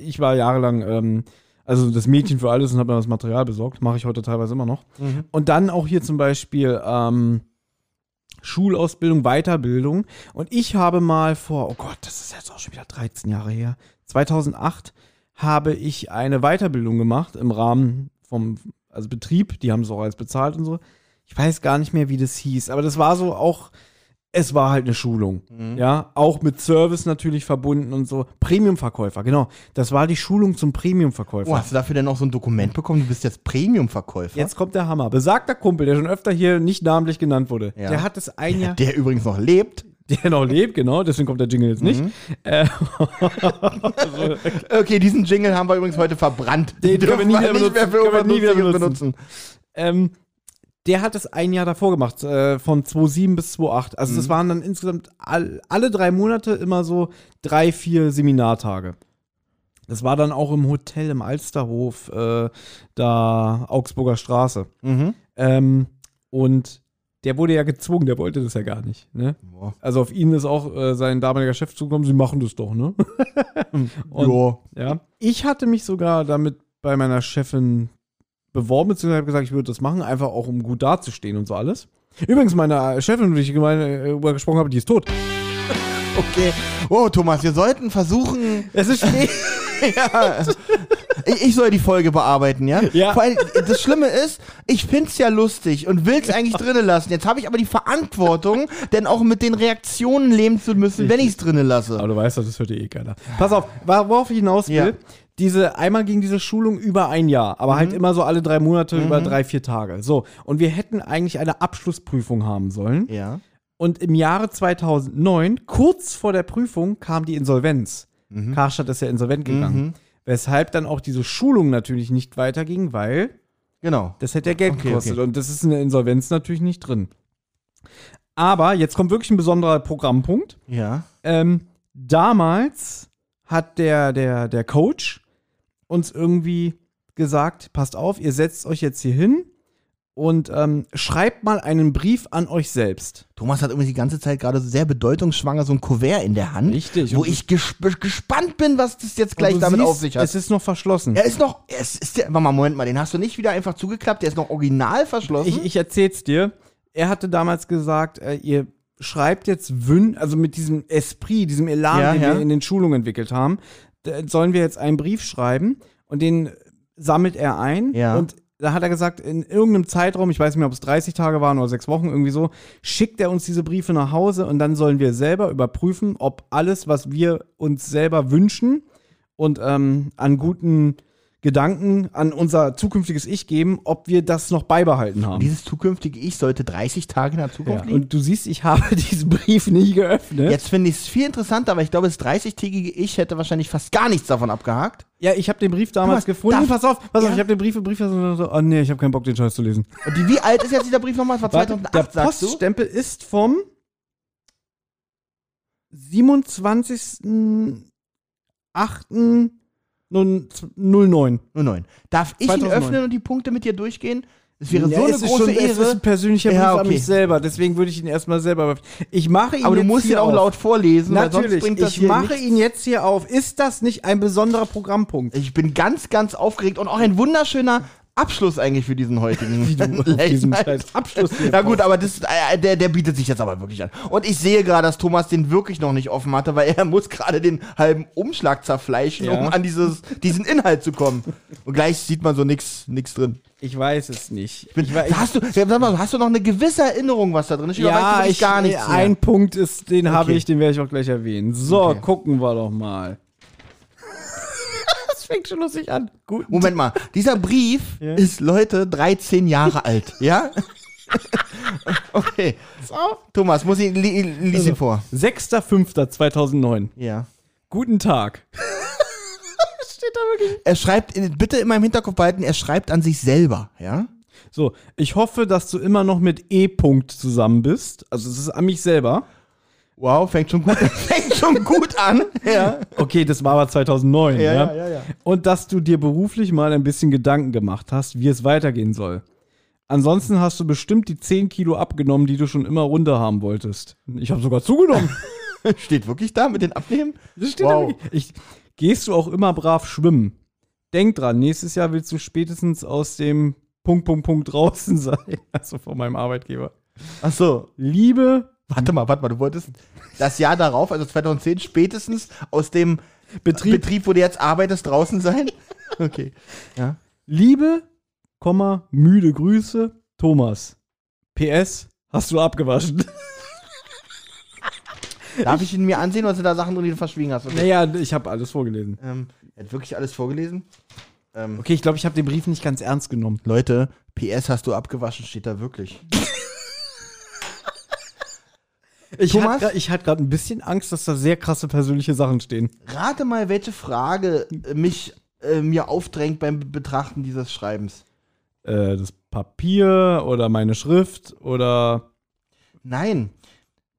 ich war jahrelang, ähm, also das Mädchen für alles und habe mir das Material besorgt, mache ich heute teilweise immer noch. Mhm. Und dann auch hier zum Beispiel ähm, Schulausbildung, Weiterbildung. Und ich habe mal vor, oh Gott, das ist jetzt auch schon wieder 13 Jahre her, 2008 habe ich eine Weiterbildung gemacht im Rahmen vom also Betrieb, die haben es auch als bezahlt und so. Ich weiß gar nicht mehr, wie das hieß, aber das war so auch, es war halt eine Schulung. Mhm. Ja, auch mit Service natürlich verbunden und so. Premium-Verkäufer, genau. Das war die Schulung zum Premium-Verkäufer. Oh, hast du dafür denn auch so ein Dokument bekommen? Du bist jetzt Premium-Verkäufer. Jetzt kommt der Hammer. Besagter Kumpel, der schon öfter hier nicht namentlich genannt wurde, Ja. der hat es ein Jahr, Der übrigens noch lebt. Der noch lebt, genau, deswegen kommt der Jingle jetzt nicht. Mhm. Äh, Okay, diesen Jingle haben wir übrigens heute verbrannt. Den können wir nie Dürfen wieder nicht mehr benutzen. für wir nie wieder Übernutzungs- benutzen. ähm, der hat es ein Jahr davor gemacht, äh, von 2007 bis 2008. Also Mhm. das waren dann insgesamt all, alle drei Monate immer so drei, vier Seminartage. Das war dann auch im Hotel im Alsterhof, äh, da Augsburger Straße. Mhm. Ähm, und der wurde ja gezwungen, der wollte das ja gar nicht. Ne? Boah. Also auf ihn ist auch äh, sein damaliger Chef zugekommen, sie machen das doch, ne? Und, Ja. Ich hatte mich sogar damit bei meiner Chefin beworben, beziehungsweise habe gesagt, ich würde das machen, einfach auch um gut dazustehen und so alles. Übrigens, meine Chefin, die ich äh, über gesprochen habe, die ist tot. Okay. Oh, Thomas, wir sollten versuchen. Es ist spät. ja. Ich, ich soll die Folge bearbeiten, ja? Ja. Vor allem, das Schlimme ist, ich find's ja lustig und will's eigentlich drinnen lassen. Jetzt habe ich aber die Verantwortung, denn auch mit den Reaktionen leben zu müssen, wenn ich's drinnen lasse. Aber du weißt doch, das hört dir eh keiner. Pass auf, worauf ich hinaus will. Ja. Diese, einmal ging diese Schulung über ein Jahr, aber halt immer so alle drei Monate über drei, vier Tage. So. Und wir hätten eigentlich eine Abschlussprüfung haben sollen. Ja. Und im Jahre 2009, kurz vor der Prüfung, kam die Insolvenz. Mhm. Karstadt ist ja insolvent gegangen. Weshalb dann auch diese Schulung natürlich nicht weiterging, weil Genau. das hätte ja Geld Okay, gekostet. okay. Und das ist in der Insolvenz natürlich nicht drin. Aber jetzt kommt wirklich ein besonderer Programmpunkt. Ja. Ähm, damals hat der, der, der Coach uns irgendwie gesagt, passt auf, ihr setzt euch jetzt hier hin und ähm, schreibt mal einen Brief an euch selbst. Thomas hat irgendwie die ganze Zeit gerade sehr bedeutungsschwanger so ein Kuvert in der Hand. Richtig. Wo ich gesp gespannt bin, was das jetzt gleich damit siehst, auf sich hat. Es ist noch verschlossen. Er ist noch, es ist der, warte mal, Moment mal, den hast du nicht wieder einfach zugeklappt, der ist noch original verschlossen. Ich, ich erzähl's dir. Er hatte damals gesagt, äh, ihr schreibt jetzt Wün, also mit diesem Esprit, diesem Elan, Ja, den ja. wir in den Schulungen entwickelt haben, sollen wir jetzt einen Brief schreiben und den sammelt er ein Ja. und da hat er gesagt, in irgendeinem Zeitraum, ich weiß nicht mehr, ob es 30 Tage waren oder sechs Wochen, irgendwie so, schickt er uns diese Briefe nach Hause und dann sollen wir selber überprüfen, ob alles, was wir uns selber wünschen und ähm, an guten Gedanken an unser zukünftiges Ich geben, ob wir das noch beibehalten haben. Dieses zukünftige Ich sollte 30 Tage in der Ja. Zukunft liegen. Und du siehst, ich habe diesen Brief nie geöffnet. Jetzt finde ich es viel interessanter, aber ich glaube, das 30-tägige Ich hätte wahrscheinlich fast gar nichts davon abgehakt. Ja, ich habe den Brief damals gefunden. pass auf, pass auf, Ja? ich habe den Brief, Brief so, so, oh nee, ich habe keinen Bock, den Scheiß zu lesen. Und wie alt ist jetzt dieser Brief nochmal? Von Warte, 2008, der sagst du? Poststempel ist vom 27.08.09. Nur neun. Darf ich ihn 2009. öffnen und die Punkte mit dir durchgehen? Es wäre Ja, so eine es ist große schon, Es ist Ehre. ein persönlicher Brief Ja, an okay. mich selber, deswegen würde ich ihn erstmal selber öffnen. Ich mache ihn Aber du musst ihn auch auf. laut vorlesen, weil sonst Natürlich, bringt das ich mache nichts. ihn jetzt hier auf. Ist das nicht ein besonderer Programmpunkt? Ich bin ganz, ganz aufgeregt und auch ein wunderschöner Abschluss eigentlich für diesen heutigen Wie du auf diesen scheiß Abschluss hier Ja gut, aber das, äh, der, der bietet sich jetzt aber wirklich an. Und ich sehe gerade, dass Thomas den wirklich noch nicht offen hatte, weil er muss gerade den halben Umschlag zerfleischen, Ja. um an dieses, diesen Inhalt zu kommen. Und gleich sieht man so nix, nix drin. Ich weiß es nicht. Ich bin, ich, hast, du, ja, sag mal, hast du noch eine gewisse Erinnerung, was da drin ist? Oder weißt du ja, wirklich ich, gar nichts mehr? ein Punkt ist, den habe Okay. ich, den werde ich auch gleich erwähnen. So, Okay. gucken wir doch mal. Fängt schon lustig an. Gut. Moment mal, dieser Brief Ja. ist, Leute, 13 Jahre alt, ja? okay. Thomas, muss ich, li, lies Also. ihn vor. 6.5.2009. Ja. Guten Tag. Er schreibt, bitte immer im Hinterkopf behalten, er schreibt an sich selber, ja? So, ich hoffe, dass du immer noch mit E-Punkt zusammen bist. Also es ist an mich selber. Wow, fängt schon gut, fängt schon gut an. Ja. Okay, das war aber 2009. Ja, Ja, ja, ja, ja. Und dass du dir beruflich mal ein bisschen Gedanken gemacht hast, wie es weitergehen soll. Ansonsten hast du bestimmt die 10 Kilo abgenommen, die du schon immer runter haben wolltest. Ich habe sogar zugenommen. Steht wirklich da mit den Abnehmen? Das steht Wow. da ich, Gehst du auch immer brav schwimmen? Denk dran, nächstes Jahr willst du spätestens aus dem Punkt, Punkt, Punkt draußen sein. Also von meinem Arbeitgeber. Ach so. Liebe Warte mal, warte mal, du wolltest das Jahr darauf, also 2010, spätestens aus dem Betrieb, Betrieb, wo du jetzt arbeitest, draußen sein? Okay. Ja. Liebe, Komma, müde Grüße, Thomas. PS, hast du abgewaschen? Darf ich ihn mir ansehen oder sind da Sachen drin, die du verschwiegen hast? Okay. naja, ich habe alles vorgelesen. Ähm, er hat wirklich alles vorgelesen. Ähm, Okay, ich glaube, ich habe den Brief nicht ganz ernst genommen. Leute, PS hast du abgewaschen, steht da wirklich. Ich Thomas? hatte ich hatte gerade ein bisschen Angst, dass da sehr krasse persönliche Sachen stehen. Rate mal, welche Frage äh, mich äh, mir aufdrängt beim Betrachten dieses Schreibens. Äh, das Papier oder meine Schrift oder Nein.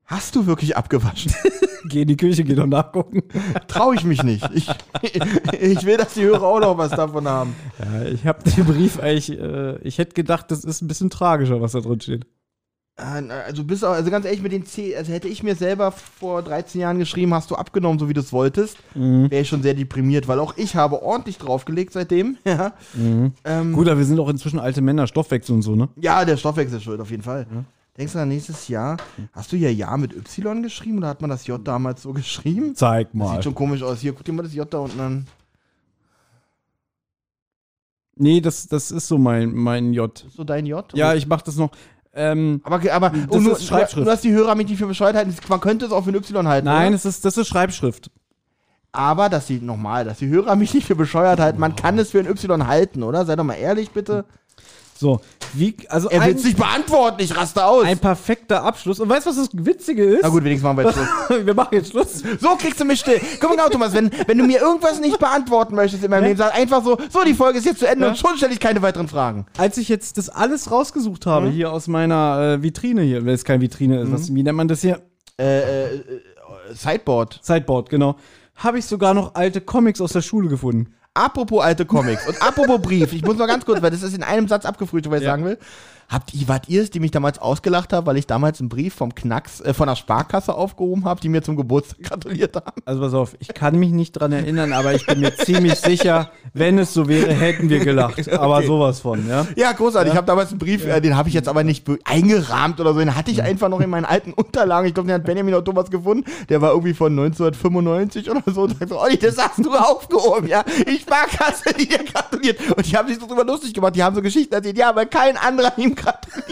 Hast du wirklich abgewaschen? geh in die Küche, geh doch nachgucken. Traue ich mich nicht. Ich, ich will, dass die Hörer auch noch was davon haben. Ja, ich habe den Brief eigentlich, äh, ich hätte gedacht, das ist ein bisschen tragischer, was da drin steht. Äh, Also, bist auch, also ganz ehrlich, mit den C, also hätte ich mir selber vor 13 Jahren geschrieben, hast du abgenommen, so wie du es wolltest, wäre ich schon sehr deprimiert, weil auch ich habe ordentlich draufgelegt seitdem. Ja, ähm, Gut, aber wir sind auch inzwischen alte Männer, Stoffwechsel und so, ne? ja der Stoffwechsel ist schuld, auf jeden Fall. Denkst du an nächstes Jahr? Hast du ja Ja mit Y geschrieben oder hat man das J damals so geschrieben? Zeig Das mal. sieht schon komisch aus. Hier, guck dir mal das J da unten an. Nee, das, das ist so mein, mein J. Ist so dein J? Ja, ich mach das noch. Ähm, Aber, aber Das nur, ist Schreibschrift. Nur, dass die Hörer mich nicht für Bescheid halten. Man könnte es auch für ein Y halten. nein, Oder? es ist, das ist Schreibschrift. Aber, dass die, nochmal, dass die Hörer mich nicht für bescheuert halten. Man kann es für ein Y halten, oder? Sei doch mal ehrlich, bitte. So, wie, also Er will es nicht beantworten, ich raste aus. ein perfekter Abschluss. Und weißt du, was das Witzige ist? Na gut, wenigstens machen wir jetzt Schluss. wir machen jetzt Schluss. So kriegst du mich still. Komm genau, Thomas, wenn, wenn du mir irgendwas nicht beantworten möchtest in meinem Ja. Leben, sag einfach so, so, die Folge ist jetzt zu Ende Ja. und schon stelle ich keine weiteren Fragen. Als ich jetzt das alles rausgesucht habe, hier aus meiner äh, Vitrine hier, wenn es keine Vitrine ist, was, wie nennt man das hier? Äh, äh, äh, Sideboard. Sideboard, genau. Habe ich sogar noch alte Comics aus der Schule gefunden. Apropos alte Comics und apropos Brief, ich muss mal ganz kurz, weil das ist in einem Satz abgefrühstückt, was ich Ja. sagen will. Habt ihr, wart ihr es, die mich damals ausgelacht haben, weil ich damals einen Brief vom Knacks, äh, von der Sparkasse aufgehoben habe, die mir zum Geburtstag gratuliert haben? Also pass auf, ich kann mich nicht dran erinnern, aber ich bin mir ziemlich sicher, wenn es so wäre, hätten wir gelacht. Aber sowas von, ja. Ja, großartig. Ich habe damals einen Brief, äh, den habe ich jetzt aber nicht eingerahmt oder so, den hatte ich einfach noch in meinen alten Unterlagen. Ich glaube, den hat Benjamin auch Thomas gefunden. Der war irgendwie von 1995 oder so. Und sagt so, Olli, das hast du aufgehoben, ja. Die Sparkasse, die dir gratuliert. Und die haben sich so drüber lustig gemacht. Die haben so Geschichten erzählt. Ja, weil kein anderer ihm gratuliert.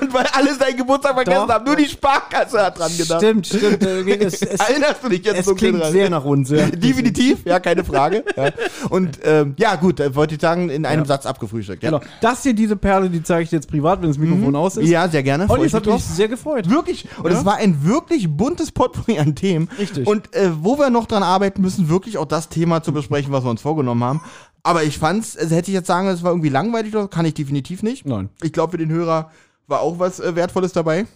Und weil alle seinen Geburtstag vergessen haben. Nur die Sparkasse hat dran gedacht. Stimmt, stimmt. äh, Es, es, Erinnerst du dich jetzt es so klingt sehr nach uns, ja. Definitiv, ja, keine Frage. ja. Und ähm, ja, gut, äh, wollte ich sagen, in einem Ja. Satz abgefrühstückt. Ja, Genau. Das hier, diese Perle, die zeige ich dir jetzt privat, wenn das Mikrofon aus ist. ja sehr gerne. Olli, Freu es ich hat mich sehr gefreut. Wirklich. Und es war ein wirklich buntes Potpourri an Themen. Richtig. Und äh, wo wir noch dran arbeiten müssen, wirklich auch das Thema zu besprechen, was wir uns vorgenommen haben. Aber ich fand's, also hätte ich jetzt sagen, es war irgendwie langweilig, kann ich definitiv nicht. Nein. Ich glaube, für den Hörer war auch was äh, Wertvolles dabei.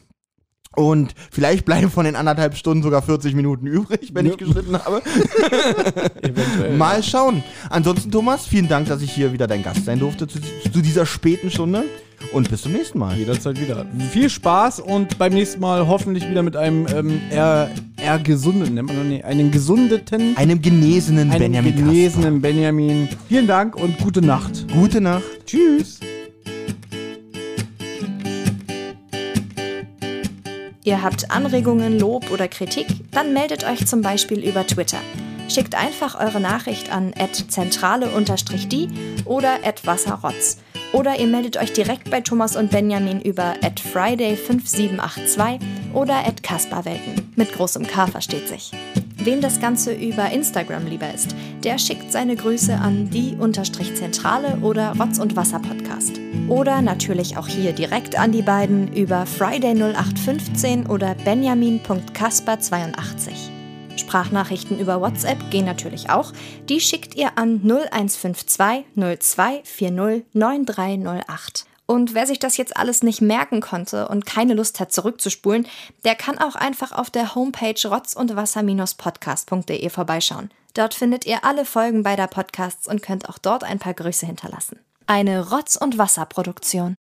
Und vielleicht bleiben von den anderthalb Stunden sogar 40 Minuten übrig, wenn Ja. ich geschnitten habe. Eventuell. Mal schauen. Ansonsten, Thomas, vielen Dank, dass ich hier wieder dein Gast sein durfte zu, zu dieser späten Stunde. Und bis zum nächsten Mal. Jederzeit wieder. Viel Spaß und beim nächsten Mal hoffentlich wieder mit einem ähm, eher, eher gesunden, nennt man nee, einen gesundeten, Einem genesenen einen Benjamin genesenen Benjamin. Vielen Dank und gute Nacht. Kasper. Gute Nacht. Tschüss. Ihr habt Anregungen, Lob oder Kritik? Dann meldet euch zum Beispiel über Twitter. Schickt einfach eure Nachricht an zentrale-die oder wasserrotz. Oder ihr meldet euch direkt bei Thomas und Benjamin über friday5782 oder kasperwelten. Mit großem K versteht sich. Wem das Ganze über Instagram lieber ist, der schickt seine Grüße an die-zentrale oder Rotz und Wasser Podcast. Oder natürlich auch hier direkt an die beiden über Friday0815 oder benjamin.kasper82. Sprachnachrichten über WhatsApp gehen natürlich auch. Die schickt ihr an 0152 0240 9308. Und wer sich das jetzt alles nicht merken konnte und keine Lust hat zurückzuspulen, der kann auch einfach auf der Homepage rotz und wasser-podcast.de vorbeischauen. Dort findet ihr alle Folgen beider Podcasts und könnt auch dort ein paar Grüße hinterlassen. Eine Rotz- und Wasser-Produktion.